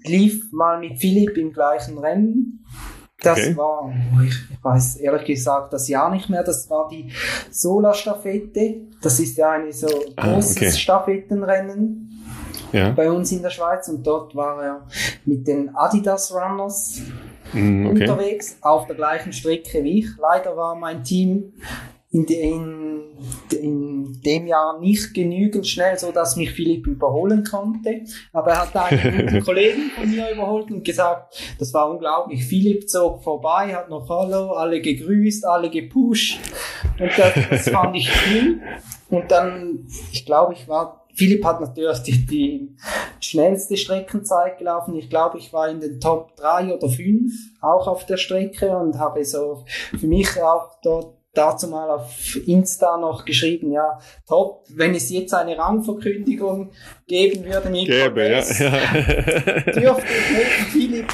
lief mal mit Philipp im gleichen Rennen. Das okay. war, ich, weiß ehrlich gesagt das Jahr nicht mehr, das war die Sola-Staffette. Das ist ja eine so großes ah, okay. Staffettenrennen ja. bei uns in der Schweiz und dort war er mit den Adidas Runners mm, okay. unterwegs auf der gleichen Strecke wie ich. Leider war mein Team in, in, in, dem Jahr nicht genügend schnell, so dass mich Philipp überholen konnte. Aber er hat einen Kollegen von mir überholt und gesagt, das war unglaublich. Philipp zog vorbei, hat noch Hallo, alle gegrüßt, alle gepusht. Und das, das fand ich cool. Und dann, ich glaube, ich war Philipp hat natürlich die, die schnellste Streckenzeit gelaufen. Ich glaube, ich war in den Top drei oder fünf auch auf der Strecke und habe so für mich auch dort dazu mal auf Insta noch geschrieben, ja, top, wenn es jetzt eine Rangverkündigung geben würde mit Gäbe, ja, ja. dürfte ich neben Philipp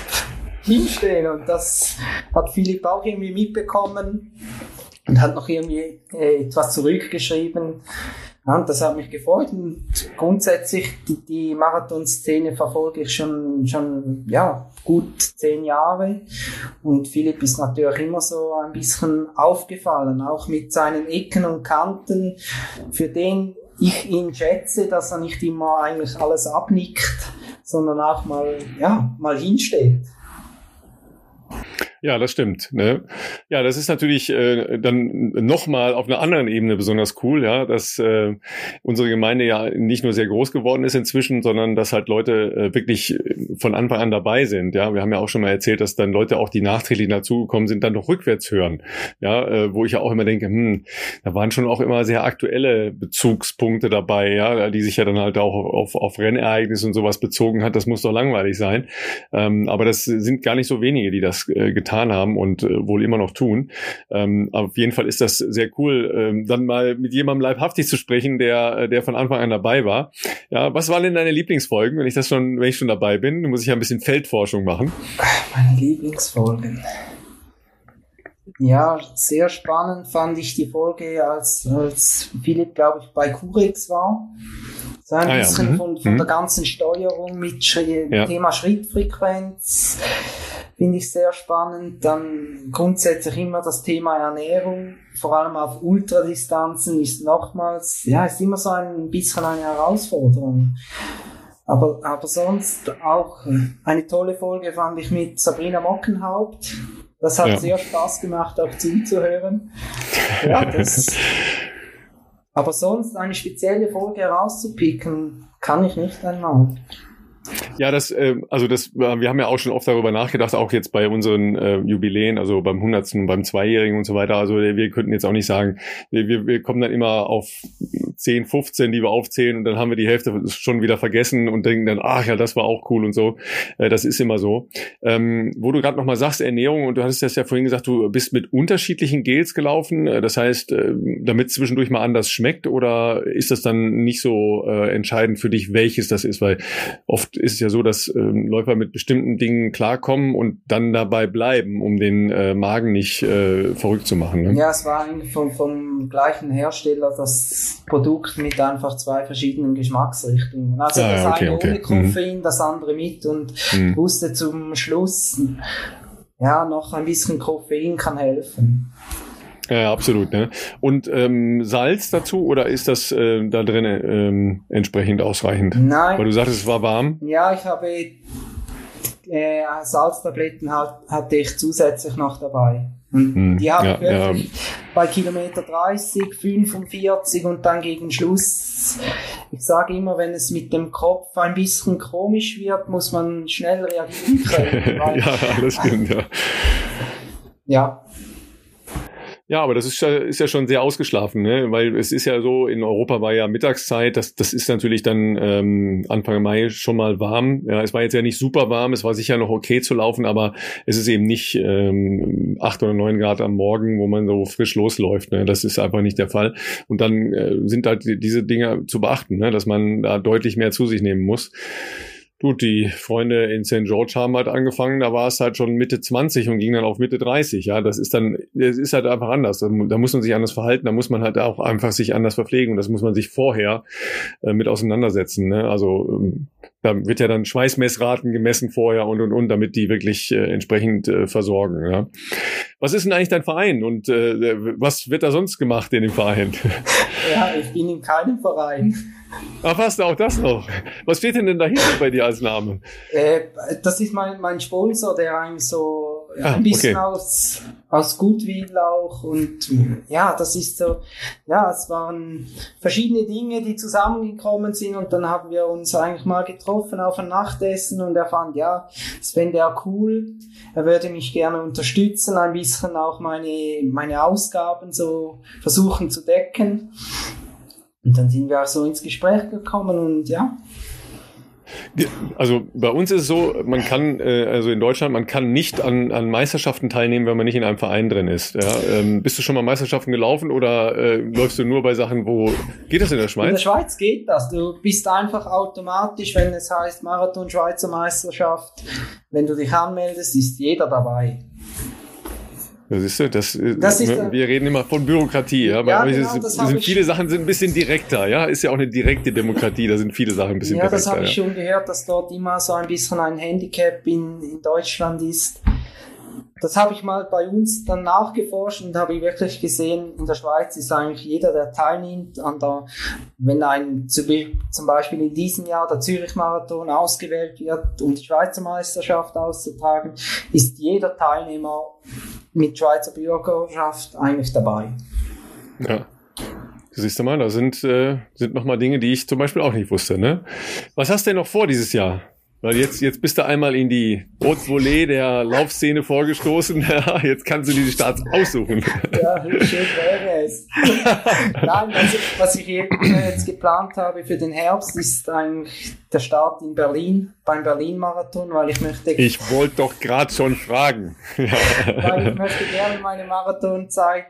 hinstehen und das hat Philipp auch irgendwie mitbekommen und hat noch irgendwie äh, etwas zurückgeschrieben. Ja, und das hat mich gefreut und grundsätzlich die, die Marathonszene verfolge ich schon, schon, ja, gut zehn Jahre und Philipp ist natürlich immer so ein bisschen aufgefallen, auch mit seinen Ecken und Kanten, für den ich ihn schätze, dass er nicht immer eigentlich alles abnickt, sondern auch mal, ja, mal hinsteht. Ja, das stimmt. Ne? Ja, das ist natürlich äh, dann nochmal auf einer anderen Ebene besonders cool, ja, dass äh, unsere Gemeinde ja nicht nur sehr groß geworden ist inzwischen, sondern dass halt Leute äh, wirklich von Anfang an dabei sind. Ja, wir haben ja auch schon mal erzählt, dass dann Leute auch, die nachträglich dazugekommen sind, dann noch rückwärts hören. Ja, äh, wo ich ja auch immer denke, hm, da waren schon auch immer sehr aktuelle Bezugspunkte dabei, ja, die sich ja dann halt auch auf, auf Rennereignisse und sowas bezogen hat. Das muss doch langweilig sein. Ähm, aber das sind gar nicht so wenige, die das äh, getan getan haben und äh, wohl immer noch tun. Ähm, auf jeden Fall ist das sehr cool, ähm, dann mal mit jemandem leibhaftig zu sprechen, der, äh, der von Anfang an dabei war. Ja, was waren denn deine Lieblingsfolgen, wenn ich das schon, wenn ich schon dabei bin? Muss ich ja ein bisschen Feldforschung machen. Meine Lieblingsfolgen. Ja, sehr spannend fand ich die Folge, als, als Philipp, glaube ich, bei Curex war. So ein ah, bisschen ja. mhm. von, von mhm. der ganzen Steuerung mit Schri ja. Thema Schrittfrequenz finde ich sehr spannend. Dann grundsätzlich immer das Thema Ernährung, vor allem auf Ultradistanzen, ist nochmals, ja, ist immer so ein bisschen eine Herausforderung. Aber, aber sonst auch eine tolle Folge fand ich mit Sabrina Mockenhaupt. Das hat ja. sehr Spaß gemacht, auch zuzuhören. Ja, das, aber sonst eine spezielle Folge herauszupicken, kann ich nicht einmal. Ja, das, äh, also das, äh, wir haben ja auch schon oft darüber nachgedacht, auch jetzt bei unseren äh, Jubiläen, also beim 100., beim Zweijährigen und so weiter. Also wir könnten jetzt auch nicht sagen, wir, wir kommen dann immer auf 10, 15, die wir aufzählen und dann haben wir die Hälfte schon wieder vergessen und denken dann, ach ja, das war auch cool und so. Äh, das ist immer so. Ähm, wo du gerade nochmal sagst, Ernährung, und du hattest das ja vorhin gesagt, du bist mit unterschiedlichen Gels gelaufen. Äh, das heißt, äh, damit zwischendurch mal anders schmeckt oder ist das dann nicht so äh, entscheidend für dich, welches das ist? Weil oft ist es ja so, dass ähm, Läufer mit bestimmten Dingen klarkommen und dann dabei bleiben, um den äh, Magen nicht äh, verrückt zu machen. Ne? Ja, es war eigentlich vom, vom gleichen Hersteller das Produkt mit einfach zwei verschiedenen Geschmacksrichtungen. Also ah, das okay, eine okay. ohne Koffein, mhm. das andere mit und mhm. wusste zum Schluss, ja, noch ein bisschen Koffein kann helfen. Ja, absolut. Ne? Und ähm, Salz dazu oder ist das äh, da drin ähm, entsprechend ausreichend? Nein. Weil du sagtest, es war warm. Ja, ich habe äh, Salztabletten halt, hatte ich zusätzlich noch dabei. Und hm, die habe ja, ich wirklich ja. bei Kilometer 30, 45 und dann gegen Schluss. Ich sage immer, wenn es mit dem Kopf ein bisschen komisch wird, muss man schnell reagieren können. ja, das stimmt, ja. Ja, ja, aber das ist, ist ja schon sehr ausgeschlafen, ne? weil es ist ja so, in Europa war ja Mittagszeit, das, das ist natürlich dann ähm, Anfang Mai schon mal warm. Ja, es war jetzt ja nicht super warm, es war sicher noch okay zu laufen, aber es ist eben nicht ähm, acht oder neun Grad am Morgen, wo man so frisch losläuft. Ne? Das ist einfach nicht der Fall. Und dann äh, sind halt diese Dinge zu beachten, ne? dass man da deutlich mehr zu sich nehmen muss. Gut, die Freunde in St. George haben halt angefangen, da war es halt schon Mitte 20 und ging dann auf Mitte 30. Ja, das ist dann, das ist halt einfach anders. Da, da muss man sich anders verhalten, da muss man halt auch einfach sich anders verpflegen und das muss man sich vorher äh, mit auseinandersetzen. Ne? Also ähm, da wird ja dann Schweißmessraten gemessen vorher und und und, damit die wirklich äh, entsprechend äh, versorgen. Ja? Was ist denn eigentlich dein Verein und äh, was wird da sonst gemacht in dem Verein? Ja, ich bin in keinem Verein. Ach was, auch das noch. Was steht denn, denn dahinter bei dir als Name? Äh, das ist mein, mein Sponsor, der eigentlich so ah, ein bisschen okay. aus, aus Goodwill auch und ja, das ist so, ja, es waren verschiedene Dinge, die zusammengekommen sind und dann haben wir uns eigentlich mal getroffen auf ein Nachtessen und er fand, ja, das fände er cool, er würde mich gerne unterstützen, ein bisschen auch meine, meine Ausgaben so versuchen zu decken. Und dann sind wir auch so ins Gespräch gekommen und ja. Also bei uns ist es so, man kann, äh, also in Deutschland, man kann nicht an, an Meisterschaften teilnehmen, wenn man nicht in einem Verein drin ist. Ja? Ähm, bist du schon mal Meisterschaften gelaufen oder äh, läufst du nur bei Sachen, wo geht das in der Schweiz? In der Schweiz geht das. Du bist einfach automatisch, wenn es heißt Marathon Schweizer Meisterschaft, wenn du dich anmeldest, ist jeder dabei. Das ist, das, das ist, ne, wir reden immer von Bürokratie, ja. ja genau, ist, sind viele Sachen sind ein bisschen direkter, ja. Ist ja auch eine direkte Demokratie, da sind viele Sachen ein bisschen ja, direkter. Ja, das habe ich schon gehört, dass dort immer so ein bisschen ein Handicap in, in Deutschland ist. Das habe ich mal bei uns dann nachgeforscht und habe ich wirklich gesehen, in der Schweiz ist eigentlich jeder, der teilnimmt an der, wenn ein, zum Beispiel in diesem Jahr der Zürich-Marathon ausgewählt wird, um die Schweizer Meisterschaft auszutragen, ist jeder Teilnehmer mit Schweizer Bürgerschaft eigentlich dabei. Ja. Siehst du mal, da sind, äh, sind nochmal Dinge, die ich zum Beispiel auch nicht wusste. Ne? Was hast du denn noch vor dieses Jahr? Weil jetzt, jetzt bist du einmal in die Haute Volée der Laufszene vorgestoßen. Jetzt kannst du dir die Starts aussuchen. Ja, schön wäre es. Nein, also, was ich jetzt geplant habe für den Herbst, ist eigentlich der Start in Berlin, beim Berlin-Marathon, weil ich möchte... Ich wollte doch gerade schon fragen. weil ich möchte gerne meine Marathonzeit,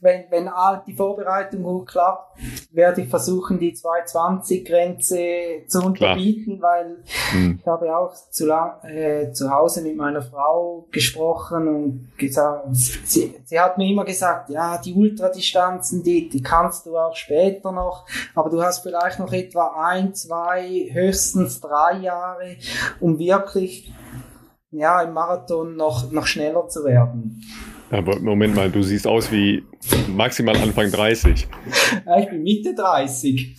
wenn, wenn die Vorbereitung gut klappt, werde ich versuchen, die 220-Grenze zu unterbieten, Klar. weil hm. ich habe auch zu, lang, äh, zu Hause mit meiner Frau gesprochen und gesagt, sie, sie hat mir immer gesagt, ja, die Ultradistanzen, die, die kannst du auch später noch, aber du hast vielleicht noch etwa ein, zwei, höchstens drei Jahre, um wirklich ja, im Marathon noch, noch schneller zu werden. Aber Moment mal, du siehst aus wie maximal Anfang 30. Ja, ich bin Mitte 30.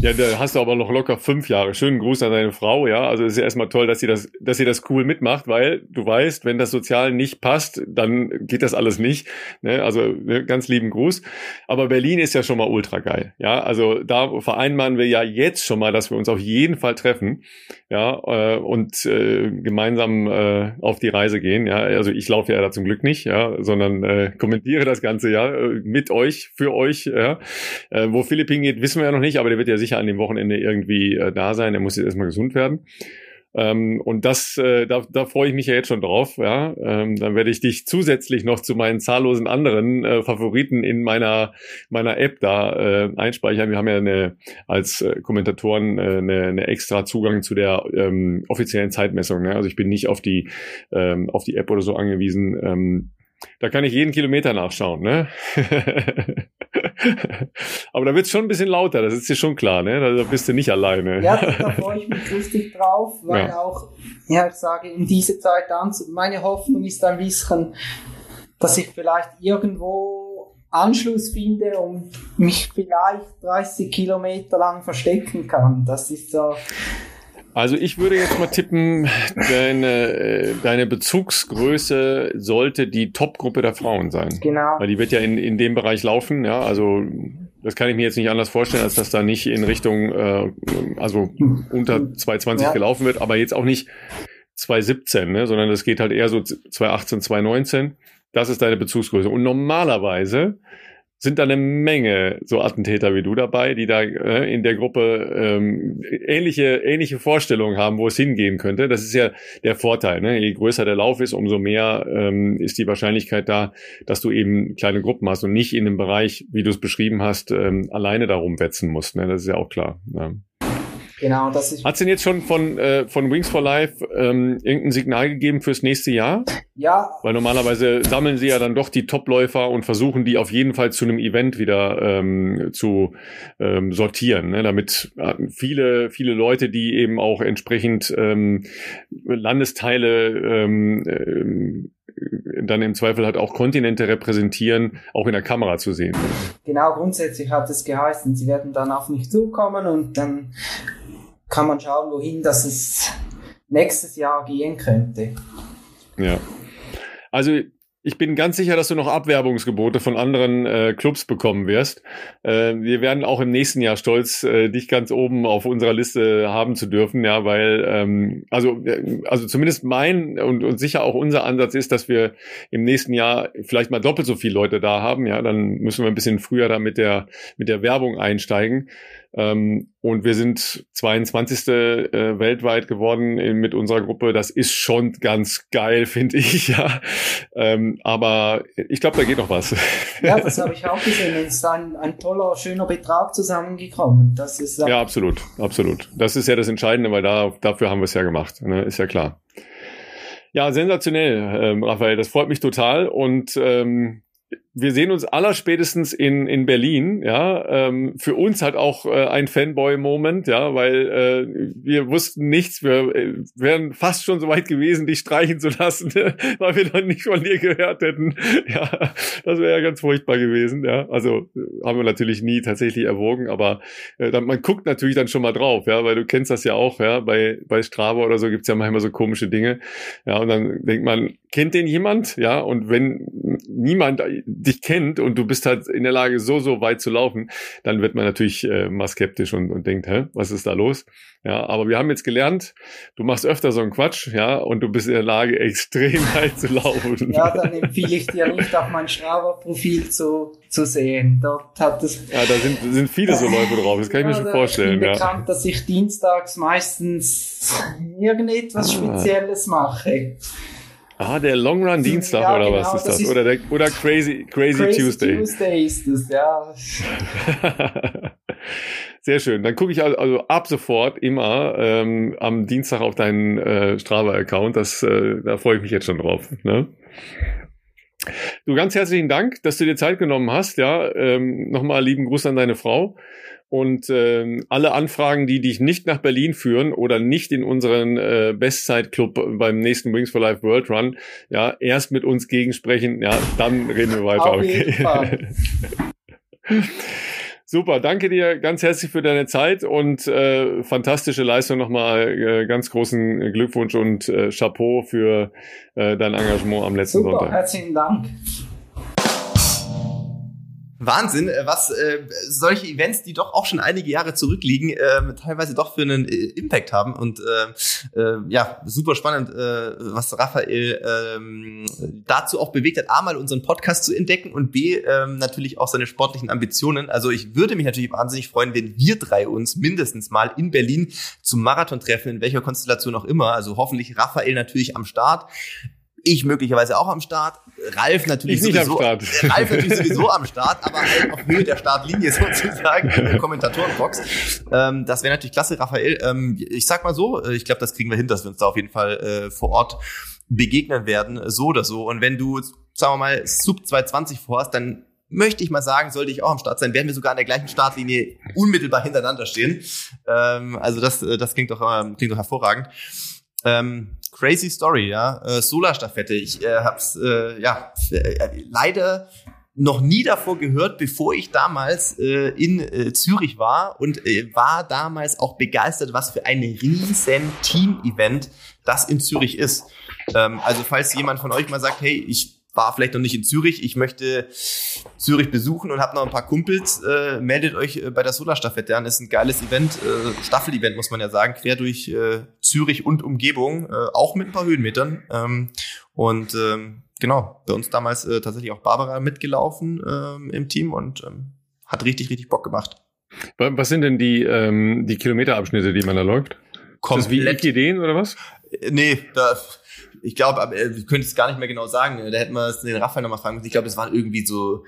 Ja, da hast du aber noch locker fünf Jahre. Schönen Gruß an deine Frau, ja. Also es ist ja erstmal toll, dass sie das, dass sie das cool mitmacht, weil du weißt, wenn das Sozial nicht passt, dann geht das alles nicht. Ne? Also ne, ganz lieben Gruß. Aber Berlin ist ja schon mal ultra geil. Ja, also da vereinbaren wir ja jetzt schon mal, dass wir uns auf jeden Fall treffen, ja, äh, und äh, gemeinsam äh, auf die Reise gehen. Ja, also ich laufe ja da zum Glück nicht, ja, sondern äh, kommentiere das Ganze ja mit euch, für euch. Ja. Äh, wo Philipp hingeht, wissen wir ja noch nicht, aber der wird ja sicher sicher an dem Wochenende irgendwie äh, da sein. Er muss jetzt erstmal gesund werden. Ähm, und das, äh, da, da freue ich mich ja jetzt schon drauf. Ja, ähm, dann werde ich dich zusätzlich noch zu meinen zahllosen anderen äh, Favoriten in meiner meiner App da äh, einspeichern. Wir haben ja eine als äh, Kommentatoren äh, eine, eine extra Zugang zu der ähm, offiziellen Zeitmessung. Ne? Also ich bin nicht auf die ähm, auf die App oder so angewiesen. Ähm, da kann ich jeden Kilometer nachschauen, ne? Aber da wird es schon ein bisschen lauter, das ist dir schon klar, ne? Da bist du nicht alleine. Ja, da freue ich mich richtig drauf, weil ja. auch, ja, ich sage, in diese Zeit an, meine Hoffnung ist ein bisschen, dass ich vielleicht irgendwo Anschluss finde und mich vielleicht 30 Kilometer lang verstecken kann. Das ist so. Also ich würde jetzt mal tippen, deine, äh, deine Bezugsgröße sollte die Topgruppe der Frauen sein. Genau. Weil die wird ja in, in dem Bereich laufen, ja, also das kann ich mir jetzt nicht anders vorstellen, als dass da nicht in Richtung, äh, also unter 220 ja. gelaufen wird, aber jetzt auch nicht 217, ne, sondern das geht halt eher so 218, 219. Das ist deine Bezugsgröße. Und normalerweise sind da eine Menge so Attentäter wie du dabei, die da äh, in der Gruppe ähm, ähnliche, ähnliche Vorstellungen haben, wo es hingehen könnte. Das ist ja der Vorteil. Ne? Je größer der Lauf ist, umso mehr ähm, ist die Wahrscheinlichkeit da, dass du eben kleine Gruppen hast und nicht in dem Bereich, wie du es beschrieben hast, ähm, alleine darum wetzen musst. Ne? Das ist ja auch klar. Ja. Genau, das ist. Hat es denn jetzt schon von, äh, von Wings for Life ähm, irgendein Signal gegeben fürs nächste Jahr? Ja. Weil normalerweise sammeln sie ja dann doch die Topläufer und versuchen die auf jeden Fall zu einem Event wieder ähm, zu ähm, sortieren, ne? damit äh, viele, viele Leute, die eben auch entsprechend ähm, Landesteile ähm, äh, dann im Zweifel halt auch Kontinente repräsentieren, auch in der Kamera zu sehen. Genau, grundsätzlich hat es geheißen, sie werden dann auf mich zukommen und dann kann man schauen, wohin das es nächstes Jahr gehen könnte. Ja. Also ich bin ganz sicher, dass du noch Abwerbungsgebote von anderen äh, Clubs bekommen wirst. Äh, wir werden auch im nächsten Jahr stolz, äh, dich ganz oben auf unserer Liste haben zu dürfen, ja, weil ähm, also äh, also zumindest mein und, und sicher auch unser Ansatz ist, dass wir im nächsten Jahr vielleicht mal doppelt so viele Leute da haben. Ja, dann müssen wir ein bisschen früher da mit der mit der Werbung einsteigen. Ähm, und wir sind 22. Äh, weltweit geworden in, mit unserer Gruppe. Das ist schon ganz geil, finde ich, ja. Ähm, aber ich glaube, da geht noch was. Ja, das habe ich auch gesehen. Es ist ein, ein toller, schöner Betrag zusammengekommen. Das ist, ja, absolut, absolut. Das ist ja das Entscheidende, weil da, dafür haben wir es ja gemacht. Ne? Ist ja klar. Ja, sensationell, ähm, Raphael. Das freut mich total. Und ähm, wir sehen uns allerspätestens in, in Berlin, ja. Ähm, für uns halt auch äh, ein Fanboy-Moment, ja, weil äh, wir wussten nichts, wir äh, wären fast schon so weit gewesen, dich streichen zu lassen, weil wir dann nicht von dir gehört hätten. Ja, das wäre ja ganz furchtbar gewesen, ja. Also haben wir natürlich nie tatsächlich erwogen, aber äh, dann, man guckt natürlich dann schon mal drauf, ja, weil du kennst das ja auch, ja, bei, bei Strava oder so gibt's ja manchmal so komische Dinge. Ja, und dann denkt man, kennt den jemand? Ja, und wenn niemand dich kennt und du bist halt in der Lage, so, so weit zu laufen, dann wird man natürlich äh, mal skeptisch und, und denkt, hä, was ist da los? Ja, aber wir haben jetzt gelernt, du machst öfter so einen Quatsch, ja, und du bist in der Lage, extrem weit zu laufen. Ja, dann empfehle ich dir nicht auf mein Strava-Profil zu, zu sehen. Dort hat es. Ja, da sind, sind viele so Läufe drauf, das kann ich mir schon vorstellen. Ich bin ja. bekannt, dass ich dienstags meistens irgendetwas ah. Spezielles mache. Ah, der Long Run Dienstag ja, oder genau, was ist das? das? oder, der, oder Crazy, Crazy, Crazy Tuesday. Tuesday ist es, ja. Sehr schön. Dann gucke ich also, also, ab sofort immer ähm, am Dienstag auf deinen äh, Strava-Account. Das, äh, da freue ich mich jetzt schon drauf. Ne? Du ganz herzlichen Dank, dass du dir Zeit genommen hast. Ja, ähm, nochmal lieben Gruß an deine Frau. Und äh, alle Anfragen, die dich nicht nach Berlin führen oder nicht in unseren äh, Bestzeit-Club beim nächsten Wings for Life World Run, ja, erst mit uns gegensprechen, ja, dann reden wir weiter. Auf jeden okay. Fall. Super, danke dir ganz herzlich für deine Zeit und äh, fantastische Leistung nochmal. Äh, ganz großen Glückwunsch und äh, Chapeau für äh, dein Engagement am letzten Super, Sonntag. Herzlichen Dank. Wahnsinn, äh, was äh, solche Events, die doch auch schon einige Jahre zurückliegen, äh, teilweise doch für einen äh, Impact haben. Und äh, äh, ja, super spannend, äh, was Raphael äh, dazu auch bewegt hat, A mal unseren Podcast zu entdecken und B äh, natürlich auch seine sportlichen Ambitionen. Also ich würde mich natürlich wahnsinnig freuen, wenn wir drei uns mindestens mal in Berlin zum Marathon treffen, in welcher Konstellation auch immer. Also hoffentlich Raphael natürlich am Start ich möglicherweise auch am Start, Ralf natürlich ich sowieso, Ralf natürlich sowieso am Start, aber halt auf Höhe der Startlinie sozusagen in der Kommentatorenbox. Ähm, das wäre natürlich klasse, Raphael. Ähm, ich sag mal so, äh, ich glaube, das kriegen wir hin, dass wir uns da auf jeden Fall äh, vor Ort begegnen werden, so oder so. Und wenn du, sagen wir mal, Sub 220 vorhast, dann möchte ich mal sagen, sollte ich auch am Start sein, werden wir sogar an der gleichen Startlinie unmittelbar hintereinander stehen. Ähm, also das, äh, das klingt doch, ähm, klingt doch hervorragend. Ähm, crazy Story, ja. Äh, Solarstaffette. Ich äh, hab's, äh, ja, äh, leider noch nie davor gehört, bevor ich damals äh, in äh, Zürich war und äh, war damals auch begeistert, was für ein riesen Team-Event das in Zürich ist. Ähm, also falls jemand von euch mal sagt, hey, ich war vielleicht noch nicht in Zürich, ich möchte Zürich besuchen und habe noch ein paar Kumpels, äh, meldet euch äh, bei der Solarstaffette an. Ist ein geiles Event, äh, Staffel-Event muss man ja sagen, quer durch äh, Zürich und Umgebung, äh, auch mit ein paar Höhenmetern. Ähm, und ähm, genau, bei uns damals äh, tatsächlich auch Barbara mitgelaufen ähm, im Team und ähm, hat richtig, richtig Bock gemacht. Was sind denn die, ähm, die Kilometerabschnitte, die man da läuft? Komplett. Ist das wie Ideen oder was? Äh, nee, da, ich glaube, äh, ich könnte es gar nicht mehr genau sagen. Da hätten wir den Raphael nochmal fragen müssen. Ich glaube, das waren irgendwie so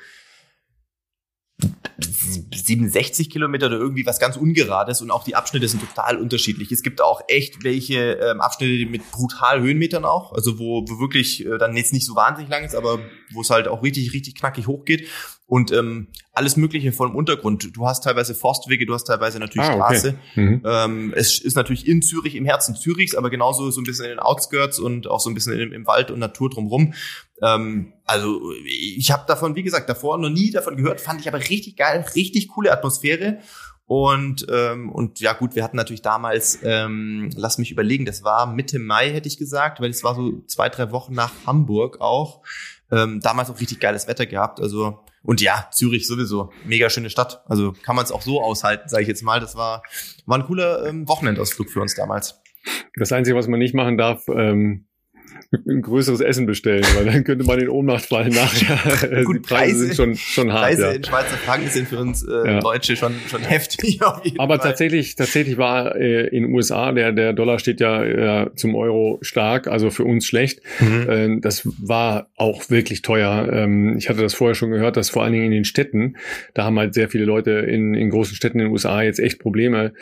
67 Kilometer oder irgendwie was ganz Ungerades und auch die Abschnitte sind total unterschiedlich. Es gibt auch echt welche ähm, Abschnitte mit brutal Höhenmetern auch, also wo, wo wirklich äh, dann jetzt nicht so wahnsinnig lang ist, aber wo es halt auch richtig, richtig knackig hochgeht und ähm, alles Mögliche vom Untergrund. Du hast teilweise Forstwege, du hast teilweise natürlich ah, okay. Straße. Mhm. Ähm, es ist natürlich in Zürich, im Herzen Zürichs, aber genauso so ein bisschen in den Outskirts und auch so ein bisschen im, im Wald und Natur drumherum. Ähm, also ich habe davon, wie gesagt, davor noch nie davon gehört, fand ich aber richtig geil, richtig coole Atmosphäre. Und, ähm, und ja gut, wir hatten natürlich damals, ähm, lass mich überlegen, das war Mitte Mai, hätte ich gesagt, weil es war so zwei, drei Wochen nach Hamburg auch. Ähm, damals auch richtig geiles Wetter gehabt. Also und ja, Zürich sowieso, mega schöne Stadt. Also kann man es auch so aushalten, sage ich jetzt mal. Das war, war ein cooler ähm, Wochenendausflug für uns damals. Das Einzige, was man nicht machen darf, ähm, ein größeres Essen bestellen, weil dann könnte man in Ohnmacht fallen nachher. Gut, die Preise, Preise, sind schon, schon hart. Preise ja. in Schweizer Franken sind für uns äh, ja. Deutsche schon, schon heftig. Aber Fall. tatsächlich, tatsächlich war äh, in USA, der, der Dollar steht ja äh, zum Euro stark, also für uns schlecht. Mhm. Äh, das war auch wirklich teuer. Ähm, ich hatte das vorher schon gehört, dass vor allen Dingen in den Städten, da haben halt sehr viele Leute in, in großen Städten in den USA jetzt echt Probleme,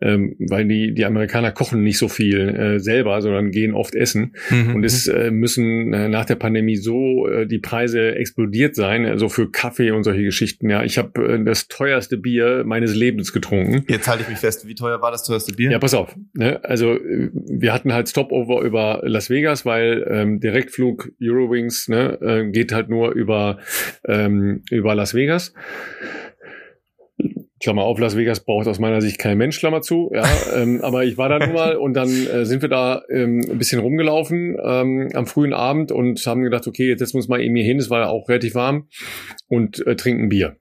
ähm, weil die, die Amerikaner kochen nicht so viel äh, selber, sondern gehen oft essen. Mhm. Und es äh, müssen äh, nach der Pandemie so äh, die Preise explodiert sein, also für Kaffee und solche Geschichten. Ja, ich habe das teuerste Bier meines Lebens getrunken. Jetzt halte ich mich fest. Wie teuer war das teuerste Bier? Ja, pass auf. Ne? Also wir hatten halt Stopover über Las Vegas, weil ähm, Direktflug Eurowings ne, äh, geht halt nur über ähm, über Las Vegas. Klammer auf, Las Vegas braucht aus meiner Sicht kein Mensch, Klammer zu. Ja, ähm, aber ich war da nun mal und dann äh, sind wir da ähm, ein bisschen rumgelaufen ähm, am frühen Abend und haben gedacht, okay, jetzt setzen wir uns mal eben hier hin, es war auch relativ warm und äh, trinken Bier.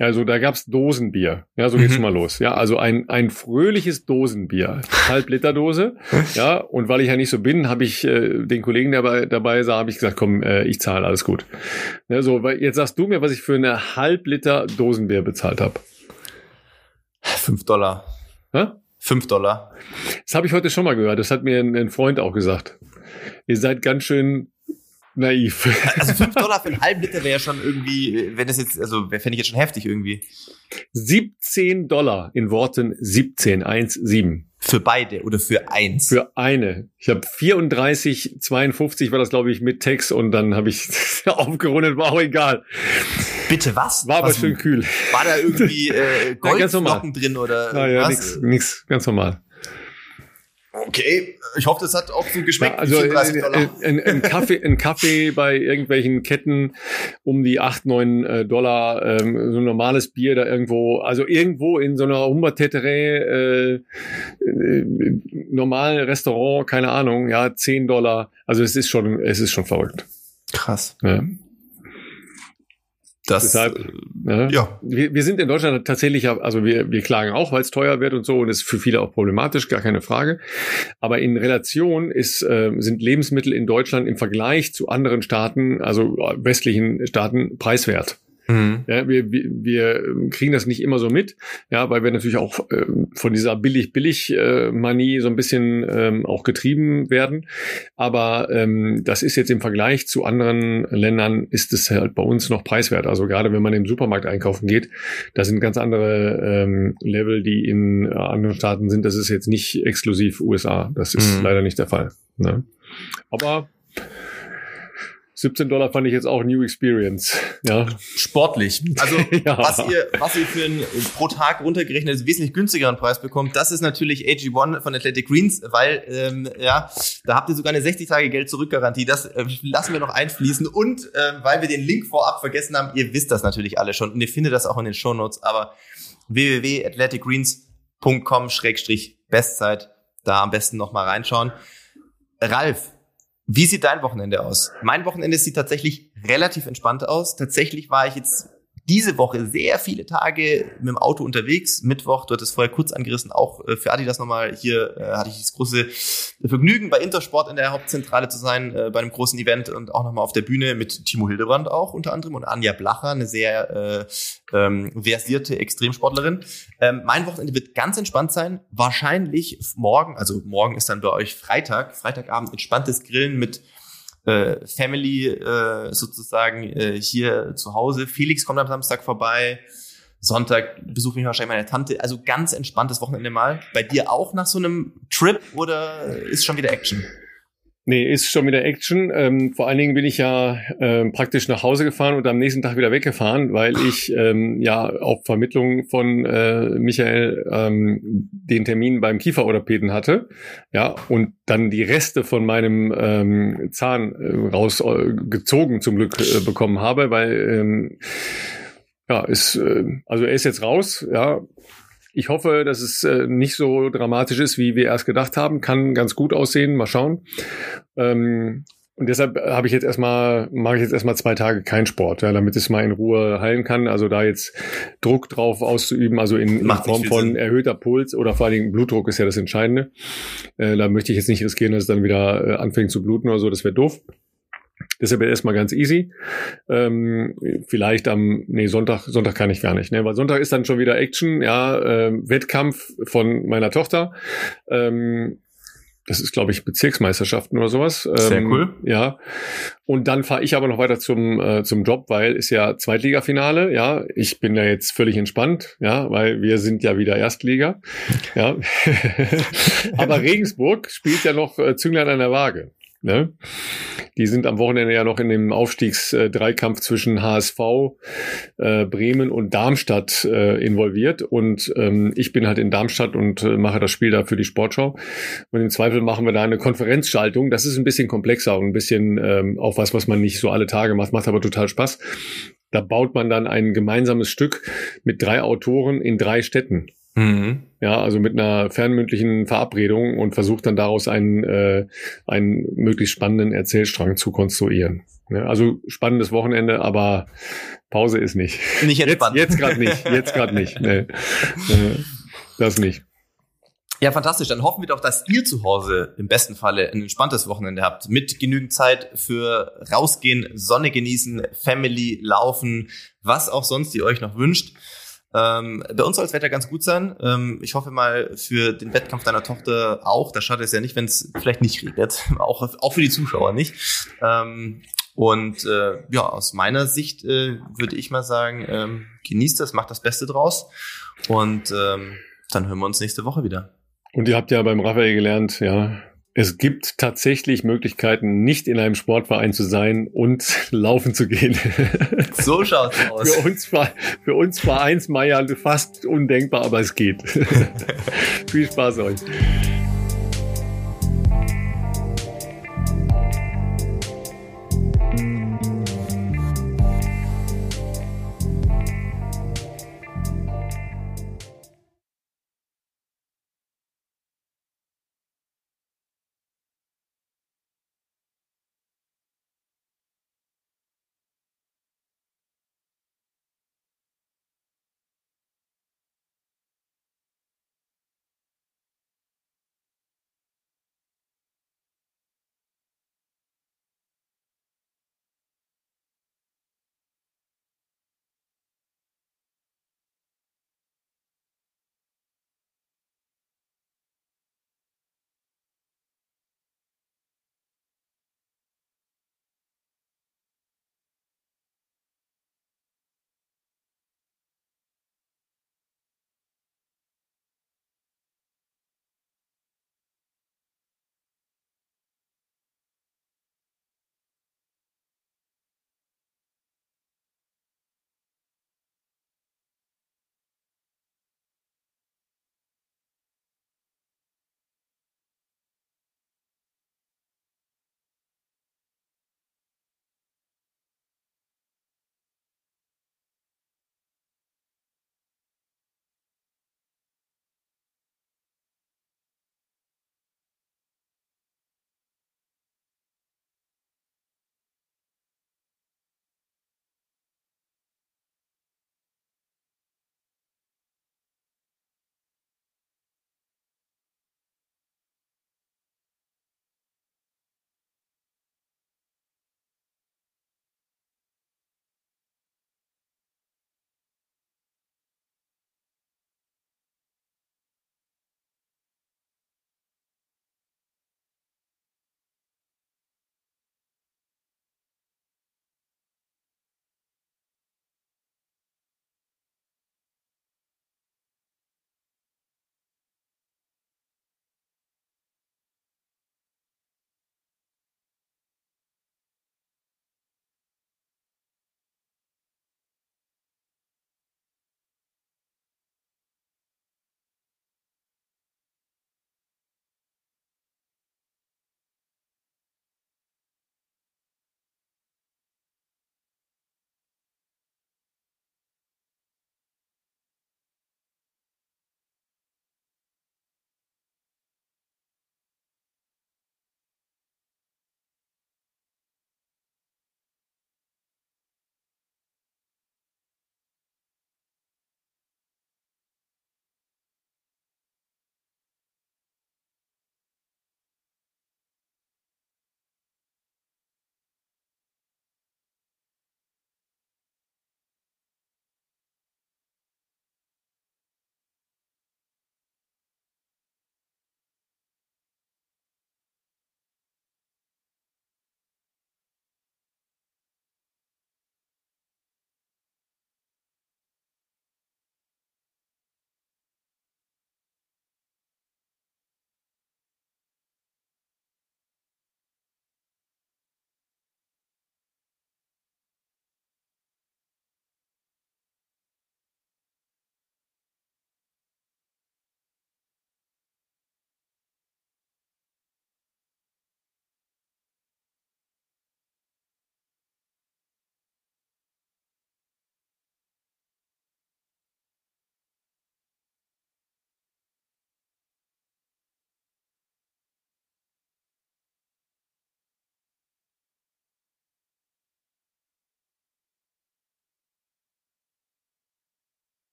Also da gab's Dosenbier. Ja, so geht's mhm. schon mal los. Ja, also ein, ein fröhliches Dosenbier. Halb Liter Dose. ja, und weil ich ja nicht so bin, habe ich äh, den Kollegen, der dabei, dabei sah, habe ich gesagt, komm, äh, ich zahle, alles gut. Ja, so, weil jetzt sagst du mir, was ich für eine Halb Liter Dosenbier bezahlt habe. Fünf Dollar. Hä? Fünf Dollar. Das habe ich heute schon mal gehört. Das hat mir ein, ein Freund auch gesagt. Ihr seid ganz schön naiv. Also fünf Dollar für einen halben Liter wäre ja schon irgendwie, wenn das jetzt, also fände ich jetzt schon heftig irgendwie. 17 Dollar in Worten 17, 1, 7. Für beide oder für eins? Für eine. Ich habe 34, 52 war das, glaube ich, mit Text und dann habe ich aufgerundet, war auch egal. Bitte was? War was, aber schön kühl. War da irgendwie äh, Goldflocken drin oder ah, ja, was? Nix, nix, ganz normal. Okay, ich hoffe, das hat auch so geschmeckt. Ja, also äh, ein, ein, Kaffee, ein Kaffee bei irgendwelchen Ketten um die acht neun äh, Dollar, ähm, so ein normales Bier da irgendwo, also irgendwo in so einer Humberteterei, äh, äh, normalen Restaurant, keine Ahnung, ja, zehn Dollar. Also es ist schon, es ist schon verrückt. Krass. Ja. Das, Deshalb, ja. ja. Wir, wir sind in Deutschland tatsächlich, also wir, wir klagen auch, weil es teuer wird und so und ist für viele auch problematisch, gar keine Frage. Aber in Relation ist, äh, sind Lebensmittel in Deutschland im Vergleich zu anderen Staaten, also westlichen Staaten, preiswert. Mhm. Ja, wir, wir, wir kriegen das nicht immer so mit, ja, weil wir natürlich auch äh, von dieser billig-billig-Manie äh, so ein bisschen ähm, auch getrieben werden. Aber ähm, das ist jetzt im Vergleich zu anderen Ländern ist es halt bei uns noch preiswert. Also gerade wenn man im Supermarkt einkaufen geht, da sind ganz andere ähm, Level, die in äh, anderen Staaten sind. Das ist jetzt nicht exklusiv USA. Das ist mhm. leider nicht der Fall. Ne? Aber 17 Dollar fand ich jetzt auch New Experience. Ja. Sportlich. Also ja. was ihr, was ihr für einen pro Tag runtergerechnet wesentlich günstigeren Preis bekommt, das ist natürlich AG1 von Athletic Greens, weil ähm, ja, da habt ihr sogar eine 60 Tage Geld zurückgarantie. Das äh, lassen wir noch einfließen. Und äh, weil wir den Link vorab vergessen haben, ihr wisst das natürlich alle schon und ihr findet das auch in den Show Notes, aber www.athleticgreens.com-bestzeit, da am besten noch mal reinschauen. Ralf, wie sieht dein Wochenende aus? Mein Wochenende sieht tatsächlich relativ entspannt aus. Tatsächlich war ich jetzt diese Woche sehr viele Tage mit dem Auto unterwegs. Mittwoch, du hattest vorher kurz angerissen, auch äh, für Adidas nochmal. Hier äh, hatte ich das große Vergnügen, bei Intersport in der Hauptzentrale zu sein, äh, bei einem großen Event und auch nochmal auf der Bühne mit Timo Hildebrand auch unter anderem und Anja Blacher, eine sehr äh, ähm, versierte Extremsportlerin. Ähm, mein Wochenende wird ganz entspannt sein. Wahrscheinlich morgen, also morgen ist dann bei euch Freitag, Freitagabend entspanntes Grillen mit äh, Family äh, sozusagen äh, hier zu Hause. Felix kommt am Samstag vorbei. Sonntag besuche ich wahrscheinlich meine Tante. Also ganz entspanntes Wochenende mal. Bei dir auch nach so einem Trip oder ist schon wieder Action? Nee, ist schon wieder Action. Ähm, vor allen Dingen bin ich ja ähm, praktisch nach Hause gefahren und am nächsten Tag wieder weggefahren, weil ich ähm, ja auf Vermittlung von äh, Michael ähm, den Termin beim Kieferorthopäden hatte. Ja, und dann die Reste von meinem ähm, Zahn äh, rausgezogen äh, zum Glück äh, bekommen habe, weil ähm, ja, ist, äh, also er ist jetzt raus, ja, ich hoffe, dass es äh, nicht so dramatisch ist, wie wir erst gedacht haben. Kann ganz gut aussehen. Mal schauen. Ähm, und deshalb habe ich jetzt erstmal, mache ich jetzt erstmal zwei Tage keinen Sport, ja, damit es mal in Ruhe heilen kann. Also da jetzt Druck drauf auszuüben, also in, in Form von Sinn. erhöhter Puls oder vor allen Dingen Blutdruck ist ja das Entscheidende. Äh, da möchte ich jetzt nicht riskieren, dass es dann wieder äh, anfängt zu bluten oder so. Das wäre doof. Deshalb erstmal ganz easy. Ähm, vielleicht am, nee, Sonntag, Sonntag kann ich gar nicht, ne? Weil Sonntag ist dann schon wieder Action, ja, äh, Wettkampf von meiner Tochter. Ähm, das ist, glaube ich, Bezirksmeisterschaften oder sowas. Sehr ähm, cool. Ja. Und dann fahre ich aber noch weiter zum, äh, zum Job, weil ist ja Zweitligafinale. Ja, ich bin da jetzt völlig entspannt, ja, weil wir sind ja wieder Erstliga. Ja. aber Regensburg spielt ja noch äh, Zünglein an der Waage. Ne? Die sind am Wochenende ja noch in dem Aufstiegsdreikampf zwischen HSV, äh, Bremen und Darmstadt äh, involviert. Und ähm, ich bin halt in Darmstadt und äh, mache das Spiel da für die Sportschau. Und im Zweifel machen wir da eine Konferenzschaltung. Das ist ein bisschen komplexer und ein bisschen ähm, auch was, was man nicht so alle Tage macht, macht aber total Spaß. Da baut man dann ein gemeinsames Stück mit drei Autoren in drei Städten. Mhm. Ja, also mit einer fernmündlichen Verabredung und versucht dann daraus einen, äh, einen möglichst spannenden Erzählstrang zu konstruieren. Ja, also spannendes Wochenende, aber Pause ist nicht. Nicht entspannt. Jetzt, jetzt gerade nicht. Jetzt gerade nicht. Nee. Das nicht. Ja, fantastisch. Dann hoffen wir doch, dass ihr zu Hause im besten Falle ein entspanntes Wochenende habt, mit genügend Zeit für rausgehen, Sonne genießen, Family, laufen, was auch sonst ihr euch noch wünscht. Ähm, bei uns soll das Wetter ganz gut sein. Ähm, ich hoffe mal für den Wettkampf deiner Tochter auch. Da schadet es ja nicht, wenn es vielleicht nicht regnet. auch, auch für die Zuschauer nicht. Ähm, und äh, ja, aus meiner Sicht äh, würde ich mal sagen, ähm, genießt das, macht das Beste draus. Und ähm, dann hören wir uns nächste Woche wieder. Und ihr habt ja beim Raphael gelernt, ja, es gibt tatsächlich Möglichkeiten, nicht in einem Sportverein zu sein und laufen zu gehen. So schaut's aus. Für uns, für uns Vereinsmeier fast undenkbar, aber es geht. Viel Spaß euch.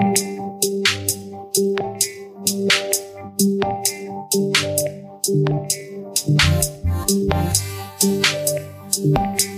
Thank you.